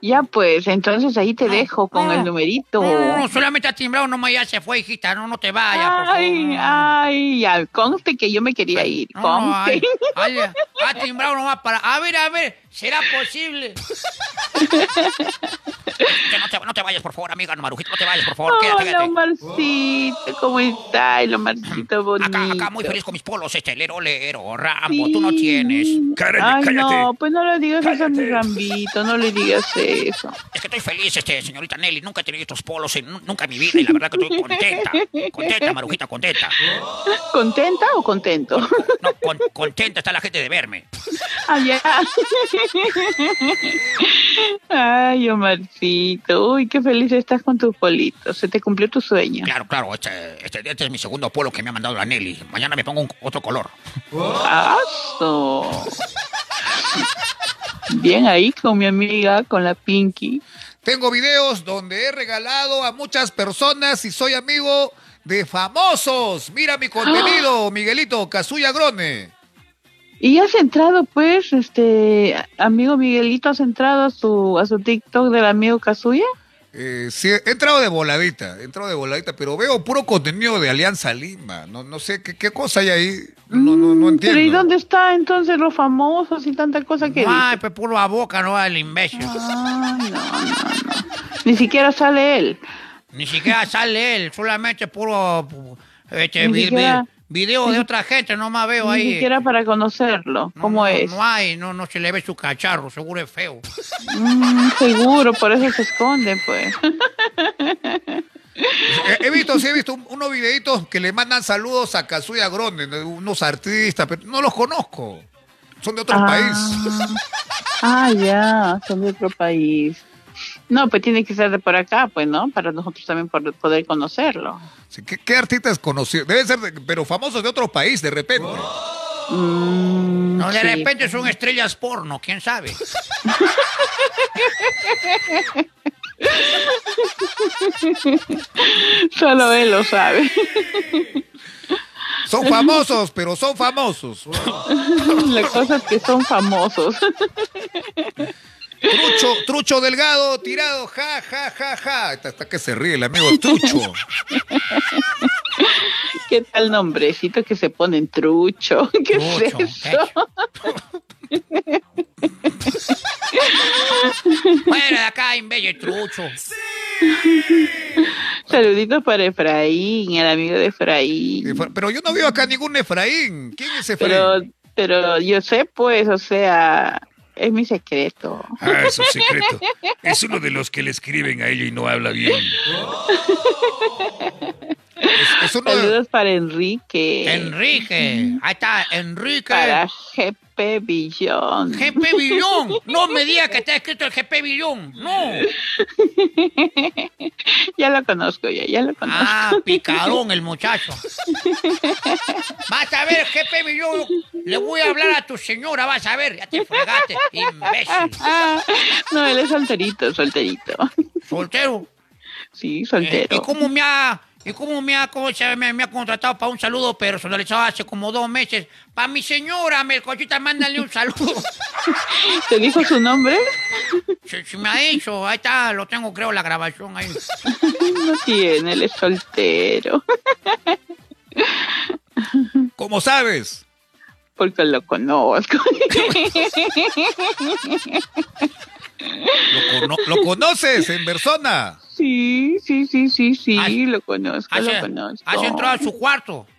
Ya pues, entonces ahí te dejo con el numerito. No, no, no, solamente ha timbrado, nomás ya se fue, hijita. No, no te vayas, por favor. Ay, ay, ya, conste que yo me quería ir, No, no, conste. ay, ay, ha timbrado nomás para. A ver, a ver, ¿será posible? Que no, te, no te vayas, por favor, amiga Marujito, no te vayas, por favor. Quédate, Hola, quédate. Omarcito, ¿cómo está? El Omarcito bonito. Acá, acá muy feliz con mis polos, este, lero, lero, Rambo, tú no tienes. Ay, no, pues no le digas eso a mi Rambito, no le digas eso. Es que estoy feliz, este, señorita Nelly, nunca he tenido estos polos en, nu- nunca en mi vida y la verdad que estoy contenta. Contenta, Marujita, contenta. ¿Contenta o contento? No, con- contenta está la gente de verme. Allá. Ay, Omarcito, uy, qué feliz estás con tus politos. Se te cumplió tu sueño. Claro, claro, este, este, este es mi segundo polo que me ha mandado la Nelly. Mañana me pongo un- otro color. ¡Aso! Bien ahí con mi amiga, con la Pinky. Tengo videos donde he regalado a muchas personas y soy amigo de famosos. Mira mi contenido, Miguelito, Kazuya Grone. Y has entrado, pues, este, amigo Miguelito, has entrado a su, a su TikTok del amigo Kazuya. Eh, sí, he entrado de voladita, he entrado de voladita, pero veo puro contenido de Alianza Lima. No, no sé qué, qué cosa hay ahí. No, no, no entiendo. Pero ¿y dónde está entonces los famosos y tanta cosa que Ay, dice? pues puro a boca, no el imbécil. Ay, no, no, no. Ni siquiera sale él. Ni siquiera sale él, solamente puro este, Ni siquiera- vi- video de otra gente, nomás veo Ni ahí. siquiera para conocerlo. No, ¿Cómo no, es? No hay, no, no se le ve su cacharro, seguro es feo. Mm, seguro, por eso se esconde, pues. He, he visto, sí he visto un- unos videitos que le mandan saludos a Kazuya Grone, ¿no? unos artistas, pero no los conozco. Son de otro Ah. país. Ah, ya, son de otro país. No, pues tiene que ser de por acá, pues, ¿no? Para nosotros también por- poder conocerlo. Sí, ¿Qué, qué artistas conocidos? Deben ser, de- pero famosos de otro país, de repente. Mm, No, de sí. repente son estrellas porno, quién sabe. Solo él lo sabe. Son famosos, pero son famosos. La cosa es que son famosos. Trucho, trucho delgado, tirado, ja, ja, ja, ja. Hasta, que se ríe el amigo Trucho. ¿Qué tal nombrecito que se ponen trucho? ¿Qué Trucho, es eso? Fuera de acá, imbécil trucho. Saluditos para Efraín, el amigo de Efraín. Pero yo no veo acá ningún Efraín. ¿Quién es Efraín? Pero, pero yo sé, pues, o sea, es mi secreto. Ah, es un secreto. Es uno de los que le escriben a ella y no habla bien. Es uno de- Saludos para Enrique. Enrique, ahí está, Enrique. Para GP Billón. GP Billón. No me diga que está escrito el GP Billón. No. Ya lo conozco, ya, ya lo conozco. Ah, picarón el muchacho. Vas a ver, GP Billón. Le voy a hablar a tu señora, vas a ver. Ya te fregaste, imbécil. Ah, no, él es solterito, solterito. ¿Soltero? Sí, Eh, ¿Y soltero. cómo me ha, y cómo me ha, cómo se- me, me ha contratado para un saludo personalizado hace como dos meses? Para mi señora, Melcochita, mándale un saludo. ¿Te dijo su nombre? Se, se me ha dicho, ahí está, lo tengo creo la grabación ahí. No tiene, él es soltero. ¿Cómo sabes? Porque lo conozco. ¿Lo, cono- lo conoces en persona? Sí, sí, sí, sí, sí, lo conozco, Has, lo conozco. has entrado a su cuarto.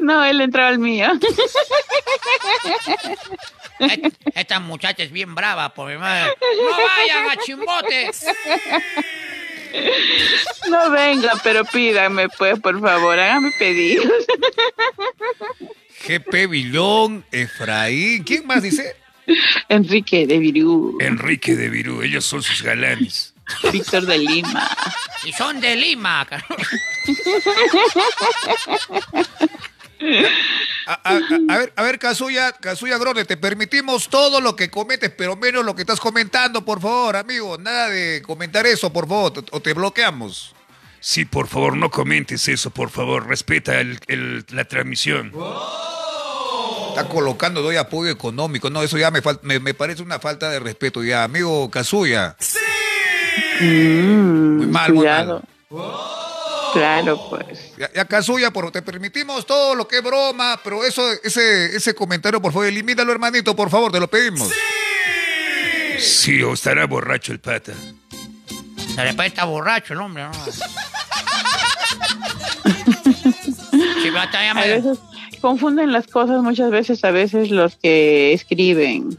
No, él entraba al mío. Esta muchacha es bien brava, por mi madre. ¡No vayan a chimbote! No venga, pero pídame, pues, por favor, hágame pedidos. GP Villón, Efraín. ¿Quién más dice? Enrique de Virú, Enrique de Virú, ellos son sus galanes. Víctor de Lima. Y son de Lima. carajo. A, a- a- a ver, a ver, Kazuya, Kazuya Grone, te permitimos todo lo que cometes, pero menos lo que estás comentando, por favor, amigo. Nada de comentar eso, por favor, o te bloqueamos. Sí, por favor, no comentes eso, por favor. Respeta el- el- la transmisión. Está colocando doy apoyo económico. No, eso ya me, me, me parece una falta de respeto ya. Amigo Kazuya. muy mal, muy cuidado. Claro, pues. Ya, ya Kazuya, por, te permitimos todo lo que es broma, pero eso, ese, ese comentario, por favor, elimínalo, hermanito, por favor, te lo pedimos. Sí, o estará borracho el pata. De repente está borracho el hombre, ¿no? A me- veces confunden las cosas muchas veces, a veces los que escriben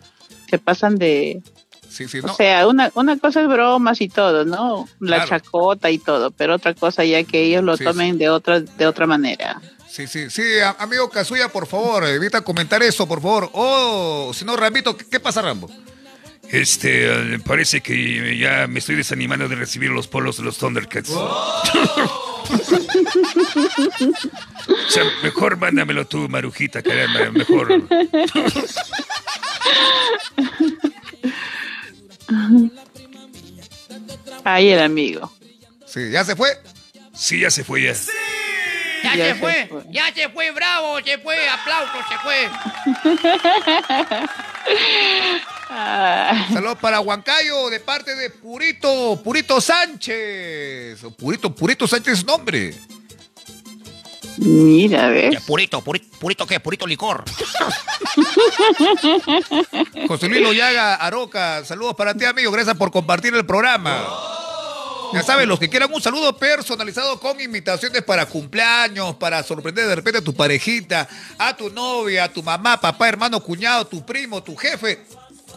se pasan de... Sí, sí, O no. sea, una, una cosa es bromas y todo, ¿no? La Claro. chacota y todo, pero otra cosa ya que ellos lo Sí, tomen de otra de otra manera. Sí, sí, sí, amigo Kazuya, por favor, evita comentar eso, por favor. Oh, si no, Rambito, ¿qué, qué pasa, Rambo? Este, eh, parece que ya me estoy desanimando de recibir los polos de los Thundercats. o sea, mejor mándamelo tú, Marujita, caramba, mejor. Ahí el amigo. Sí, ¿ya se fue? Sí, ya se fue ya. Ya, Ya se se fue, fue. ya se fue, bravo, se fue, aplauso, se fue. Ah, Saludos para Huancayo de parte de Purito, Purito Sánchez. O Purito, Purito Sánchez es nombre. mira, ¿ves? Purito, purito, purito qué, purito licor. José Luis Loyaga Aroca, saludos para ti, amigo. Gracias por compartir el programa. Ya saben, los que quieran un saludo personalizado con invitaciones para cumpleaños, para sorprender de repente a tu parejita, a tu novia, a tu mamá, papá, hermano, cuñado, tu primo, tu jefe.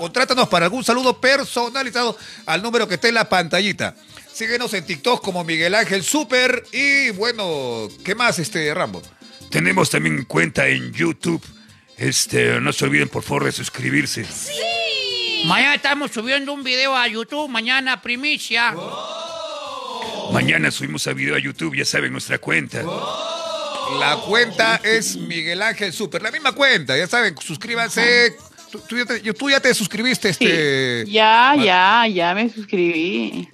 Contrátanos para algún saludo personalizado al número que está en la pantallita. Síguenos en TikTok como Miguel Ángel Super. Y bueno, ¿qué más, este Rambo? Tenemos también cuenta en YouTube. Este, no se olviden, por favor, de suscribirse. Mañana estamos subiendo un video a YouTube, mañana primicia. Mañana subimos a video a YouTube, ya saben, nuestra cuenta. La cuenta es Miguel Ángel Super. La misma cuenta, ya saben, suscríbanse. Tú, tú ya, te, tú ya te suscribiste, Sí. este. Ya, ya, ya me suscribí.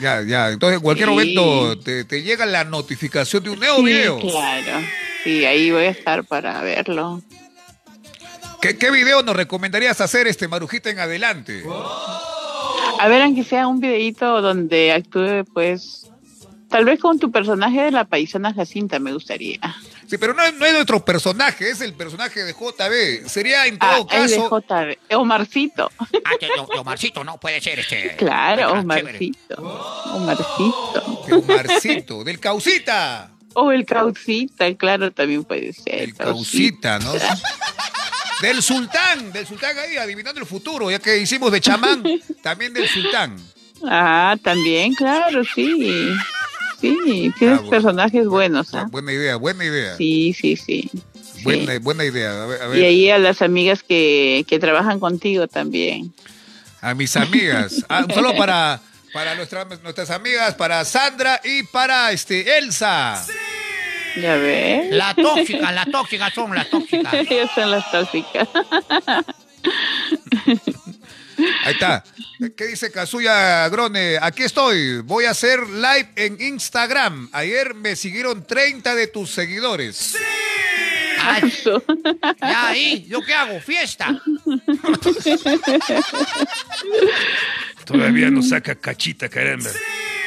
Ya, ya. Entonces, en cualquier Sí. momento te, te llega la notificación de un nuevo Sí, video. claro. Sí, ahí voy a estar para verlo. ¿Qué, ¿Qué video nos recomendarías hacer, este Marujita, en adelante? A ver, aunque sea un videito donde actúe, pues, tal vez con tu personaje de la paisana Jacinta me gustaría. Sí, pero no, es- no es nuestro personaje, es el personaje de JB. Sería, en Ah, todo es de caso. JB. Omarcito. Ah, que lo- lo Marcito, no puede ser este. Claro, Ah, Omarcito. Omarcito. de Omarcito, del Causita. O el Caucita, claro, también puede ser. El Causita, ¿no? Del sultán, del sultán ahí, adivinando el futuro, ya que hicimos de chamán, también del sultán. Ah, también, claro, sí. Sí, tienes Ah, bueno. personajes buenos, ¿ah? Buena idea, buena idea. Sí, sí, sí. Sí. Buena, buena idea. A ver, a, ver, Y ahí a las amigas que, que trabajan contigo también. a mis amigas. Ah, saludo para, para nuestras, nuestras amigas, para Sandra y para este Elsa. Ya ves. La tóxica, la tóxica son las tóxicas. Ellas son las tóxicas. Ahí está. ¿Qué dice Kazuya Grone? Aquí estoy. Voy a hacer live en Instagram. Ayer me siguieron 30 de tus seguidores. Ay, ya ahí, ¿yo qué hago? Fiesta. Todavía nos saca cachita, caramba.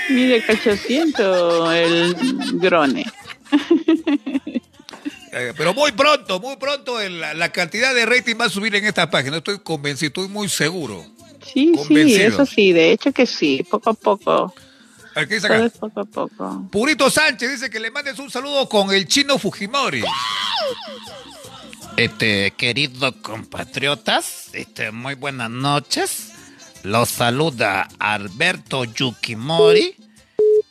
Mire, cachociento el grone. Eh, pero muy pronto, muy pronto el- la, la cantidad de rating va a subir en esta página. Estoy convencido, estoy muy seguro. Sí, sí, eso sí, de hecho que sí, poco a poco. A ver, ¿qué dice acá? poco a poco. Purito Sánchez dice que le mandes un saludo con el chino Fujimori. Este, queridos compatriotas, este, muy buenas noches. Los saluda Alberto Yukimori.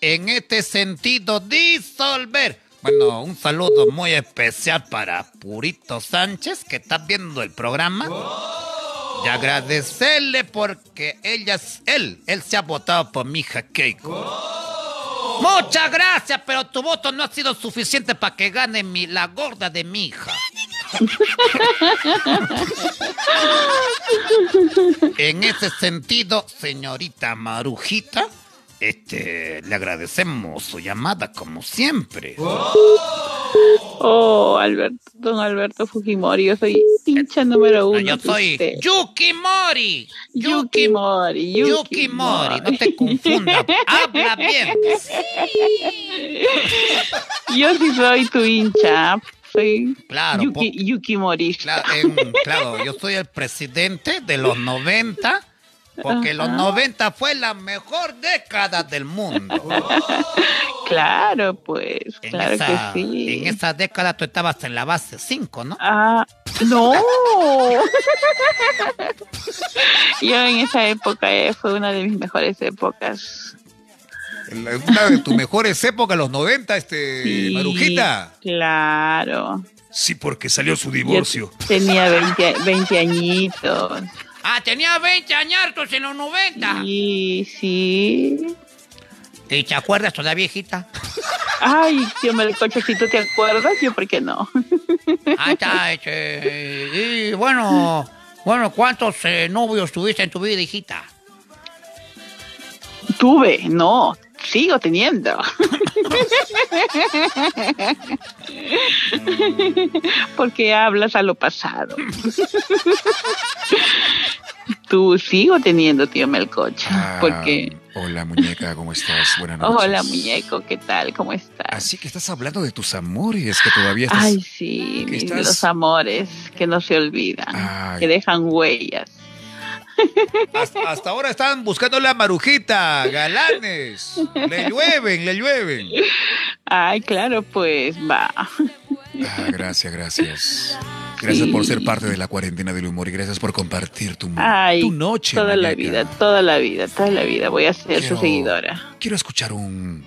En este sentido, disolver. Bueno, un saludo muy especial para Purito Sánchez, que está viendo el programa. Y agradecerle porque ella es él. Él se ha votado por mi hija Keiko. Muchas gracias, pero tu voto no ha sido suficiente para que gane mi, la gorda de mi hija. En ese sentido, señorita Marujita, este, le agradecemos su llamada como siempre. Oh, Alberto, don Alberto Fujimori, yo soy hincha número uno. Yo soy usted. Yuki Mori. Yuki Mori, Yuki, Yuki Mori, no te confundas. Habla bien. Yo sí soy tu hincha. Soy Claro, Yuki, Yuki Mori. Claro, claro, yo soy el presidente de los 90, porque los 90 fue la mejor década del mundo. Claro, pues, En claro esa, que sí. En esa década tú estabas en la base 5, ¿no? Ah, no. Yo en esa época eh, fue una de mis mejores épocas. En la- Una de tus mejores épocas, los 90, este, Sí, Marujita. Claro. Sí, porque salió su Yo divorcio. tenía 20, 20 añitos. Ah, tenía 20 añartos en los 90. Y sí. ¿Y te acuerdas todavía, viejita? Ay, tío Melcocho, si tú te acuerdas, yo por qué no. Ahí está, este, y bueno, bueno, ¿cuántos eh, novios tuviste en tu vida, hijita? Tuve, no, sigo teniendo. Porque hablas a lo pasado. Tú sigo teniendo, tío Melcocha. Ah, Porque. Hola, muñeca, ¿cómo estás? Buenas noches. Hola, muñeco, ¿qué tal? ¿Cómo estás? Así que estás hablando de tus amores, que todavía estás... Ay, sí, mis- estás- los amores que no se olvidan, Ay. que dejan huellas. Hasta, hasta ahora están buscando la Marujita, galanes. Le llueven, le llueven. Ay, claro, pues va. Ah, gracias, gracias. Gracias por ser parte de la cuarentena del humor y gracias por compartir tu, Ay, tu noche. toda la vida, toda la vida, toda la vida voy a ser Quiero- su seguidora. Quiero escuchar un,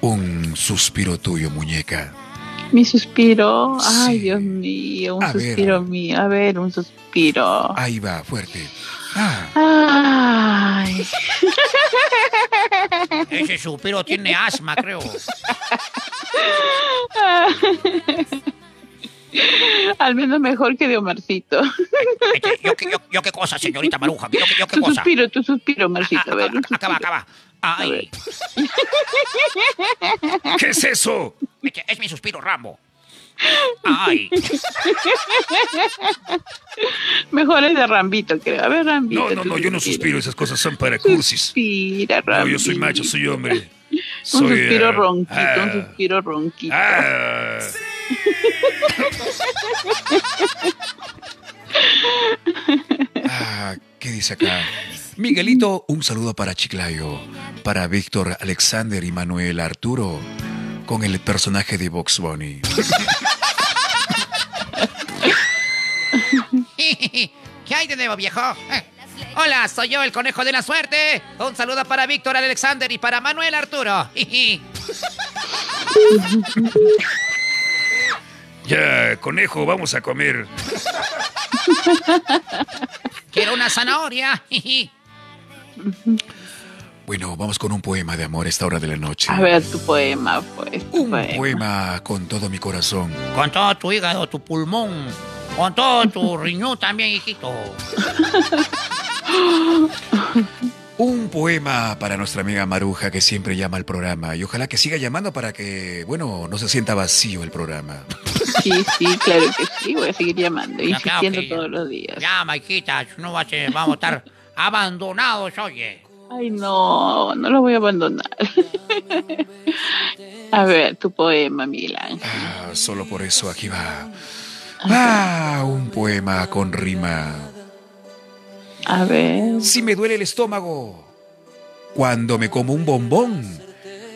un suspiro tuyo, muñeca. Mi suspiro, ay Sí. Dios mío, un A ver. suspiro mío, a ver, un suspiro. Ahí va, fuerte. Ay, Ese suspiro tiene asma, creo. al menos mejor que de Omarcito. Este, yo, qué- yo, yo qué cosa, señorita Maruja, yo, yo qué Tu cosa. suspiro, tu suspiro, Omarcito, a ver. un Acaba, suspiro. acaba. Ay, ¿Qué es eso? este, es mi suspiro, Rambo. Ay, Mejor es de Rambito, creo. A ver, Rambito. No, no, no, yo no suspiro. esas cosas son para cursis. Suspira, No, Rambito. yo soy macho, soy hombre. Un suspiro ah, ronquito, ah, un suspiro ronquito. ah. Ah, ¿qué dice acá? Miguelito, un saludo para Chiclayo, para Víctor, Alexander y Manuel Arturo, con el personaje de Box Bunny. ¿Qué hay de nuevo, viejo? Eh, Hola, soy yo, el conejo de la suerte. Un saludo para Víctor Alexander y para Manuel Arturo. Ya, conejo, vamos a comer. Quiero una zanahoria. Bueno, vamos con un poema de amor a esta hora de la noche. A ver tu poema, pues. tu Un poema. poema con todo mi corazón. Con todo tu hígado, tu pulmón. Con todo tu riñón también, hijito. Un poema para nuestra amiga Maruja que siempre llama al programa y ojalá que siga llamando para que, bueno, no se sienta vacío el programa. Sí, sí, claro que sí. Voy a seguir llamando, claro insistiendo que- todos los días. Ya, Maikita, no va a ser- vamos a estar abandonados, oye. Ay, no, no lo voy a abandonar. a ver, tu poema, Miguel Ángel. Ah, solo por eso aquí va. Ah, un poema con rima. A ver. Si me duele el estómago cuando me como un bombón,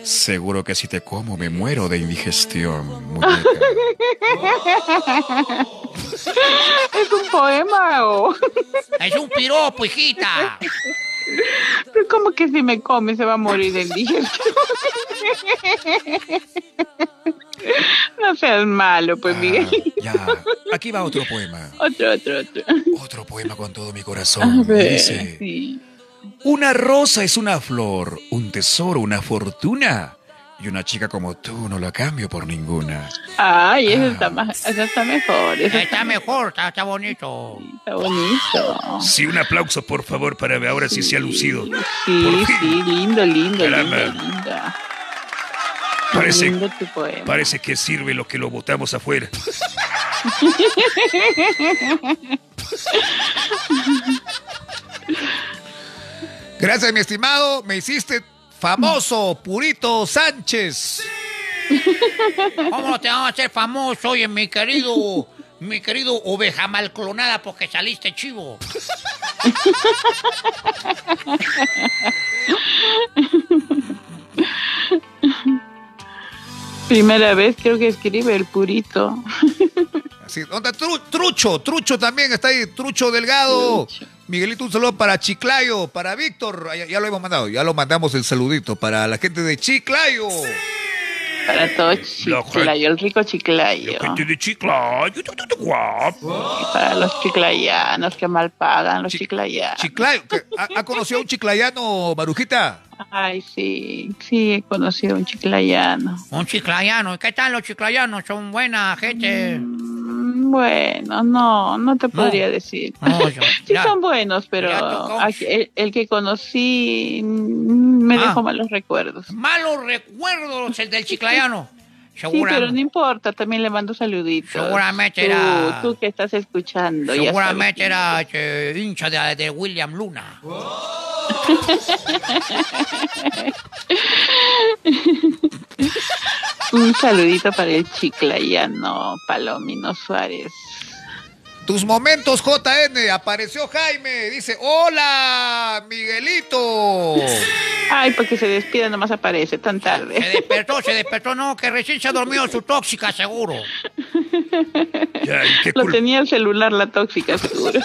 seguro que si te como me muero de indigestión, muñeca. ¿Es un poema o...? Es un piropo, hijita. Pero ¿Cómo que si me come se va a morir del digestión? No seas malo, pues, Ah, Miguel. ya, aquí va otro poema. Otro, otro, otro. Otro poema con todo mi A corazón. ver, Dice, sí. una rosa es una flor, un tesoro, una fortuna Y una chica como tú no la cambio por ninguna. Ay, eso está, más, eso está mejor. Eso Está mejor, está, está bonito. está bonito. Sí, un aplauso, por favor, para ver ahora sí se ha lucido. Sí, sí, lindo, lindo, Caramba. lindo, lindo. Parece, Lindo tu poema. parece que sirve lo que lo botamos afuera. Gracias, mi estimado. Me hiciste famoso, Purito Sánchez. ¿Cómo no te vamos a hacer famoso, oye, mi querido, mi querido oveja mal clonada porque saliste chivo? Primera vez creo que escribe el purito. Así, onda, Tru- trucho, Trucho también está ahí, Trucho Delgado. Miguelito, un saludo para Chiclayo, para Víctor. Ya, ya lo hemos mandado, ya lo mandamos el saludito para la gente de Chiclayo. Para todo Chiclayo, el rico Chiclayo. Gente de Chiclayo, guapo. Y para los chiclayanos que mal pagan, los chiclayanos. Chiclayo, ¿ha, ha conocido a un chiclayano, Marujita? Ay, sí, sí, he conocido un chiclayano. Un chiclayano. ¿Y qué tal los chiclayanos? Son buena gente. Mm, Bueno, no, no te podría decir. No, yo- Sí son buenos, pero aquí- el, el que conocí me Ah. dejó malos recuerdos. Malos recuerdos el del chiclayano. Sí, pero no importa, también le mando saluditos. Seguramente tú, era- Tú que estás escuchando, Seguramente era hincha de, de William Luna. Un saludito para el chiclayano Palomino Suárez. Tus momentos, JN. Apareció Jaime. Dice, hola, Miguelito. Ay, porque se despide, nomás aparece tan Se tarde. despertó, se despertó, no, que recién se ha dormido su tóxica, seguro. Ya, ¿y qué Lo tenía el celular, la tóxica, seguro.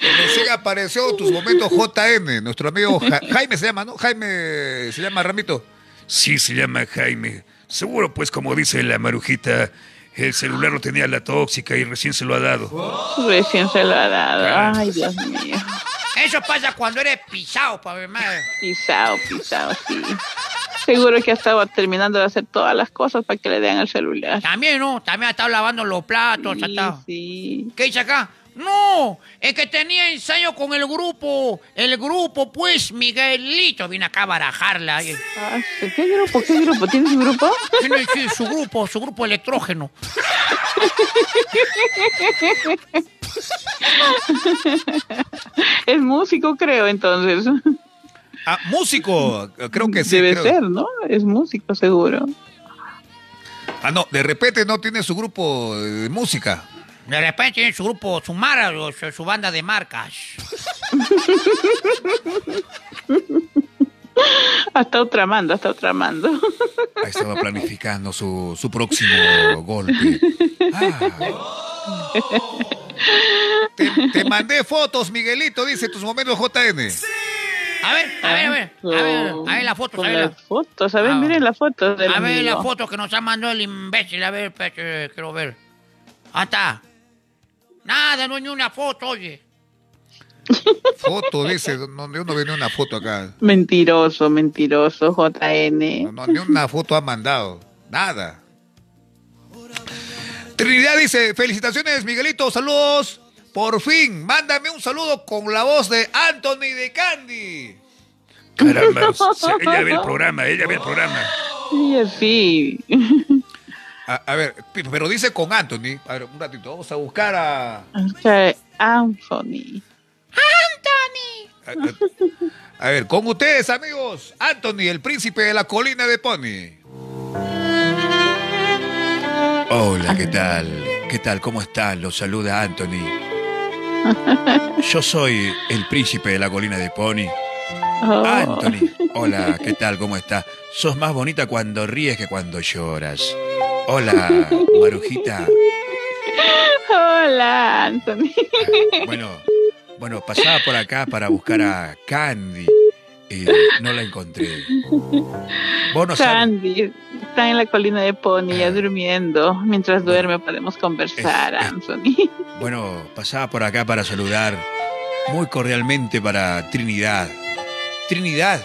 Recién apareció tus momentos, JN. Nuestro amigo Ja- Jaime se llama, ¿no? Jaime se llama Ramito. Sí, se llama Jaime. Seguro, pues, como dice la marujita, el celular lo tenía la tóxica y recién se lo ha dado. Recién se lo ha dado. Ay, Dios mío. Eso pasa cuando eres pisado, pa' mi madre. Pisado, pisado, sí. Seguro que ha estado terminando de hacer todas las cosas para que le den el celular. También, ¿no? También ha estado lavando los platos, ha Sí, estado. sí. ¿Qué dice acá? No, es que tenía ensayo con el grupo. El grupo, pues, Miguelito. Vine acá a barajarla. Ah, sí. ¿Qué grupo? ¿Qué grupo? ¿Tienes un grupo? Tiene sí, su grupo, su grupo electrógeno. Es músico, creo, entonces. Ah, músico. Creo que sí. Debe creo. ser, ¿no? Es músico, seguro. Ah, no, de repente no tiene su grupo de música. De repente tiene su grupo, su mara, o su, su banda de marcas. Ha estado tramando, ha estado tramando. Ahí estaba planificando su, su próximo golpe. Ah, Te, te mandé fotos, Miguelito, dice tus momentos, JN. A ver, a ver, a ver. A ver, a ver la foto, Con a ver. las fotos, a ver, Ah. miren la foto. del A ver la amigo. foto que nos ha mandado el imbécil. A ver, espérate, quiero ver. Ah, está. Nada, no hay ni una foto, oye. Foto, dice. No, yo no veo ni una foto acá. Mentiroso, mentiroso, JN. No, no, ni una foto ha mandado. Nada. Trinidad dice, felicitaciones, Miguelito, saludos. Por fin, mándame un saludo con la voz de Anthony de Candy. Caramba, ella ve el programa, ella ve el programa. Sí, así. A, a ver, pero dice con Anthony. A ver, un ratito, vamos a buscar a... O sea, Anthony. A, a- a ver, con ustedes, amigos, Anthony, el príncipe de la colina de Pony. Hola, ¿qué tal? ¿Qué tal? ¿Cómo están? Los saluda Anthony. Yo soy el príncipe de la colina de Pony. Oh. Anthony. Hola, ¿qué tal? ¿Cómo estás? Sos más bonita cuando ríes que cuando lloras. Hola, Marujita. Hola, Anthony. Bueno, bueno, pasaba por acá para buscar a Candy y no la encontré. Vos no sabes. Candy está en la colina de Pony, Ah. ya durmiendo. Mientras duerme podemos conversar, Es- es- Anthony. Bueno, pasaba por acá para saludar muy cordialmente para Trinidad. Trinidad,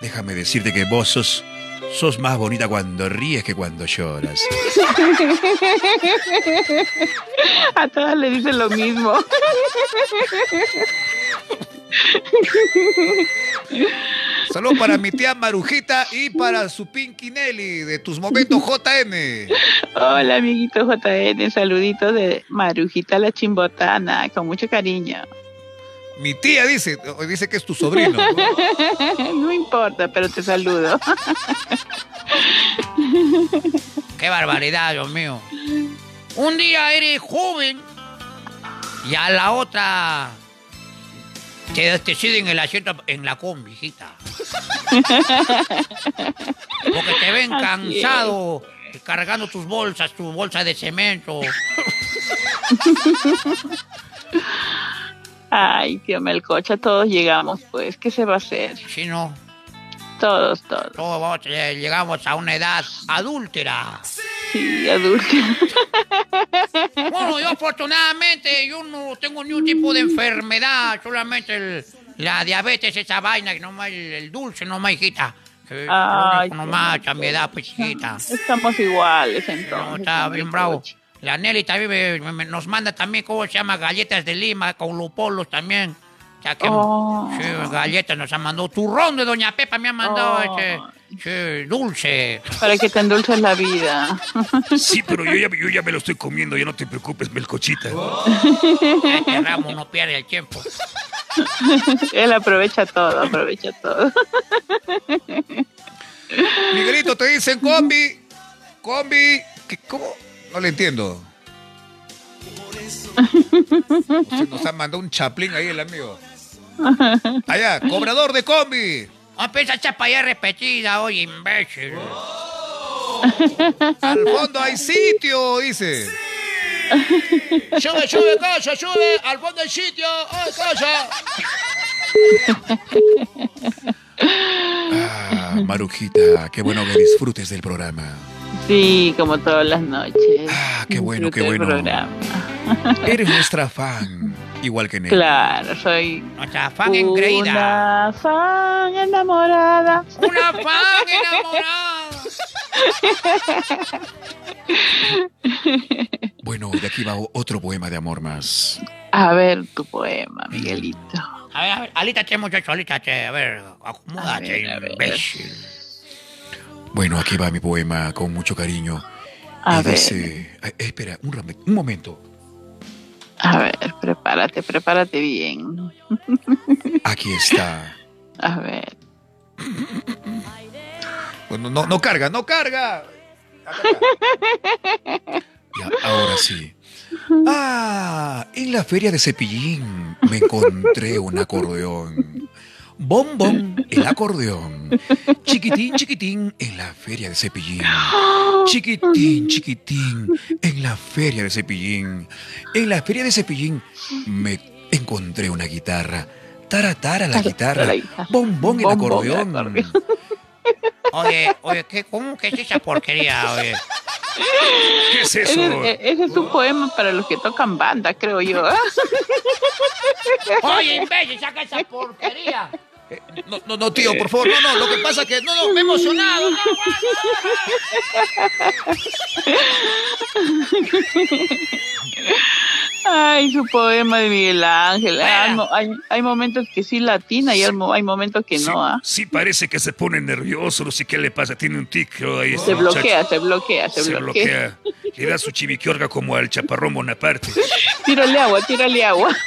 déjame decirte que vos sos, sos más bonita cuando ríes que cuando lloras. A todas le dicen lo mismo. Saludos para mi tía Marujita y para su Pinky Nelly de tus momentos JM. Hola, amiguito JN. Saluditos de Marujita la Chimbotana. Con mucho cariño. Mi tía dice, dice que es tu sobrino. No importa, pero te saludo. Qué barbaridad, Dios mío. Un día eres joven y a la otra te deciden el asiento en la combi, hijita. Porque te ven cansado cargando tus bolsas, tu bolsa de cemento. Ay, tío Melcocha, todos llegamos, pues. ¿Qué se va a hacer? Si no, Todos, todos. todos eh, llegamos a una edad adúltera. Sí, adultos. Bueno, yo afortunadamente yo no tengo ningún tipo de enfermedad, solamente el- la diabetes, esa vaina, que nomás el, el dulce, nomás, hijita. Ay, único nomás, a mi edad, pues, hijita. Estamos iguales, No, entonces. está tío bien bravo. La Nelly también me- me- nos manda también, ¿cómo se llama? Galletas de Lima con lupolos también. O sea que, Oh. sí, galletas nos ha mandado. Turrón de Doña Pepa me ha mandado Oh. ese, ese dulce. Para que te endulces la vida. Sí, pero yo ya, yo ya me lo estoy comiendo, ya no te preocupes, Melcochita. Este ramo no pierde el tiempo. Él aprovecha todo, aprovecha todo. Miguelito, te dicen combi, combi, ¿qué- ¿cómo? No le entiendo. Usted nos ha mandado un chaplín ahí el amigo. Allá, cobrador de combi. Ah, pues esa chapa ya repetida, oye, imbécil. Al fondo hay sitio, dice. Sube, sube, casa, sube, al fondo del sitio, ¡ay, casa! Ah, Marujita, qué bueno que disfrutes del programa. Sí, como todas las noches. Ah, qué bueno, qué el bueno. programa. Eres nuestra fan, igual que Nelly. Claro, soy Nuestra fan engreída. una fan enamorada. Una fan enamorada. Bueno, de aquí va otro poema de amor más. A ver tu poema, Miguelito. A ver, a ver, alítate, muchacho, alítate. A ver, acomódate, A ver, a ver. imbécil. Bueno, aquí va mi poema con mucho cariño. A y ver, dice... Espera, un, un momento. a ver, prepárate, prepárate bien. Aquí está. A ver. Bueno, no, no carga, no carga. Ya, ahora sí. Ah, en la feria de Cepillín me encontré un acordeón. Bombón, el acordeón. Chiquitín, chiquitín, en la feria de Cepillín. Chiquitín, chiquitín, en la feria de Cepillín. En la feria de Cepillín me encontré una guitarra. Tara, tara la guitarra. Bombón, el acordeón. acordeón. Oye, oye, ¿qué, ¿cómo que es esa porquería, oye? ¿Qué es Ese, e- ese es un poema para los que tocan banda, creo yo. Oye, imbécil, saca esa porquería. No, no, no, tío, por favor, no, no. Lo que pasa que no, no, Me he emocionado. no, Ay, su poema de Miguel Ángel. Hay, hay, momentos que sí latina y hay, mo- hay momentos que no, ¿ah? Sí, parece que se pone nervioso, no sé qué le pasa, tiene un tic ahí. Se este bloquea, se bloquea, se, Se bloquea. bloquea. Le da su chiviquiorga como al chaparrón Bonaparte. Tírale agua, tírale agua.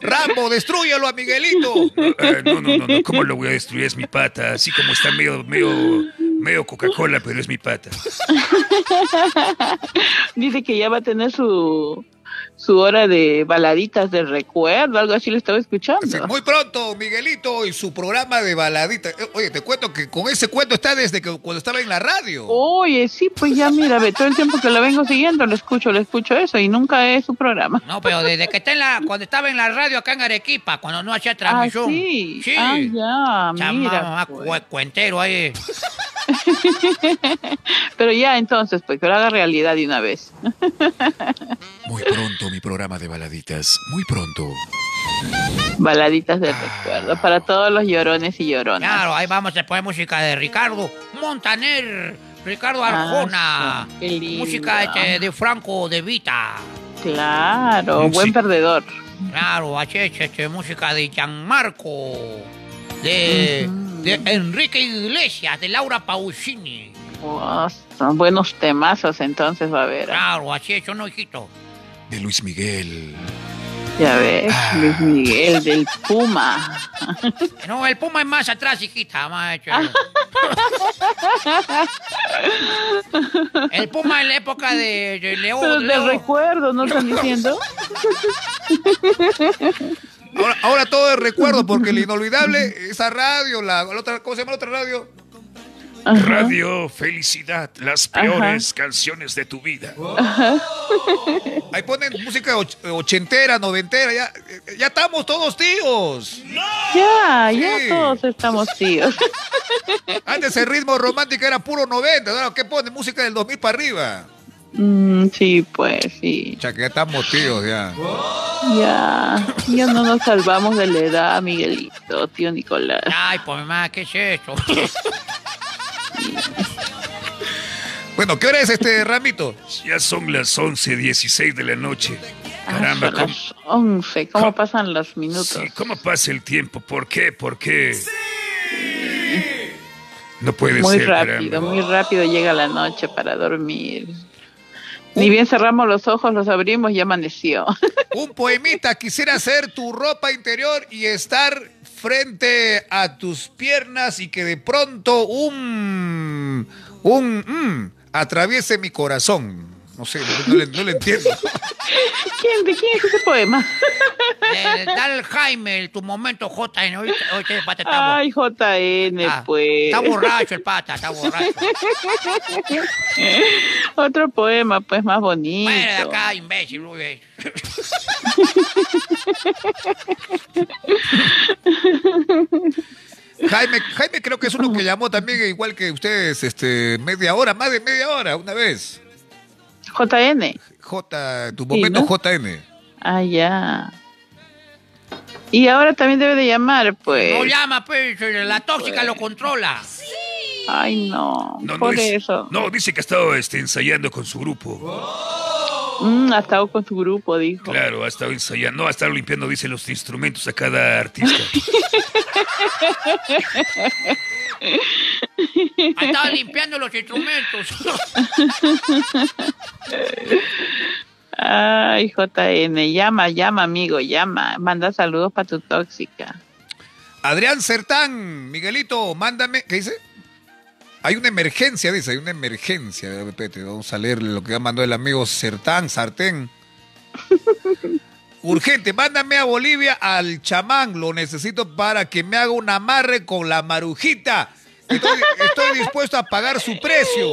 Rambo, destruyalo a Miguelito. Eh, no, no, no, no, ¿cómo lo voy a destruir? Es mi pata, así como está medio, medio, medio Coca-Cola, pero es mi pata. Dice que ya va a tener su, su hora de baladitas de recuerdo, algo así le estaba escuchando. Muy pronto, Miguelito y su programa de baladita. Eh, Oye, te cuento que con ese cuento está desde que cuando estaba en la radio. Oye, sí, pues ya mira, ve, todo el tiempo que lo vengo siguiendo, lo escucho, lo escucho eso y nunca es su programa. No, pero desde que está en la, cuando estaba en la radio acá en Arequipa, cuando no hacía Ah, transmisión. sí. Sí. Ah, ya, Chama, mira. cue- cuentero ahí. Pero ya entonces, pues que lo haga realidad de una vez. Muy pronto mi programa de baladitas. Muy pronto. Baladitas de recuerdo para todos los llorones y lloronas. Claro, ahí vamos poner música de Ricardo Montaner, Ricardo Arjona, Ah, sí, qué lindo. música este, de Franco De Vita. Claro, buen perdedor. Claro, así es, este, música de Gianmarco, de, de Enrique Iglesias, de Laura Pausini. Oh, son buenos temazos entonces va a haber. ¿eh? Claro, así es, no, hijito. De Luis Miguel. Ya ves, Ah. Luis Miguel del Puma. No, el Puma es más atrás, hijita. Este. el Puma en la época de, de Leo. Pero de recuerdo, ¿no están diciendo? Ahora, ahora todo es recuerdo, porque el inolvidable, esa radio, la, la otra, ¿cómo se llama la otra radio? Ajá. Radio Felicidad, las peores canciones de tu vida. Ahí ponen música och- ochentera, noventera, ya, ya estamos todos tíos. Ya, ya Sí. todos estamos tíos. Antes el ritmo romántico era puro 90, ahora ¿qué ponen? Música del 2000 para arriba. Mm, sí, pues sí. Ya que ya estamos tíos ya. Ya, ya no nos salvamos de la edad, Miguelito, tío Nicolás. Ay, pues mamá, ¿qué es eso? Bueno, ¿qué hora es este Ramito? Ya son las 11.16 de la noche. Ah, Caramba, ¿cómo, las 11, ¿cómo pasan los minutos? sí, ¿cómo pasa el tiempo? ¿Por qué? ¿Por qué? No puede Muy ser, rápido, caramba. muy rápido llega la noche para dormir. Ni bien cerramos los ojos, los abrimos y amaneció. Un poemita, quisiera ser tu ropa interior y estar frente a tus piernas y que de pronto un... un... mm, atraviese mi corazón. No sé, no, le, no le entiendo. ¿Quién, ¿De quién es ese poema? Eh, dale al Jaime el- tu momento JN. Hoy, hoy te pata está, Ay, JN, ah, pues. está borracho el pata, está borracho. Otro poema, pues, más bonito. De acá, imbécil. uy. Jaime, Jaime creo que es uno que llamó también, igual que ustedes, este, media hora, más de media hora, una vez. JN. J, tu Sí, momento ¿no? JN. Ah, ya. Y ahora también debe de llamar, pues. No llama, pues, la tóxica lo controla. Ay, no. No, no, por dice- eso. no, dice que ha estado este, ensayando con su grupo. Mm, ha estado con su grupo, dijo. Claro, ha estado ensayando, no, ha estado limpiando, dice, los instrumentos a cada artista. Estaba limpiando los instrumentos. Ay, JN, llama, llama, amigo, llama. Manda saludos para tu tóxica. Adrián Sertán, Miguelito, mándame, ¿qué dice? Hay una emergencia, dice, hay una emergencia. Vamos a leer lo que mandó el amigo Sertán, Sartén. Urgente, mándame a Bolivia al chamán, lo necesito para que me haga un amarre con la marujita. Estoy, estoy dispuesto a pagar su precio.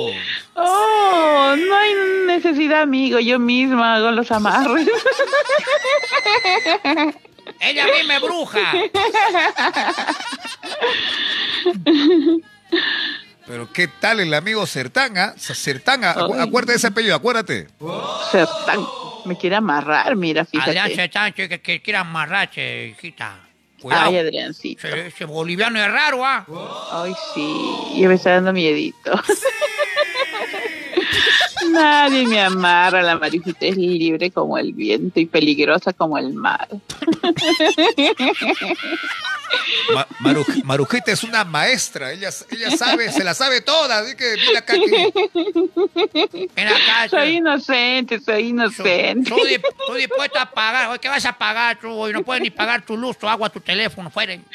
Oh, no hay necesidad, amigo. Yo misma hago los amarres. Ella a mí me bruja. Pero qué tal el amigo Sertán, ¿ah? Sertán, acu- Ay. acuérdate de ese apellido, acuérdate. Sertán. Me quiere amarrar, mira, Adrián fíjate. Sánchez que, que quiere amarrarse, hijita. Cuidado. Ay, Adriancito. Ese, ese boliviano es raro, ¿ah? Ay, sí. Ya me está dando miedito. Nadie me amarra. La marijita es libre como el viento y peligrosa como el mar. Ma- Maru- Marujita es una maestra, ella, ella sabe, se la sabe toda, así que mira acá que acá. Soy tú- inocente, soy inocente. Tú, tú dispuesto a pagar. Oye, ¿Qué vas a pagar tú? Hoy no puedes ni pagar tu luz, tu agua, tu teléfono. Fuera.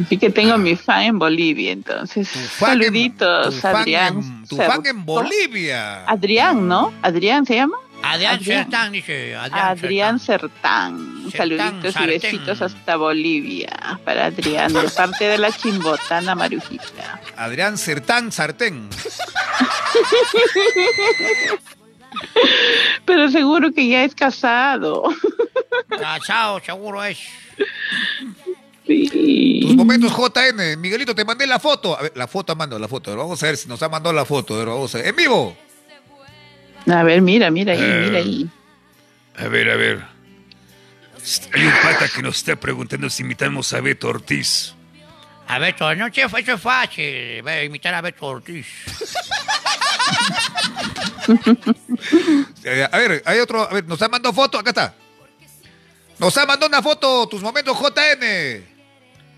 Así que tengo mi fan en Bolivia, entonces. en- Saluditos, tu fan Adrián. en- tu fan en Bolivia. Adrián, ¿no? Adrián se llama. Adrián Adrián. Sertán dice. Adrián, Adrián Sertán. Saluditos y besitos hasta Bolivia. Para Adrián, de parte de la chimbotana Marujita. Adrián Sertán Sartén. Pero seguro que ya es casado. Casado, seguro es. Sí. Tus momentos JN. Miguelito, te mandé la foto. A ver, la foto, mando la foto. Vamos a ver si nos ha mandado la foto. Vamos a ver. En vivo. A ver, mira, mira ahí, Eh. mira ahí. A ver, a ver. Hay un pata que nos está preguntando si imitamos a Beto Ortiz. A Beto, no, chef, eso es fácil. Voy a imitar a Beto Ortiz. Eh, A ver, hay otro. A ver, nos ha mandado foto. Acá está. Nos ha mandado una foto. Tus momentos JN.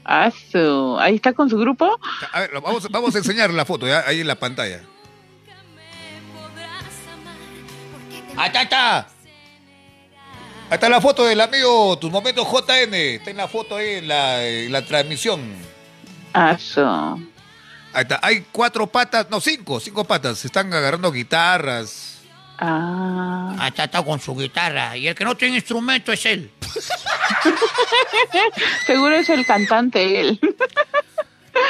Ah, su- Ahí está con su grupo. A ver, vamos, vamos a enseñar la foto ya, ahí en la pantalla. Ahí está, ahí está. Ahí está la foto del amigo Tus momentos JN. Está en la foto ahí en la, en la transmisión. Ah, su- Ahí está. Hay cuatro patas, no, cinco, cinco patas. Se están agarrando guitarras. Ah. Ahí está, con su guitarra. Y el que no tiene instrumento es él. Seguro es el cantante él.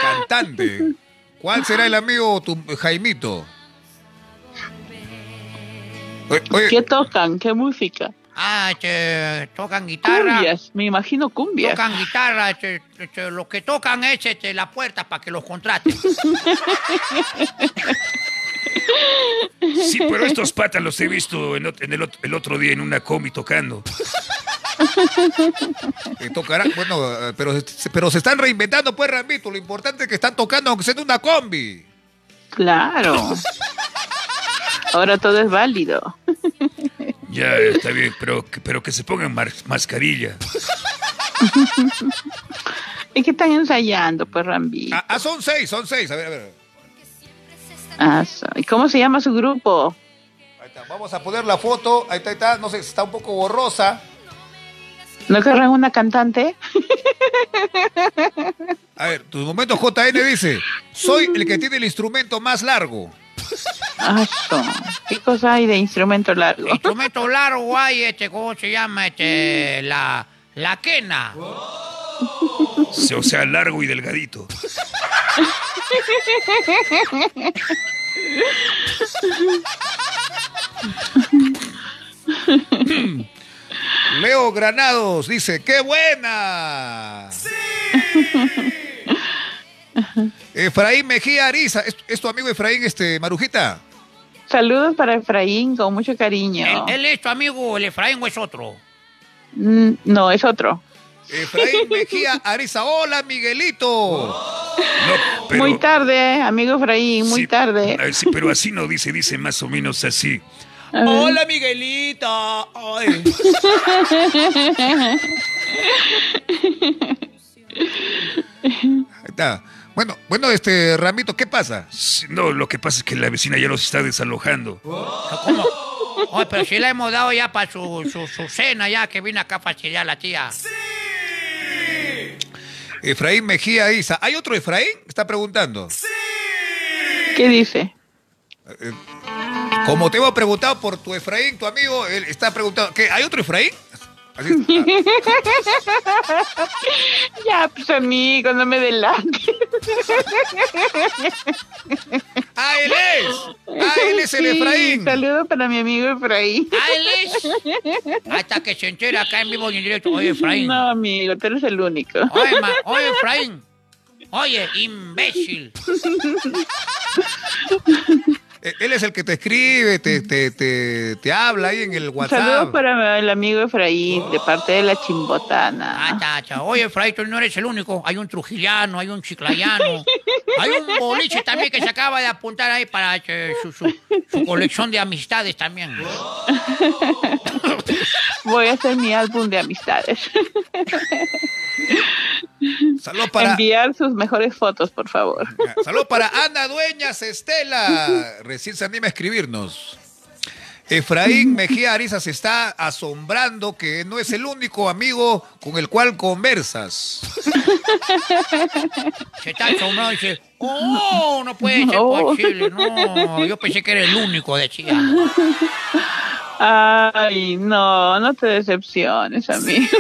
Cantante. ¿Cuál será el amigo tu, Jaimito? Oye, oye, ¿Qué tocan? ¿Qué música? Ah, este, tocan guitarra. Cumbias, me imagino cumbias. Tocan guitarra, este, este, lo que tocan es la puerta para que los contraten. Sí, pero estos patas los he visto en, el, ot- el otro día en una combi tocando. que tocarán, bueno, eh, pero, pero se están reinventando, pues, Ramito. Lo importante es que están tocando aunque sea en una combi. Claro. Ahora todo es válido. Ya, está bien, pero, que- pero que se pongan mascarilla. ¿Y qué están ensayando, pues, Rambi? Ah, ah, son seis, son seis. A ver, a ver. Ah, ¿Y cómo se llama su grupo? Ahí está. Vamos a poner la foto. Ahí está, ahí está. No sé, está un poco borrosa. ¿No querrán una cantante? A ver, tus momentos JN dice: Soy el que tiene el instrumento más largo. Su- ¿Qué cosa hay de instrumento largo? Instrumento largo hay, este, ¿cómo se llama? Este, la, la quena. Sí, O sea, largo y delgadito. Leo Granados dice: ¡Qué buena! Efraín Mejía Ariza. ¿Es, es tu amigo Efraín, este, Marujita? Saludos para Efraín con mucho cariño. ¿Él, él es tu amigo, el Efraín, o es otro? Mm, No, es otro. Efraín Mejía Ariza. ¡Hola, Miguelito! No, pero, Muy tarde, amigo Efraín, muy sí, tarde. sí, pero así no dice, dice más o menos así. Hola, Miguelita. Ay. Ahí está. Bueno, bueno, este, Ramito, ¿qué pasa? Sí, No, lo que pasa es que la vecina ya los está desalojando. ¿Cómo? Oye, pero si le hemos dado ya para su, su, su cena, ya que vino acá a fastidiar la tía. Efraín Mejía Ariza. ¿Hay otro Efraín? Está preguntando. ¿Qué dice? Como te hemos preguntado por tu Efraín, tu amigo, él está preguntando, ¿qué? ¿Hay otro Efraín? Así- Ya, pues amigo, no me delante. ¡Ah, él es! ¡Ah, él es el Sí, Efraín! Saludos para mi amigo Efraín. Ah, él es. Hasta que se entera acá en vivo y en directo. Oye, Efraín. No, amigo, tú eres el único. Oye, ma- oye, Efraín. Oye, imbécil. Eh, Él es el que te escribe, te, te, te, te habla ahí en el Saludos WhatsApp. para el amigo Efraín, de parte de la chimbotana. Ah, está. Oye, Efraín, tú no eres el único. Hay un trujillano, hay un chiclayano. Hay un boliche también que se acaba de apuntar ahí para eh, su, su- su colección de amistades también. Voy a hacer mi álbum de amistades. Saludos para, Enviar sus mejores fotos, por favor. saludos para Ana Dueñas Estela. Recién se anima a escribirnos. Efraín Mejía Ariza se está asombrando que no es el único amigo con el cual conversas. Se está asombrado y dice, oh, no puede ser posible. No, yo pensé que era el único, decía. Ay, no, no te decepciones, amigo.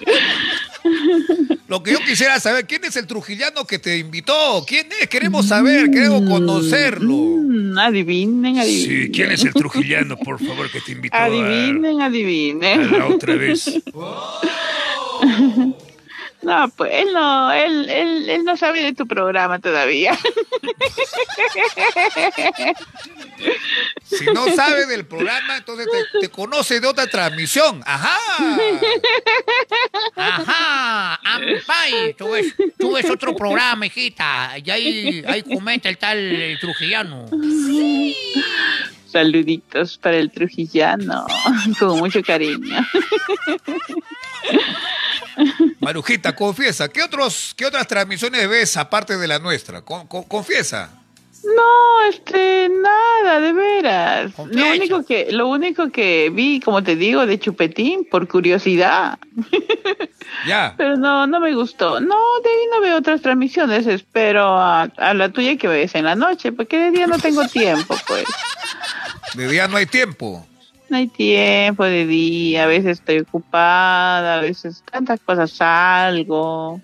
Lo que yo quisiera saber, ¿quién es el trujillano que te invitó? ¿Quién es? Queremos saber, queremos conocerlo. Mm, adivinen, adivinen. Sí, ¿quién es el trujillano, por favor, que te invitó a, Adivinen, a adivinen. la otra vez? No, pues él no, él, él, él no sabe de tu programa todavía. Si no sabe del programa, entonces te, te conoce de otra transmisión. Ajá. Ajá, Ampay, tú ves, tú ves otro programa, hijita, y ahí, ahí comenta el tal eh, Trujillano. Saluditos para el trujillano, con mucho cariño. Marujita, confiesa, ¿qué, otros, ¿qué otras transmisiones ves aparte de la nuestra? Con- con- confiesa. No, este, nada, de veras. Lo único que, lo único que vi, como te digo, de chupetín, por curiosidad. Ya. Pero no, no me gustó. No, de ahí no veo otras transmisiones. Espero a, a la tuya que ves en la noche, porque de día no tengo tiempo, pues. De día no hay tiempo. No hay tiempo de día, a veces estoy ocupada, a veces tantas cosas salgo,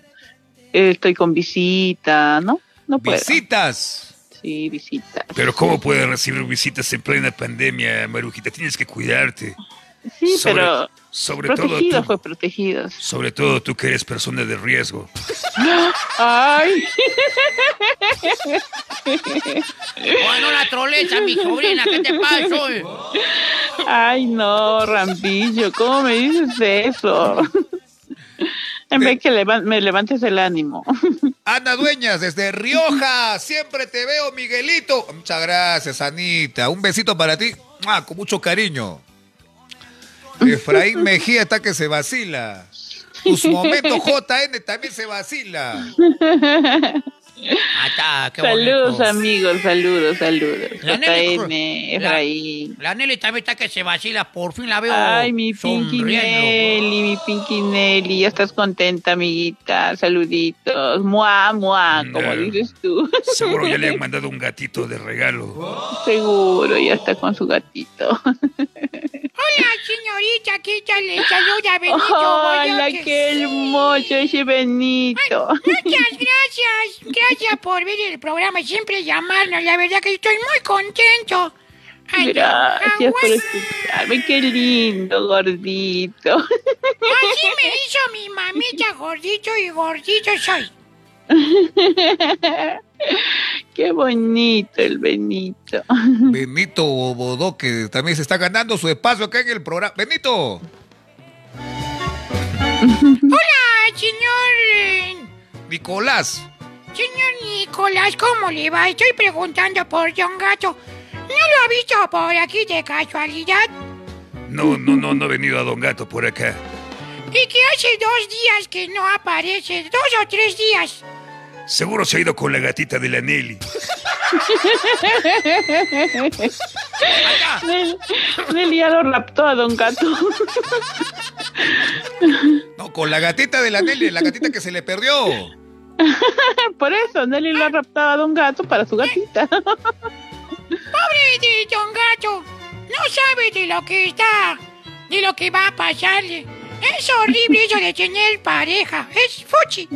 estoy con visita, ¿no? No puedo. Visitas. Sí, visita. Pero ¿cómo puedes recibir visitas en plena pandemia, Marujita? Tienes que cuidarte. Sí, Sobre- pero Sobre todo tú. pues protegidos. Sobre todo tú que eres persona de riesgo. Ay, Bueno, la troleza, mi sobrina, ¿qué te pasó? ay no, Rambillo, ¿cómo me dices eso? En vez que levan- me levantes el ánimo. Ana Dueñas, desde Rioja. Siempre te veo, Miguelito. Muchas gracias, Anita. Un besito para ti. Con mucho cariño. Efraín Mejía está que se vacila. Tus momentos JN también se vacila. Ah, está, qué Saludos, bonito. amigos, saludos, saludos. La Nelly Efraín. La Nelly también está que se vacila, por fin la veo Ay, mi Pinky. Nelly, mi Pinky Nelly, ya estás contenta, amiguita. Saluditos. Mua, mua, como dices tú. Seguro ya le han mandado un gatito de regalo. Seguro, ya está con su gatito. Hola, señorita, ¿qué tal? Le saluda Benito Hola, qué hermoso ese Benito. Muchas gracias, gracias por ver el programa y siempre llamarnos. La verdad que estoy muy contento. Ay, Gracias por escucharme, qué lindo, gordito. Así me hizo mi mamita gordito y gordito soy. Qué bonito el Benito. Benito Bodó, que también se está ganando su espacio acá en el programa. Benito. Hola, señor. eh, Nicolás. Señor Nicolás, ¿cómo le va? Estoy preguntando por Don Gato. ¿No lo ha visto por aquí de casualidad? No, no, no, no ha venido a Don Gato por acá. Y que hace dos días que no aparece, dos o tres días. Seguro se ha ido con la gatita de la Nelly. Nel- Nelly ya lo raptó a Don Gato. No, con la gatita de la Nelly, la gatita que se le perdió. Por eso, Nelly lo ha raptado a Don Gato para su gatita. Pobre de Don Gato, no sabe de lo que está, de lo que va a pasarle. Es horrible eso de tener pareja, es fuchi.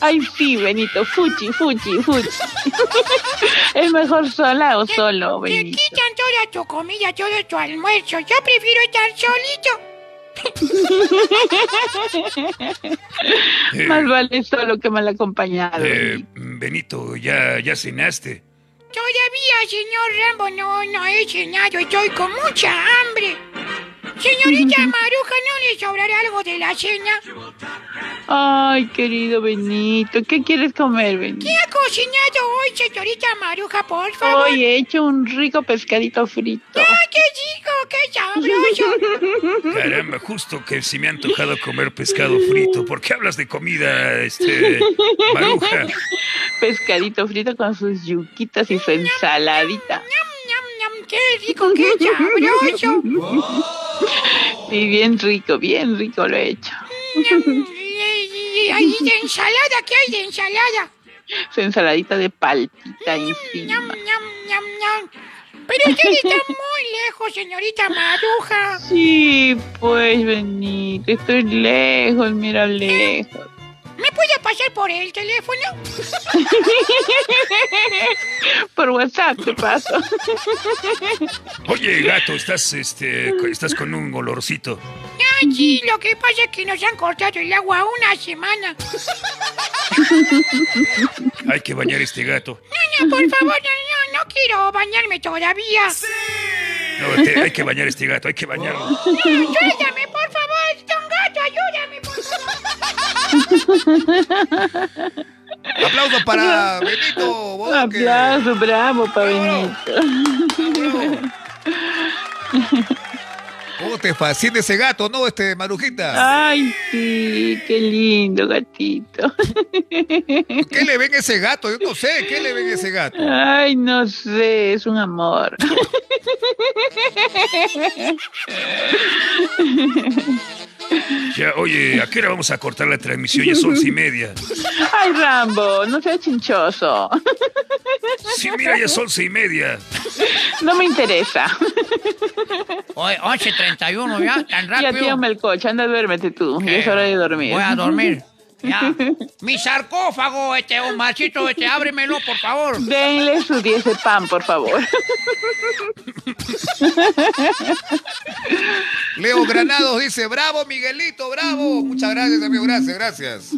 Ay, sí, Benito, fuchi, fuchi, fuchi. Es mejor sola o solo, Te Benito. quitan toda tu comida, todo tu almuerzo. Yo prefiero estar solito. Eh, Más vale solo que mal acompañado. eh, Benito, ¿ya, ya cenaste? Todavía, señor Rambo, no, no he cenado, estoy con mucha hambre. Señorita Maruja, ¿no le sobrará algo de la cena? Ay, querido Benito, ¿qué quieres comer, Benito? ¿Qué ha cocinado hoy, señorita Maruja, por favor? Hoy he hecho un rico pescadito frito. ¡Ay, qué rico, qué sabroso! Caramba, justo que si me ha antojado comer pescado frito. ¿Por qué hablas de comida, este, Maruja? Pescadito frito con sus yuquitas y su ensaladita. ¡Ñam, ñam! ¡Qué rico, qué sabroso! Y bien rico, bien rico lo he hecho. ¿Y de ensalada? ¿Qué hay de ensalada? Su ensaladita de paltita ¡Ñam, encima. ñam, ñam, ñam! Pero usted está muy lejos, señorita Maruja. Sí, pues Benito, estoy lejos, mira lejos. ¿Me puede pasar por el teléfono? Por WhatsApp te paso. Oye, gato, estás, este, estás con un olorcito. Ay, sí, lo que pasa es que nos han cortado el agua una semana. Hay que bañar este gato. No, no, por favor, no, no, no quiero bañarme todavía. No, te- hay que bañar este gato, hay que bañarlo. No, ayúdame, por favor, don gato, ayúdame, por favor. Aplauso para Benito Bodoque. Aplauso, bravo, pa' Benito. ¿Cómo te fascina ese gato, no, este Marujita? Ay, sí, qué lindo gatito. ¿Qué le ven a ese gato? Yo no sé, ¿qué le ven a ese gato? Ay, no sé, es un amor. Ya, oye, ¿a qué hora vamos a cortar la transmisión? Ya es once y media. Ay, Rambo, no seas chinchoso. Sí, mira, ya es once y media. No me interesa. Oye, 11.31 ya, tan Ya, rápido. tío Melcocha, anda, duérmete tú. Ya es hora de dormir. Voy a dormir. Ya. Mi sarcófago, este, Omarcito, este, ábremelo, por favor. Denle su 10 de pan, por favor. Leo Granados dice, bravo Miguelito, bravo. Muchas gracias, amigo, gracias, gracias.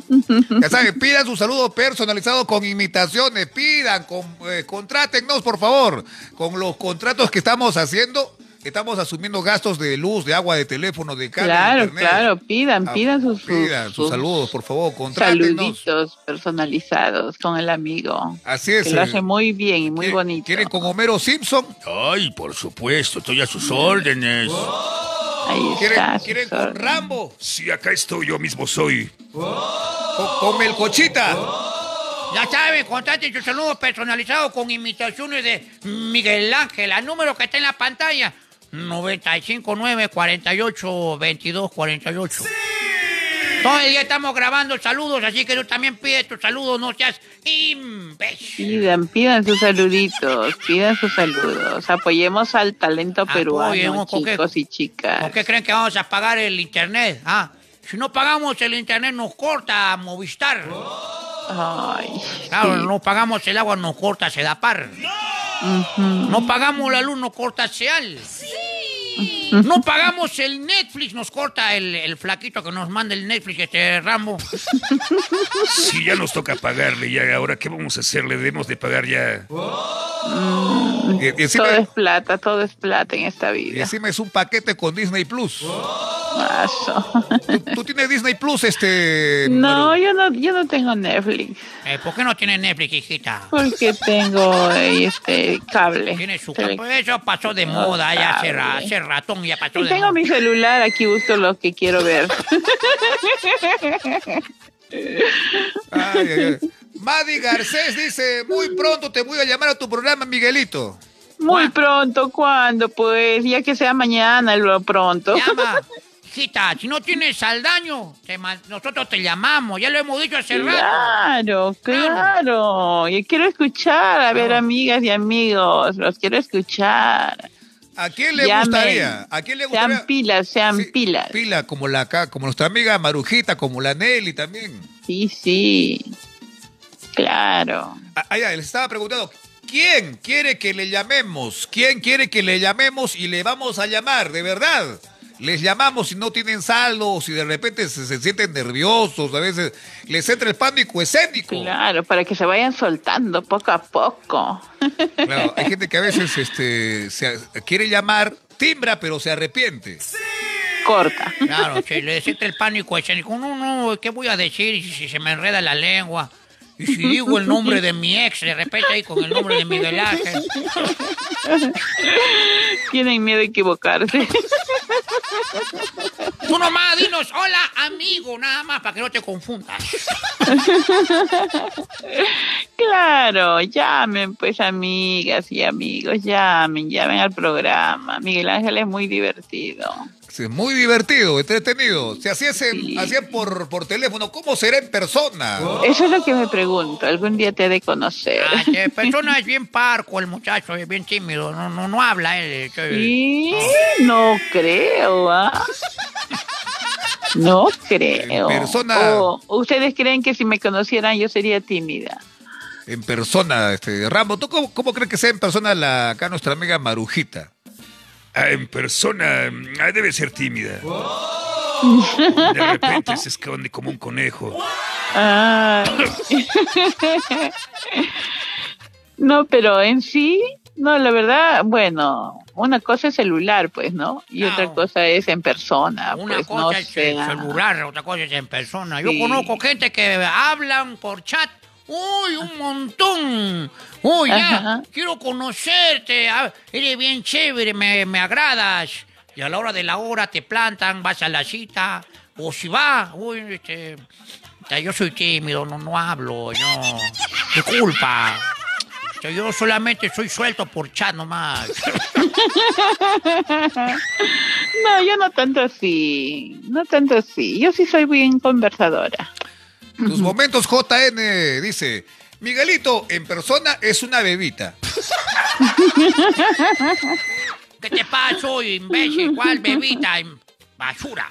Ya saben, pidan su saludo personalizado con imitaciones, pidan, con, eh, contrátennos, por favor, con los contratos que estamos haciendo. Estamos asumiendo gastos de luz, de agua, de teléfono, de cable, de Claro, internet. claro, pidan, Ah, pidan sus, Pidan sus sus saludos, por favor, saluditos personalizados con el amigo. Así es. Que lo eh, hace muy bien y muy ¿quieren- bonito. ¿Quieren con Homero Simpson? Ay, por supuesto, estoy a sus órdenes. Ahí ¿Quieren, está. quieren sus con órdenes. Rambo? Sí, acá estoy, yo mismo soy. ¿Con, con Melcochita? Ya saben, contraten su saludo personalizado con imitaciones de Miguel Ángel, al número que está en la pantalla. 959 48 22 48. Todo el día estamos grabando saludos, así que tú también pide tu saludo, no seas imbécil. Pidan, pidan sus saluditos, pidan sus saludos. Apoyemos al talento peruano, Apoyemos, chicos y chicas. ¿Por qué creen que vamos a pagar el internet? Ah, si no pagamos el internet nos corta Movistar. Ay, Claro, sí. no pagamos el agua, nos corta Sedapar. Ujú. No pagamos la luz, nos corta Seal. No pagamos el Netflix, nos corta el, el flaquito que nos manda el Netflix, este Rambo. Sí, ya nos toca pagarle, ya. Ahora, ¿qué vamos a hacer? Le debemos de pagar ya. Mm, Y, y encima, todo es plata, todo es plata en esta y vida. encima es un paquete con Disney Plus. ¿Tú, tú tienes Disney Plus, este... No, Maru? yo no, yo no tengo Netflix. Eh, ¿Por qué no tiene Netflix, hijita? Porque tengo eh, este cable. Tiene su campo. Eso pasó de moda ya hace, hace ratón, ya pasó Y tengo mi celular, aquí busco lo que quiero ver. Ay, ay, ay. Madi Garcés dice, muy pronto te voy a llamar a tu programa, Miguelito. Muy pronto, ¿cuándo? Pues ya que sea mañana, lo pronto. Llama. Hijita, si no tienes saldaño, te nosotros te llamamos. Ya lo hemos dicho hace rato. Claro, claro. Yo quiero escuchar, a ver, amigas y amigos, los quiero escuchar. ¿A quién le Llamen. gustaría? ¿A quién le gustaría? Sean pilas, sean Sí, pilas. Pila, como la acá, como nuestra amiga Marujita, como la Nelly también. Sí, sí. Claro. Ah, ah, ya, les estaba preguntando, ¿quién quiere que le llamemos? ¿Quién quiere que le llamemos y le vamos a llamar, de verdad? Les llamamos si no tienen saldo, o si de repente se, se sienten nerviosos, a veces les entra el pánico escénico. Claro, para que se vayan soltando poco a poco. Claro, hay gente que a veces este, se, quiere llamar, timbra, pero se arrepiente. Corta. Claro, si le siente el pánico escénico. No, no, ¿qué voy a decir si se me enreda la lengua? Y si digo el nombre de mi ex, de repente ahí con el nombre de Miguel Ángel. Tienen miedo a equivocarse. Tú nomás dinos, hola amigo, nada más para que no te confundas. Claro, llamen pues amigas y amigos, llamen, llamen al programa. Miguel Ángel es muy divertido. Sí, muy divertido, entretenido. Si así es en- Sí. así es por, por teléfono, ¿cómo será en persona? Eso es lo que me pregunto, algún día te he de conocer. Ah, de persona es bien parco el muchacho, es bien tímido, no, no, no habla él. eh, Sí, no creo, ¿ah? No creo. En persona. O ustedes creen que si me conocieran yo sería tímida. En persona, este, Rambo, ¿tú cómo, cómo crees que sea en persona la, acá nuestra amiga Marujita? Ah, en persona ah, debe ser tímida. De repente se esconde como un conejo. Ay. no, pero en sí, no, la verdad, bueno, una cosa es celular, pues, ¿no? Y No. otra cosa es en persona, Una pues, cosa no es sé. el celular, otra cosa es en persona. Yo conozco gente que hablan por chat. Uy, un montón. Uy, ya, Ajá. quiero conocerte. ah, Eres bien chévere, me, me agradas. Y a la hora de la hora te plantan, vas a la cita. O si va, uy, este, yo soy tímido, no, no hablo, no. Disculpa. Yo solamente soy suelto por chat nomás. No, yo no tanto así, no tanto así. Yo sí soy bien conversadora. Tus momentos JN dice, Miguelito en persona es una bebita. ¿Qué te hoy, imbécil? ¿Cuál bebita? im- Basura.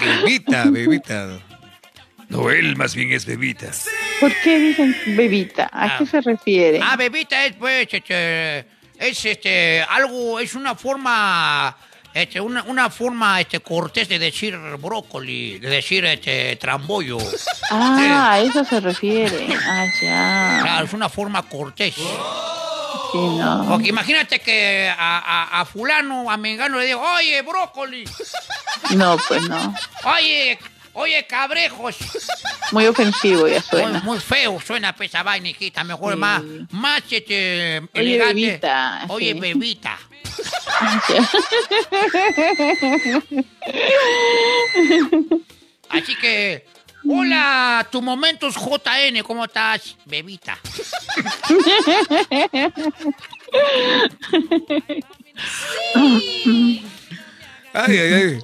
Bebita, bebita. No, él más bien es bebita. ¿Por qué dicen bebita? ¿A Ah. qué se refiere? Ah, bebita es, pues, este, es, este, algo, es una forma, este, una, una forma, este, cortés de decir brócoli, de decir, este, trambollo. Ah, a eso se refiere. Ah, ya. Claro, es una forma cortés. Sí, no. Porque imagínate que a, a, a fulano, a mengano le digo, oye, brócoli, No, pues no. oye, oye, cabrejos. Muy ofensivo ya suena. muy feo suena esa vaina, hijita. Mejor Sí. más, más este, Oye, elegante. bebita, Oye, sí. bebita. Así que, hola, tu momentos JN, ¿cómo estás, bebita? Ay, ay, ay.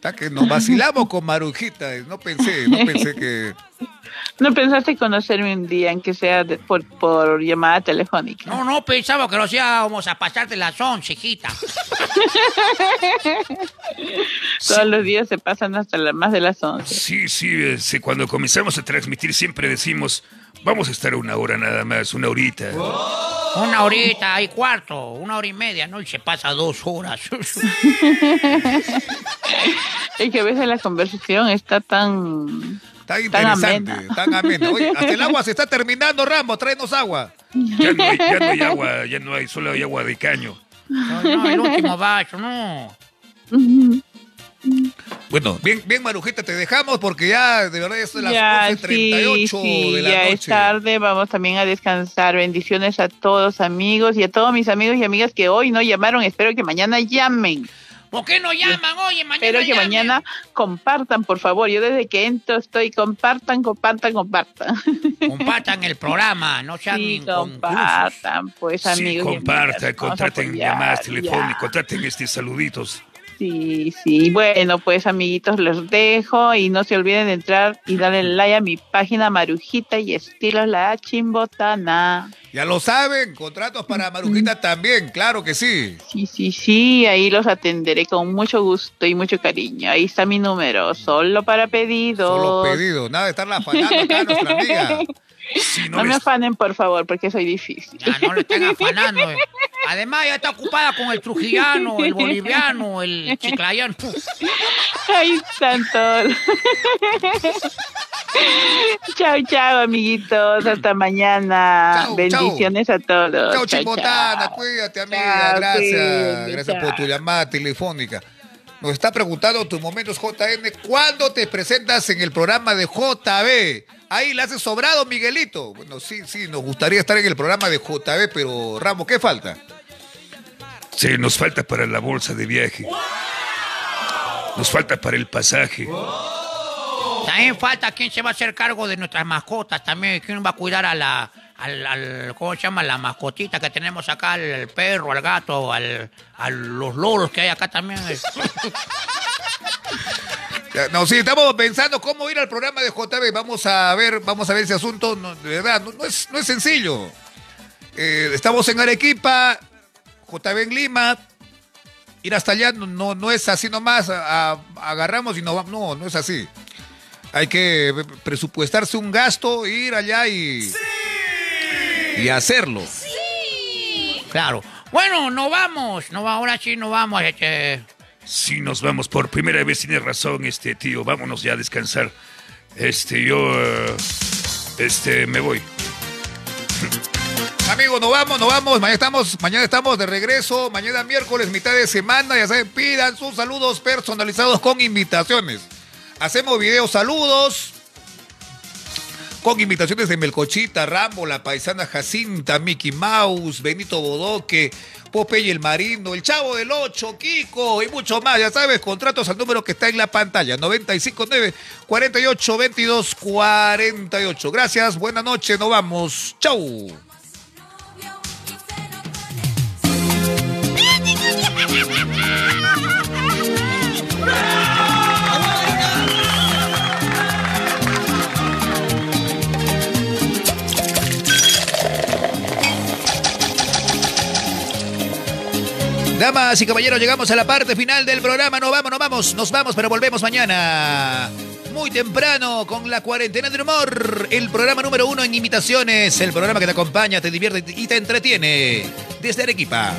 Está que nos vacilamos con Marujita. No pensé, no pensé que... ¿No pensaste conocerme un día en que sea de- por, por llamada telefónica? No, no pensaba que nos íbamos a pasar de las 11, hijita. Todos los días se pasan hasta las más de las 11. Sí, sí, este, cuando comenzamos a transmitir siempre decimos, vamos a estar una hora nada más, una horita. Una horita y cuarto, una hora y media, ¿no? Y se pasa dos horas. Es que a veces la conversación está tan... Tan Tan interesante, amena. tan amena. Oye, hasta el agua se está terminando, Rambo. Tráenos agua. Ya no hay, ya no hay agua, ya no hay, solo hay agua de caño. No, no, el último vaso, no. Bueno, bien, bien, Marujita, te dejamos porque ya de verdad ya son las Ya, 11.38 sí, sí, de la ya noche. es tarde, vamos también a descansar. Bendiciones a todos amigos y a todos mis amigos y amigas que hoy no llamaron. Espero que mañana llamen. ¿Por qué no llaman? Oye, mañana Espero que llamen. mañana compartan, por favor. Yo desde que entro estoy compartan, compartan, compartan. Compartan el programa, no sean Sí, compartan, pues Sí, amigos. y compartan, contraten llamadas telefónicas, contraten este saluditos. Sí, sí. Bueno, pues amiguitos, los dejo y no se olviden de entrar y darle like a mi página Marujita y estilos la chimbotana. Ya lo saben, contratos para Marujita también, claro que sí. Sí, sí, sí, ahí los atenderé con mucho gusto y mucho cariño. Ahí está mi número, solo para pedidos. Solo pedidos, nada de estarla afanando acá nuestra amiga. Si no No me afanen, por favor, porque soy difícil. Ya no le estén afanando. eh. Además, ya está ocupada con el trujillano, el boliviano, el chiclayano. Están todos. chao, chao, amiguitos. Hasta mañana. Bendiciones a todos. Chao, Chimbotana, cuídate, amiga. Gracias. Gracias por tu llamada telefónica. Nos está preguntando tus momentos JN, ¿cuándo te presentas en el programa de JB? Ahí le haces sobrado, Miguelito. Bueno, sí, sí, nos gustaría estar en el programa de JB, pero Ramos, ¿qué falta? Sí, nos falta para la bolsa de viaje. Nos falta para el pasaje. También falta quién se va a hacer cargo de nuestras mascotas también. ¿Quién va a cuidar a la, al, al- ¿cómo se llama? La mascotita que tenemos acá, al, al perro, al gato, al, a los loros que hay acá también. No, sí, estamos pensando cómo ir al programa de JB. Vamos a ver, vamos a ver ese asunto. No, de verdad, no, no es, no es sencillo. Eh, estamos en Arequipa, JB en Lima. ir hasta allá no, no, no es así nomás, a- a- agarramos y no vamos, no, no es así. Hay que presupuestarse un gasto, ir allá y, y hacerlo. Claro. Bueno, no vamos. No, ahora sí no vamos. Este. Sí, nos vamos por primera vez, tienes razón, este tío. Vámonos ya a descansar. Este, yo. eh, este, me voy. Amigos, nos vamos, nos vamos. Mañana estamos, mañana estamos de regreso. Mañana miércoles, mitad de semana. Ya saben, pidan sus saludos personalizados con invitaciones. Hacemos videos saludos. Con invitaciones de Melcochita, Rambo, La Paisana Jacinta, Mickey Mouse, Benito Bodoque, Popeye el Marino, El Chavo del Ocho, Kiko y mucho más. Ya sabes, contratos al número que está en la pantalla, 959 48 22 48. Gracias, buenas noches, nos vamos. Chau. Damas y caballeros, llegamos a la parte final del programa. Nos vamos, nos vamos, nos vamos, pero volvemos mañana. Muy temprano con la cuarentena del humor. El programa número uno en imitaciones. El programa que te acompaña, te divierte y te entretiene. Desde Arequipa.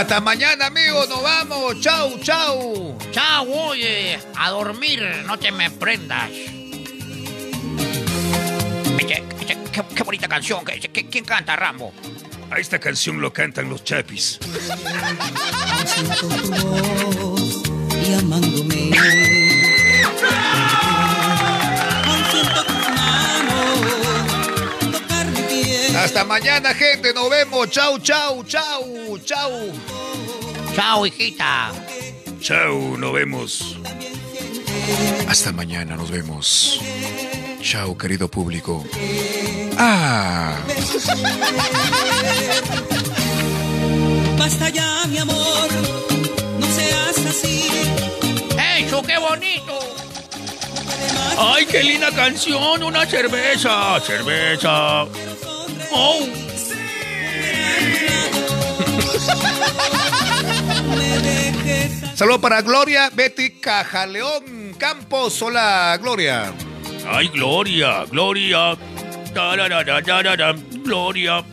Hasta mañana, amigos, nos vamos. Chau, chau. Chao, oye. A dormir, no te me prendas. Oye, qué, qué bonita canción. ¿Qué- qué- ¿Quién canta, Rambo? A esta canción lo cantan los chapis. Hasta mañana, gente. Nos vemos. Chau, chau, chau, chau. Chao, hijita. Chao, nos vemos. Hasta mañana, nos vemos. Chao, querido público. Ah. Basta ya, mi amor, no seas así. ¡Eso, qué bonito! ¡Ay, qué linda canción! ¡Una cerveza! ¡Cerveza! ¡Oh! Saludos para Gloria, Betty Cajaleón Campos. Hola, Gloria. ¡Ay, Gloria! ¡Gloria! Tararara, tarara, ¡Gloria!